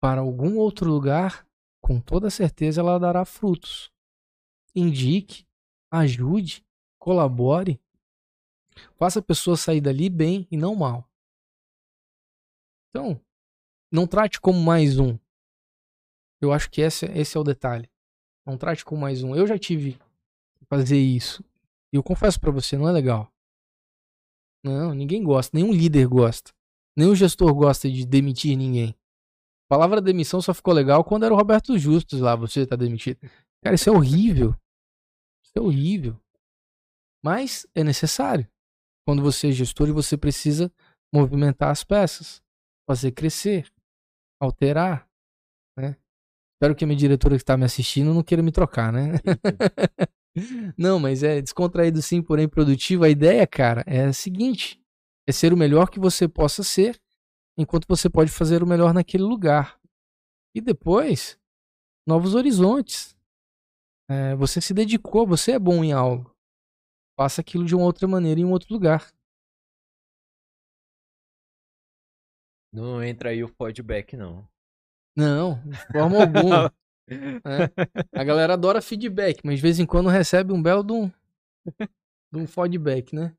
para algum outro lugar, com toda certeza ela dará frutos. Indique, ajude, colabore. Faça a pessoa sair dali bem e não mal. Então, não trate como mais um. Eu acho que esse, esse é o detalhe. Não trate como mais um. Eu já tive que fazer isso. E eu confesso pra você, não é legal. Não, ninguém gosta. Nenhum líder gosta. Nenhum gestor gosta de demitir ninguém. A palavra demissão só ficou legal quando era o Roberto Justus lá, você tá demitido. Cara, isso é horrível. Isso é horrível. Mas é necessário. Quando você é gestor e você precisa movimentar as peças, fazer crescer, alterar, né? Espero que a minha diretora que está me assistindo não queira me trocar, né? [laughs] não, mas é descontraído sim, porém produtivo. A ideia, cara, é a seguinte: é ser o melhor que você possa ser, enquanto você pode fazer o melhor naquele lugar. E depois, novos horizontes. É, você se dedicou, você é bom em algo. Faça aquilo de uma outra maneira em um outro lugar. Não entra aí o feedback, não. Não, de forma alguma. [laughs] É. A galera adora feedback, mas de vez em quando recebe um belo de um, de um feedback, né?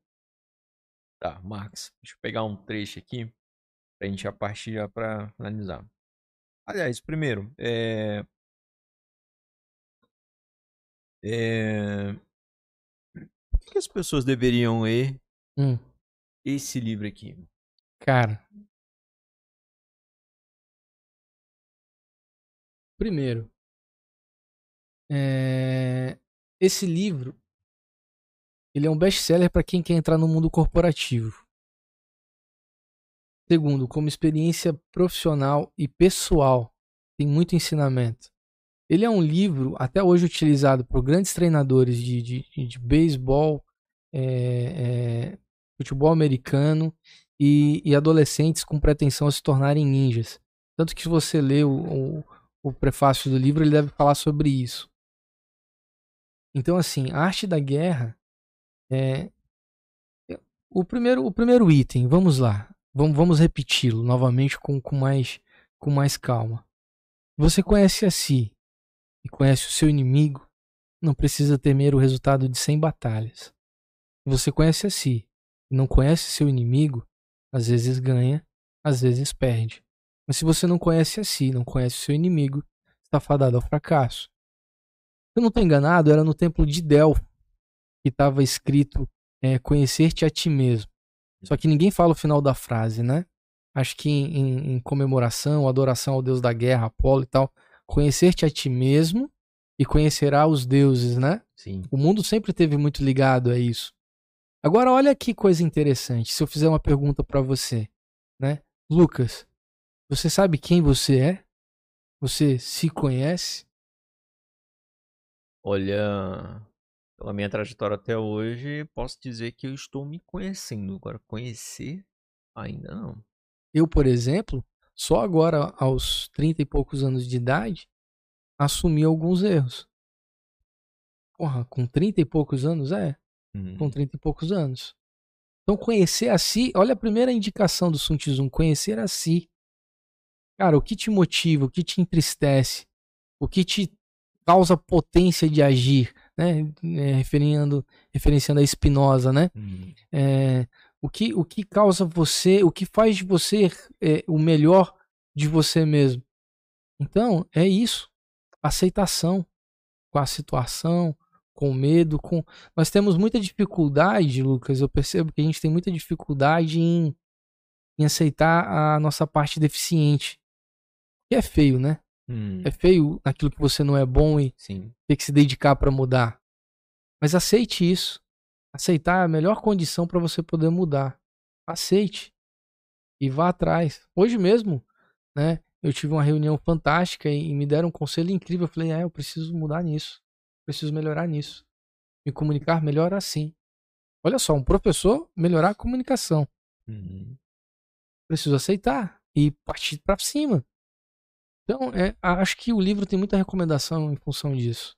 Tá, Marcos, deixa eu pegar um trecho aqui pra gente já partir já pra analisar. Aliás, primeiro, é... É... Por que as pessoas deveriam ler Hum. esse livro aqui? Cara. Primeiro, é, esse livro ele é um best-seller para quem quer entrar no mundo corporativo. Segundo, como experiência profissional e pessoal, tem muito ensinamento. Ele é um livro até hoje utilizado por grandes treinadores de, de, de beisebol, é, é, futebol americano e, e, adolescentes com pretensão a se tornarem ninjas. Tanto que se você lê o, o, o prefácio do livro, ele deve falar sobre isso. Então, assim, a arte da guerra é o primeiro, o primeiro item. Vamos lá, vamos, vamos repeti-lo novamente com, com mais com mais calma. Você conhece a si e conhece o seu inimigo, não precisa temer o resultado de 100 batalhas. Você conhece a si e não conhece seu inimigo, às vezes ganha, às vezes perde. Mas se você não conhece a si, não conhece o seu inimigo, está fadado ao fracasso. Eu não estou enganado, era no templo de Del que estava escrito é, conhecer-te a ti mesmo. Só que ninguém fala o final da frase, né? Acho que em, em, em comemoração, adoração ao deus da guerra, Apolo e tal, conhecer-te a ti mesmo e conhecerá os deuses, né? Sim. O mundo sempre teve muito ligado a isso. Agora olha que coisa interessante. Se eu fizer uma pergunta para você, né? Lucas, você sabe quem você é? Você se conhece? Olha, pela minha trajetória até hoje, posso dizer que eu estou me conhecendo. Agora, conhecer ainda não. Eu, por exemplo, só agora, aos 30 e poucos anos de idade, assumi alguns erros. Porra, com 30 e poucos anos? É, Hum. com 30 e poucos anos. Então, conhecer a si, olha a primeira indicação do Sun Tzu, conhecer a si. Cara, o que te motiva, o que te entristece, o que te causa potência de agir, né? É, referindo, referenciando a Spinoza, né? Hum. É, o, que, o que causa você, o que faz de você é, o melhor de você mesmo. Então, é isso. Aceitação com a situação, com medo, com. Nós temos muita dificuldade, Lucas. Eu percebo que a gente tem muita dificuldade em, em aceitar a nossa parte deficiente. Que é feio, né? Hum. É feio aquilo que você não é bom e Sim. ter que se dedicar para mudar. Mas aceite isso. Aceitar é a melhor condição para você poder mudar. Aceite e vá atrás. Hoje mesmo, né? Eu tive uma reunião fantástica e, e me deram um conselho incrível. Eu falei, é, eu preciso mudar nisso. Preciso melhorar nisso. Me comunicar melhor assim. Olha só, um professor melhorar a comunicação. Uhum. Preciso aceitar e partir para cima. Então, é, acho que o livro tem muita recomendação em função disso.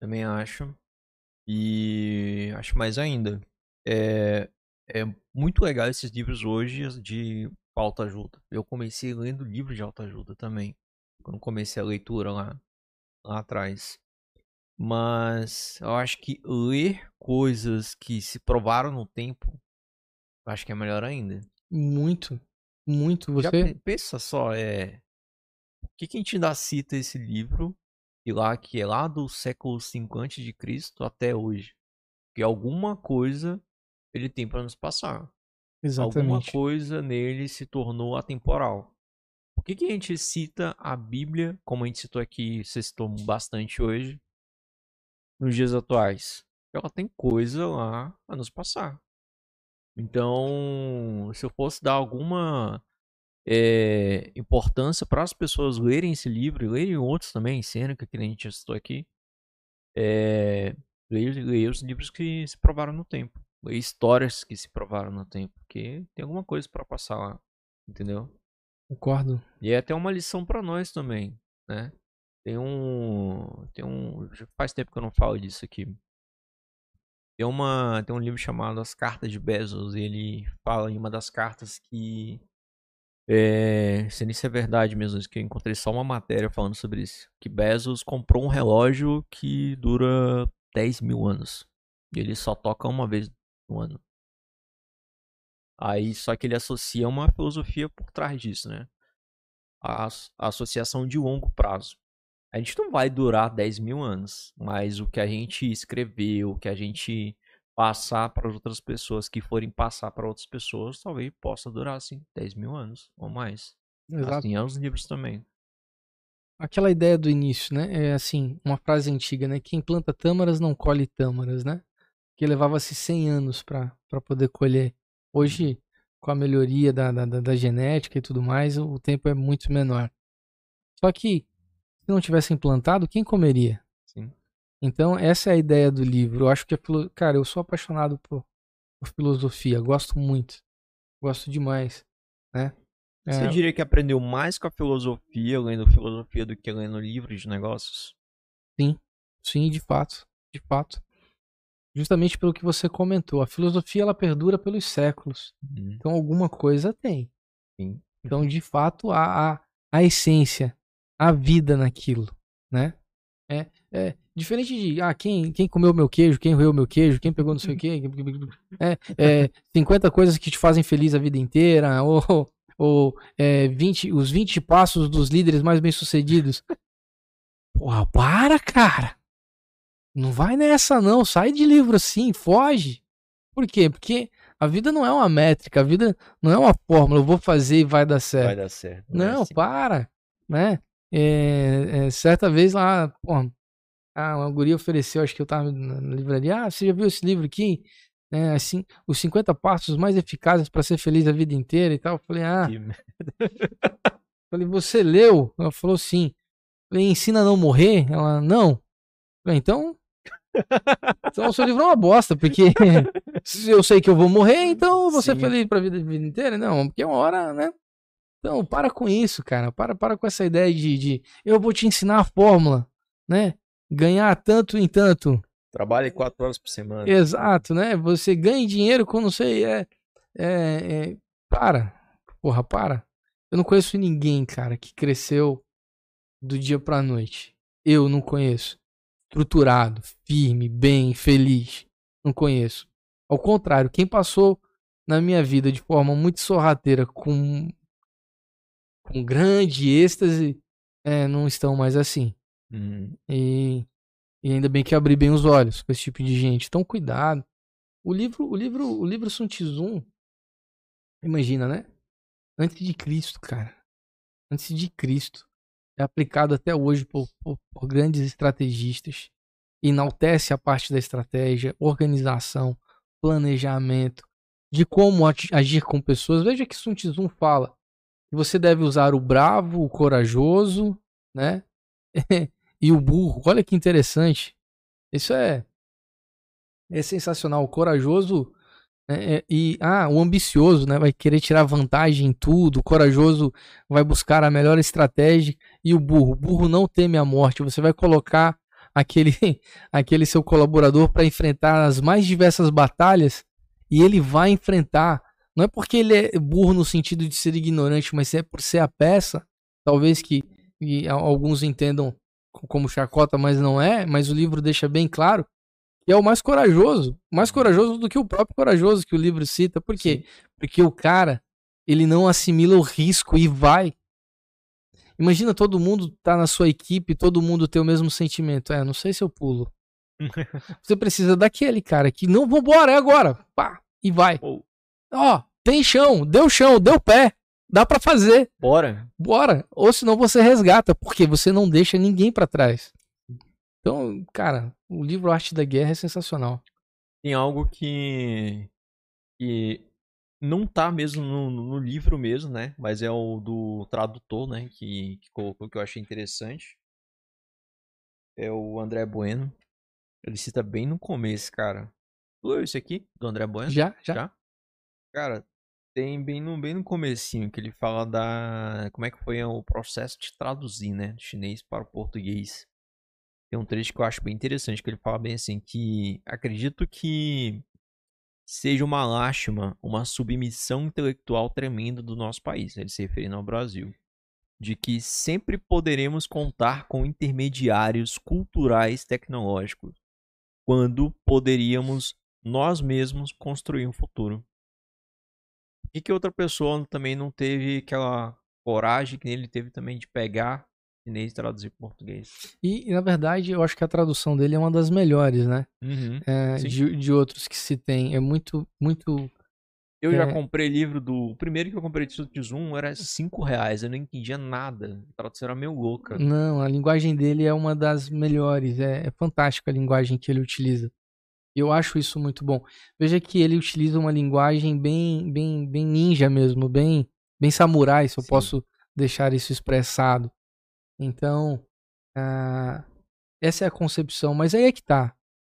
Também acho. E acho mais ainda. É, é muito legal esses livros hoje de autoajuda. Eu comecei lendo livros de autoajuda também. Quando comecei a leitura lá, lá atrás. Mas eu acho que ler coisas que se provaram no tempo, acho que é melhor ainda. Muito, muito. Já Você pe- pensa só, é. O que, que a gente ainda cita esse livro, e lá que é lá do século V a.C. até hoje? Que alguma coisa ele tem para nos passar. Alguma Exatamente. coisa nele se tornou atemporal. Por que, que a gente cita a Bíblia, como a gente citou aqui, você citou bastante hoje, nos dias atuais? Ela tem coisa lá a nos passar. Então, se eu fosse dar alguma eh, importância para as pessoas lerem esse livro e lerem outros também, Sêneca, que a gente citou aqui, é, leia, leia os livros que se provaram no tempo. Leia histórias que se provaram no tempo, porque tem alguma coisa para passar lá, entendeu? Concordo. E é até uma lição para nós também. né? Tem um. Tem um. Faz tempo que eu não falo disso aqui. Tem, uma, tem um livro chamado As Cartas de Bezos. E ele fala em uma das cartas que. É, se é verdade mesmo, isso que eu encontrei só uma matéria falando sobre isso. Que Bezos comprou um relógio que dura 10 mil anos. E ele só toca uma vez no ano. Aí só que ele associa uma filosofia por trás disso, né? A, a associação de longo prazo. A gente não vai durar 10 mil anos, mas o que a gente escreveu, o que a gente passar para outras pessoas que forem passar para outras pessoas, talvez possa durar assim 10 mil anos ou mais. Exato. Assim é os livros também. Aquela ideia do início, né? É assim, uma frase antiga, né? Quem planta tâmaras não colhe tâmaras, né? Que levava-se 100 anos para poder colher. Hoje, com a melhoria da, da, da- da genética e tudo mais, o tempo é muito menor. Só que, se não tivessem plantado, quem comeria? Sim. Então, essa é a ideia do livro. Eu acho que, a filo... cara, eu sou apaixonado por, por filosofia, gosto muito, gosto demais, né? Você É, diria que aprendeu mais com a filosofia, lendo filosofia, do que lendo livros de negócios? Sim, de fato, de fato. Justamente pelo que você comentou, a filosofia ela perdura pelos séculos. Uhum. Então alguma coisa tem. Sim. Então, de fato, há a, a essência, a vida naquilo, né? É, é diferente de ah, quem, quem comeu meu queijo, quem roeu meu queijo, quem pegou não sei o quê. [laughs] É, é 50 coisas que te fazem feliz a vida inteira, [laughs] ou, ou é, 20, os 20 passos dos líderes mais bem-sucedidos. Porra, para, cara! Não vai nessa, não. Sai de livro assim, foge. Por quê? Porque a vida não é uma métrica, a vida não é uma fórmula, eu vou fazer e vai dar certo. Vai dar certo. é Não, assim. para, né? É, é, certa vez lá, pô, a uma guria ofereceu, acho que eu tava na livraria, ah, você já viu esse livro aqui? É, assim, os 50 passos mais eficazes para ser feliz a vida inteira e tal. Eu falei, ah, [laughs] falei, você leu? Ela falou sim. Falei, ensina a não morrer? Ela, não. Falei, então, então o seu livro é uma bosta, porque [laughs] se eu sei que eu vou morrer, então ser Sim. feliz pra vida, vida inteira? Não, porque uma hora, né? Então, para com isso, cara. Para, para com essa ideia de, de eu vou te ensinar a fórmula, né? Ganhar tanto em tanto. Trabalha quatro horas por semana. Exato, né? Você ganha dinheiro com não sei, é, é, é- Para. Porra, para. Eu não conheço ninguém, cara, que cresceu do dia pra noite. Eu não conheço. Estruturado, firme, bem, feliz. Não conheço. Ao contrário, quem passou na minha vida de forma muito sorrateira, com, com grande êxtase, é, não estão mais assim. Hum, E, e ainda bem que abri bem os olhos com esse tipo de gente. Então, cuidado. O livro, o livro, o livro Sun Tzu, imagina, né? Antes de Cristo, cara. Antes de Cristo. É aplicado até hoje por, por- por grandes estrategistas. Enaltece a parte da estratégia, organização, planejamento, de como agir com pessoas. Veja que Sun Tzu fala que você deve usar o bravo, o corajoso, né? [laughs] e o burro. Olha que interessante. Isso é é sensacional. O corajoso é, é, e ah, o ambicioso, né, vai querer tirar vantagem em tudo. O corajoso vai buscar a melhor estratégia e o burro, o burro não teme a morte. Você vai colocar aquele [laughs] aquele seu colaborador para enfrentar as mais diversas batalhas e ele vai enfrentar. Não é porque ele é burro no sentido de ser ignorante, mas é por ser a peça, talvez que alguns entendam co- como chacota, mas não é. Mas o livro deixa bem claro que é o mais corajoso, mais corajoso do que o próprio corajoso que o livro cita. Por quê? Porque o cara ele não assimila o risco e vai. Imagina todo mundo tá na sua equipe, todo mundo ter o mesmo sentimento. É, não sei se eu pulo. [laughs] Você precisa daquele cara que não, vambora, é agora. Pá, e vai. Ou- Ó, tem chão, deu chão, deu pé. Dá pra fazer. Bora. Bora. Ou senão você resgata, porque você não deixa ninguém pra trás. Então, cara, o livro Arte da Guerra é sensacional. Tem algo que. que não tá mesmo no, no livro mesmo, né? Mas é o do tradutor, né? Que, que colocou que eu achei interessante. É o André Bueno. Ele cita bem no começo, cara. Tu leu isso aqui? Do André Bueno? Já, já. Já? Cara, Tem bem no, bem no comecinho que ele fala da. Como é que foi o processo de traduzir, né? Do chinês para o português. Tem um trecho que eu acho bem interessante, que ele fala bem assim, que acredito que seja uma lástima, uma submissão intelectual tremenda do nosso país, ele se referindo ao Brasil, de que sempre poderemos contar com intermediários culturais tecnológicos, quando poderíamos nós mesmos construir um futuro. E que outra pessoa também não teve aquela coragem que ele teve também de pegar chinês e traduzir para português. E, na verdade, eu acho que a tradução dele é uma das melhores, né? Uhum. É, de, de outros que se tem. É muito, muito. Eu já É. comprei livro do. O primeiro que eu comprei de Sun Tzu era 5 reais. Eu não entendia nada. A tradução era meio louca. Não, a linguagem dele é uma das melhores. É, é fantástica a linguagem que ele utiliza. Eu acho isso muito bom. Veja que ele utiliza uma linguagem bem, bem, bem ninja mesmo, bem, bem samurai, se eu Sim. posso deixar isso expressado. Então, ah, essa é a concepção. Mas aí é que tá.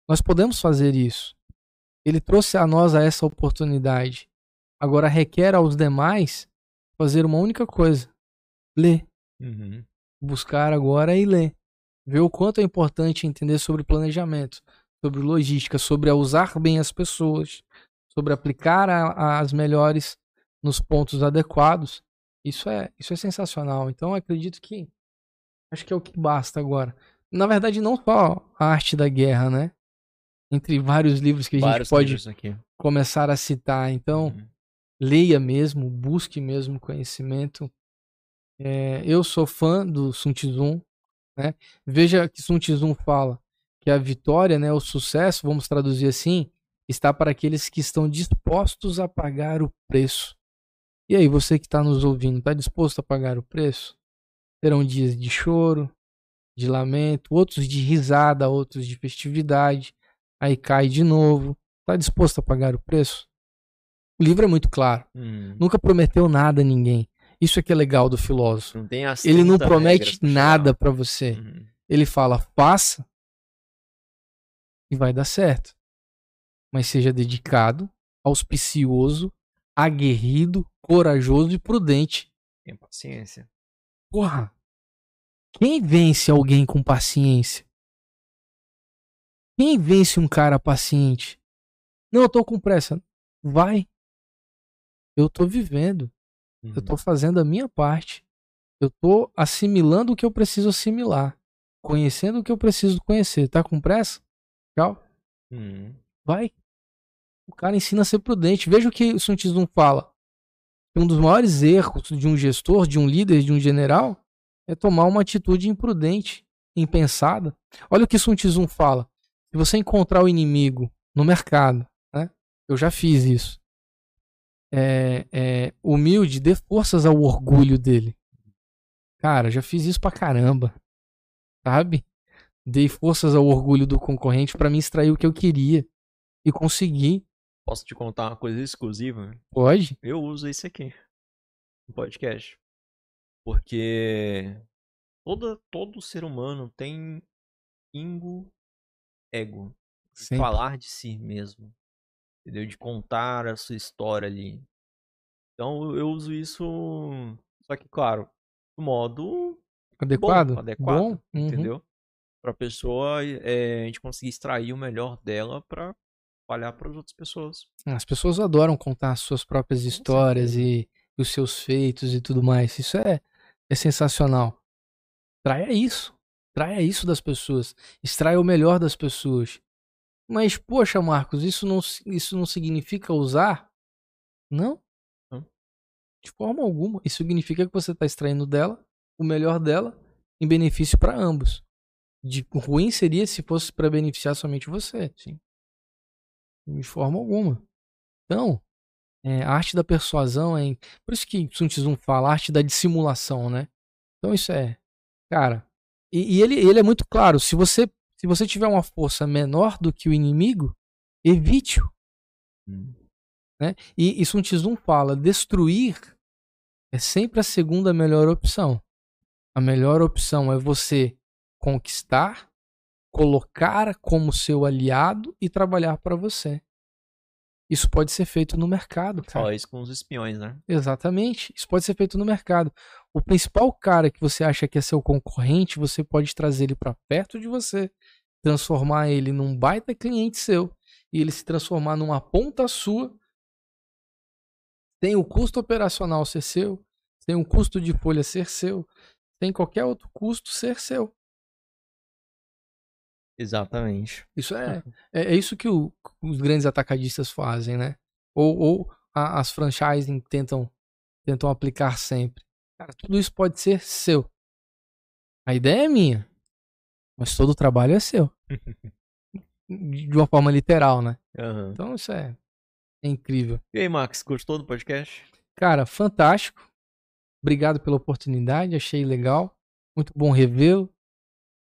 Nós podemos fazer isso. Ele trouxe a nós a essa oportunidade. Agora requer aos demais fazer uma única coisa: ler Uhum. buscar agora e ler. Ver o quanto é importante entender sobre planejamento, sobre logística, sobre usar bem as pessoas, sobre aplicar a- as melhores nos pontos adequados. Isso é, isso é sensacional. Então acredito que acho que é o que basta agora. Na verdade, não só a arte da guerra, né? Entre vários livros que a gente Vários pode livros aqui. começar a citar. Então, Uhum. leia mesmo, busque mesmo conhecimento. É, eu sou fã do Sun Tzu, né? Veja que Sun Tzu fala que a vitória, né, o sucesso, vamos traduzir assim, está para aqueles que estão dispostos a pagar o preço. E aí, você que está nos ouvindo, está disposto a pagar o preço? Terão dias de choro, de lamento, outros de risada, outros de festividade. Aí cai de novo. Está disposto a pagar o preço? O livro é muito claro. Uhum. Nunca prometeu nada a ninguém. Isso é que é legal do filósofo. Não Ele não 30 promete regras pra nada pra você. Uhum. Ele fala, faça e vai dar certo. Mas seja dedicado, auspicioso, aguerrido, corajoso e prudente. Tenha paciência. Porra! Quem vence alguém com paciência? Quem vence um cara paciente? Não, eu tô com pressa. Vai. Eu tô vivendo. Eu Uhum. tô fazendo a minha parte. Eu tô assimilando o que eu preciso assimilar. Conhecendo o que eu preciso conhecer. Tá com pressa? Tchau. Uhum. Vai. O cara ensina a ser prudente. Veja o que o Sun Tzu fala. Um dos maiores erros de um gestor, de um líder, de um general, é tomar uma atitude imprudente, impensada. Olha o que Sun Tzu fala. Se você encontrar o inimigo no mercado, né? Eu já fiz isso. É, é, humilde, dê forças ao orgulho dele. Cara, já fiz isso pra caramba. Sabe? Dei forças ao orgulho do concorrente pra me extrair o que eu queria. E consegui. Posso te contar uma coisa exclusiva? Pode? Eu uso isso aqui no podcast. Porque toda, todo ser humano tem ingo ego. de. Falar de si mesmo. Entendeu? De contar a sua história ali. Então eu uso isso. Só que, claro, do modo Adequado? bom, adequado. Bom? Uhum. Entendeu? Pra pessoa é, a gente conseguir extrair o melhor dela pra espalhar para as outras pessoas. As pessoas adoram contar as suas próprias histórias e os seus feitos e tudo mais. Isso é, é sensacional. Traia isso. Traia isso das pessoas. Extraia o melhor das pessoas. Mas, poxa, Marcos, isso não, isso não significa usar? Não. Não. De forma alguma. Isso significa que você está extraindo dela o melhor dela em benefício para ambos. De ruim seria se fosse para beneficiar somente você. Sim. De forma alguma. Então, é, a arte da persuasão é. Por isso que Sun Tzu fala, a arte da dissimulação, né? Então isso é. Cara. E, e ele, ele é muito claro. Se você, se você tiver uma força menor do que o inimigo, evite-o. Né? E, e Sun Tzu fala: destruir é sempre a segunda melhor opção. A melhor opção é você conquistar, colocar como seu aliado e trabalhar para você. Isso pode ser feito no mercado, cara. Fala isso com os espiões, né? Exatamente. Isso pode ser feito no mercado. O principal cara que você acha que é seu concorrente, você pode trazer ele para perto de você, transformar ele num baita cliente seu e ele se transformar numa ponta sua. Tem o custo operacional ser seu, tem o custo de folha ser seu, tem qualquer outro custo ser seu. Exatamente. Isso é, é, é isso que o- os grandes atacadistas fazem, né? Ou, ou a- as franchising tentam, tentam aplicar sempre. Cara, tudo isso pode ser seu. A ideia é minha, mas todo o trabalho é seu. [laughs] De uma forma literal, né? Aham. Então isso é, é incrível. E aí, Max, gostou do podcast? Cara, fantástico. Obrigado pela oportunidade, achei legal. Muito bom revê-lo.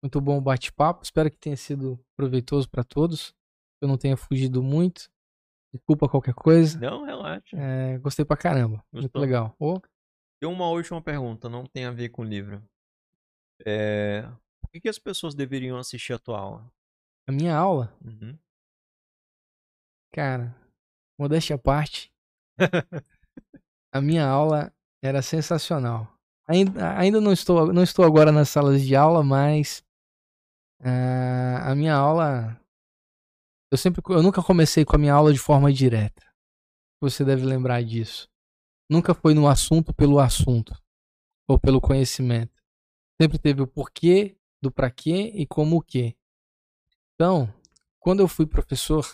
Muito bom o bate-papo. Espero que tenha sido proveitoso para todos. Que eu não tenha fugido muito. Desculpa qualquer coisa. Não, relaxa. É, gostei pra caramba. Muito Gostou? legal. Ô, Tem uma última pergunta, não tem a ver com o livro. É... Por que, que as pessoas deveriam assistir a tua aula? a minha aula, Uhum. cara, modéstia à parte. [laughs] a minha aula era sensacional. Ainda, ainda não, estou, não estou agora nas salas de aula, mas ah, a minha aula. Eu sempre. Eu nunca comecei com a minha aula de forma direta. Você deve lembrar disso. Nunca foi no assunto pelo assunto. Ou pelo conhecimento. Sempre teve o porquê, do pra quê e como o quê. Então, quando eu fui professor,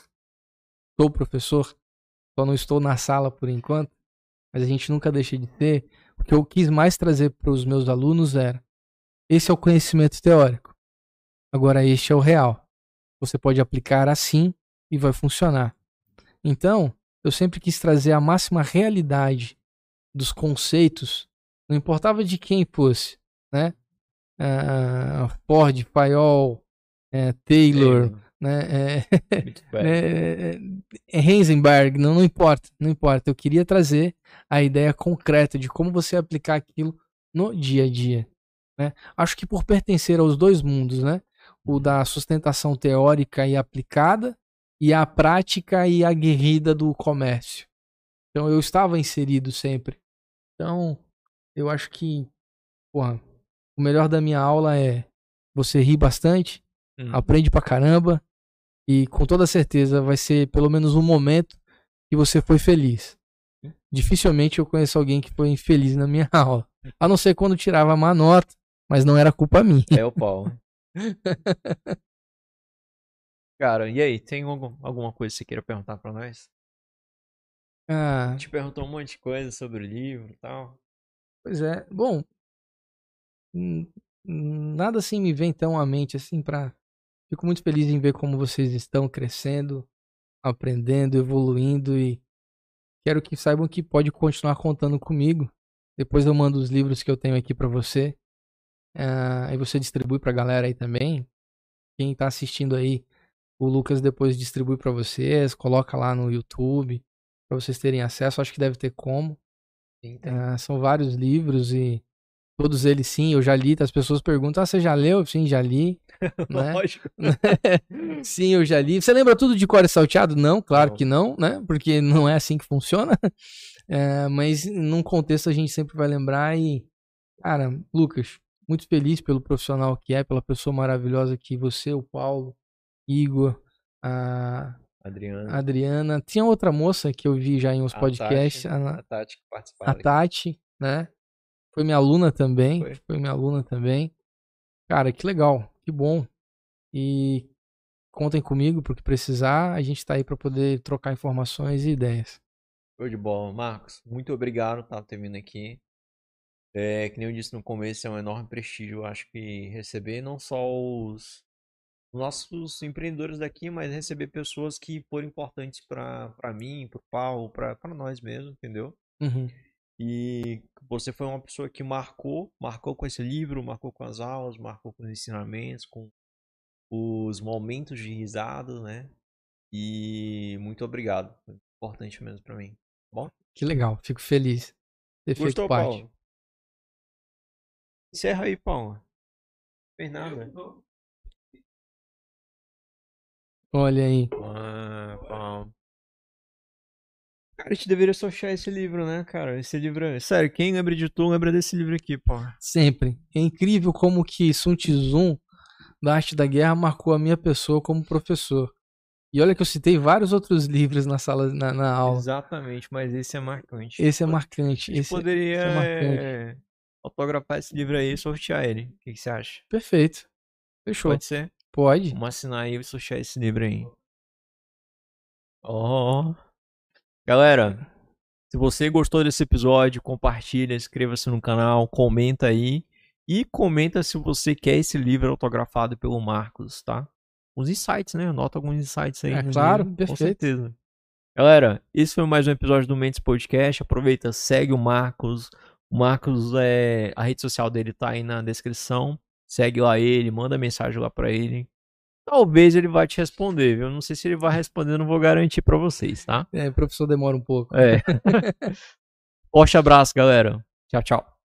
sou professor, só não estou na sala por enquanto, mas a gente nunca deixa de ter. O que eu quis mais trazer para os meus alunos era: esse é o conhecimento teórico. Agora, este é o real. Você pode aplicar assim e vai funcionar. Então, eu sempre quis trazer a máxima realidade dos conceitos, não importava de quem fosse, né? Ah, Ford, Paiol, eh, Taylor, né? Muito [laughs] bem. é, é Heisenberg, não, não importa, não importa. Eu queria trazer a ideia concreta de como você aplicar aquilo no dia a dia. Né? Acho que por pertencer aos dois mundos, né? O da sustentação teórica e aplicada e a prática e aguerrida do comércio. Então eu estava inserido sempre. Então eu acho que, porra, o melhor da minha aula é você rir bastante, Hum. aprende pra caramba e com toda certeza vai ser pelo menos um momento que você foi feliz. Dificilmente eu conheço alguém que foi infeliz na minha [laughs] aula. A não ser quando tirava má nota, mas não era culpa minha. É o Paulo. [laughs] Cara, e aí, tem algum- alguma coisa que você queira perguntar pra nós? Ah, A gente perguntou um monte de coisa sobre o livro e tal. pois é. Bom, hum, nada assim me vem tão à mente assim pra. Fico muito feliz em ver como vocês estão crescendo, aprendendo, evoluindo e quero que saibam que pode continuar contando comigo. Depois eu mando os livros que eu tenho aqui pra você. Ah, e você distribui pra galera aí também. Quem tá assistindo aí, o Lucas depois distribui pra vocês, coloca lá no YouTube pra vocês terem acesso. Acho que deve ter como. Sim. Ah, são vários livros e todos eles sim, eu já li. As pessoas perguntam: "Ah, você já leu?" Sim, já li. [laughs] né? Lógico. [laughs] Sim, eu já li. Você lembra tudo de cor e salteado? Não, claro Não. que não, né? Porque não é assim que funciona. É, [laughs] mas num contexto a gente sempre vai lembrar e, cara, Lucas, muito feliz pelo profissional que é, pela pessoa maravilhosa que você, o Paulo, Igor, a Adriano. a Adriana. Tinha outra moça que eu vi já em uns a podcasts, Tati, a, a Tati que participava a. Tati, né? Foi minha aluna também. Foi. Foi. minha aluna também. Cara, que legal, que bom. E contem comigo porque precisar, a gente tá aí para poder trocar informações e ideias. Show de bola. Marcos, muito obrigado por ter vindo aqui. É, que nem eu disse no começo, é um enorme prestígio, eu acho que receber não só os nossos empreendedores daqui, mas receber pessoas que foram importantes para mim, para o Paulo, para nós mesmo, entendeu? Uhum. E você foi uma pessoa que marcou, marcou com esse livro, marcou com as aulas, marcou com os ensinamentos, com os momentos de risada, né? E muito obrigado. Foi importante mesmo para mim. Que legal, fico feliz. de Ter feito Gostou, parte. Paulo? Encerra aí, Paulo. Fez nada. Olha aí. Ah, Paulo. Cara, a gente deveria sortear esse livro, né, cara? Esse livro. é- Sério, quem lembra de tu, lembra desse livro aqui, pô. Sempre. É incrível como que Sun Tzu, da arte da guerra, marcou a minha pessoa como professor. E olha que eu citei vários outros livros na sala, na, na aula. Exatamente, mas esse é marcante. Esse é marcante. A gente Esse poderia esse é marcante. Autografar esse livro aí e sortear ele. O que, que você acha? Perfeito. Fechou. Pode ser? Pode. Vamos assinar aí e sortear esse livro aí. Ó. Galera, se você gostou desse episódio, compartilha, inscreva-se no canal, comenta aí. E comenta se você quer esse livro autografado pelo Marcos, tá? Os insights, né? Anota alguns insights aí. É claro, livro, Com perfeito. certeza. Galera, esse foi mais um episódio do Mentes Podcast. Aproveita, segue o Marcos. O Marcos, é, a rede social dele tá aí na descrição. Segue lá ele, manda mensagem lá pra ele. Talvez ele vai te responder, viu? Não sei se ele vai responder, não vou garantir pra vocês, tá? É, professor demora um pouco. É. [laughs] Forte abraço, galera. Tchau, tchau.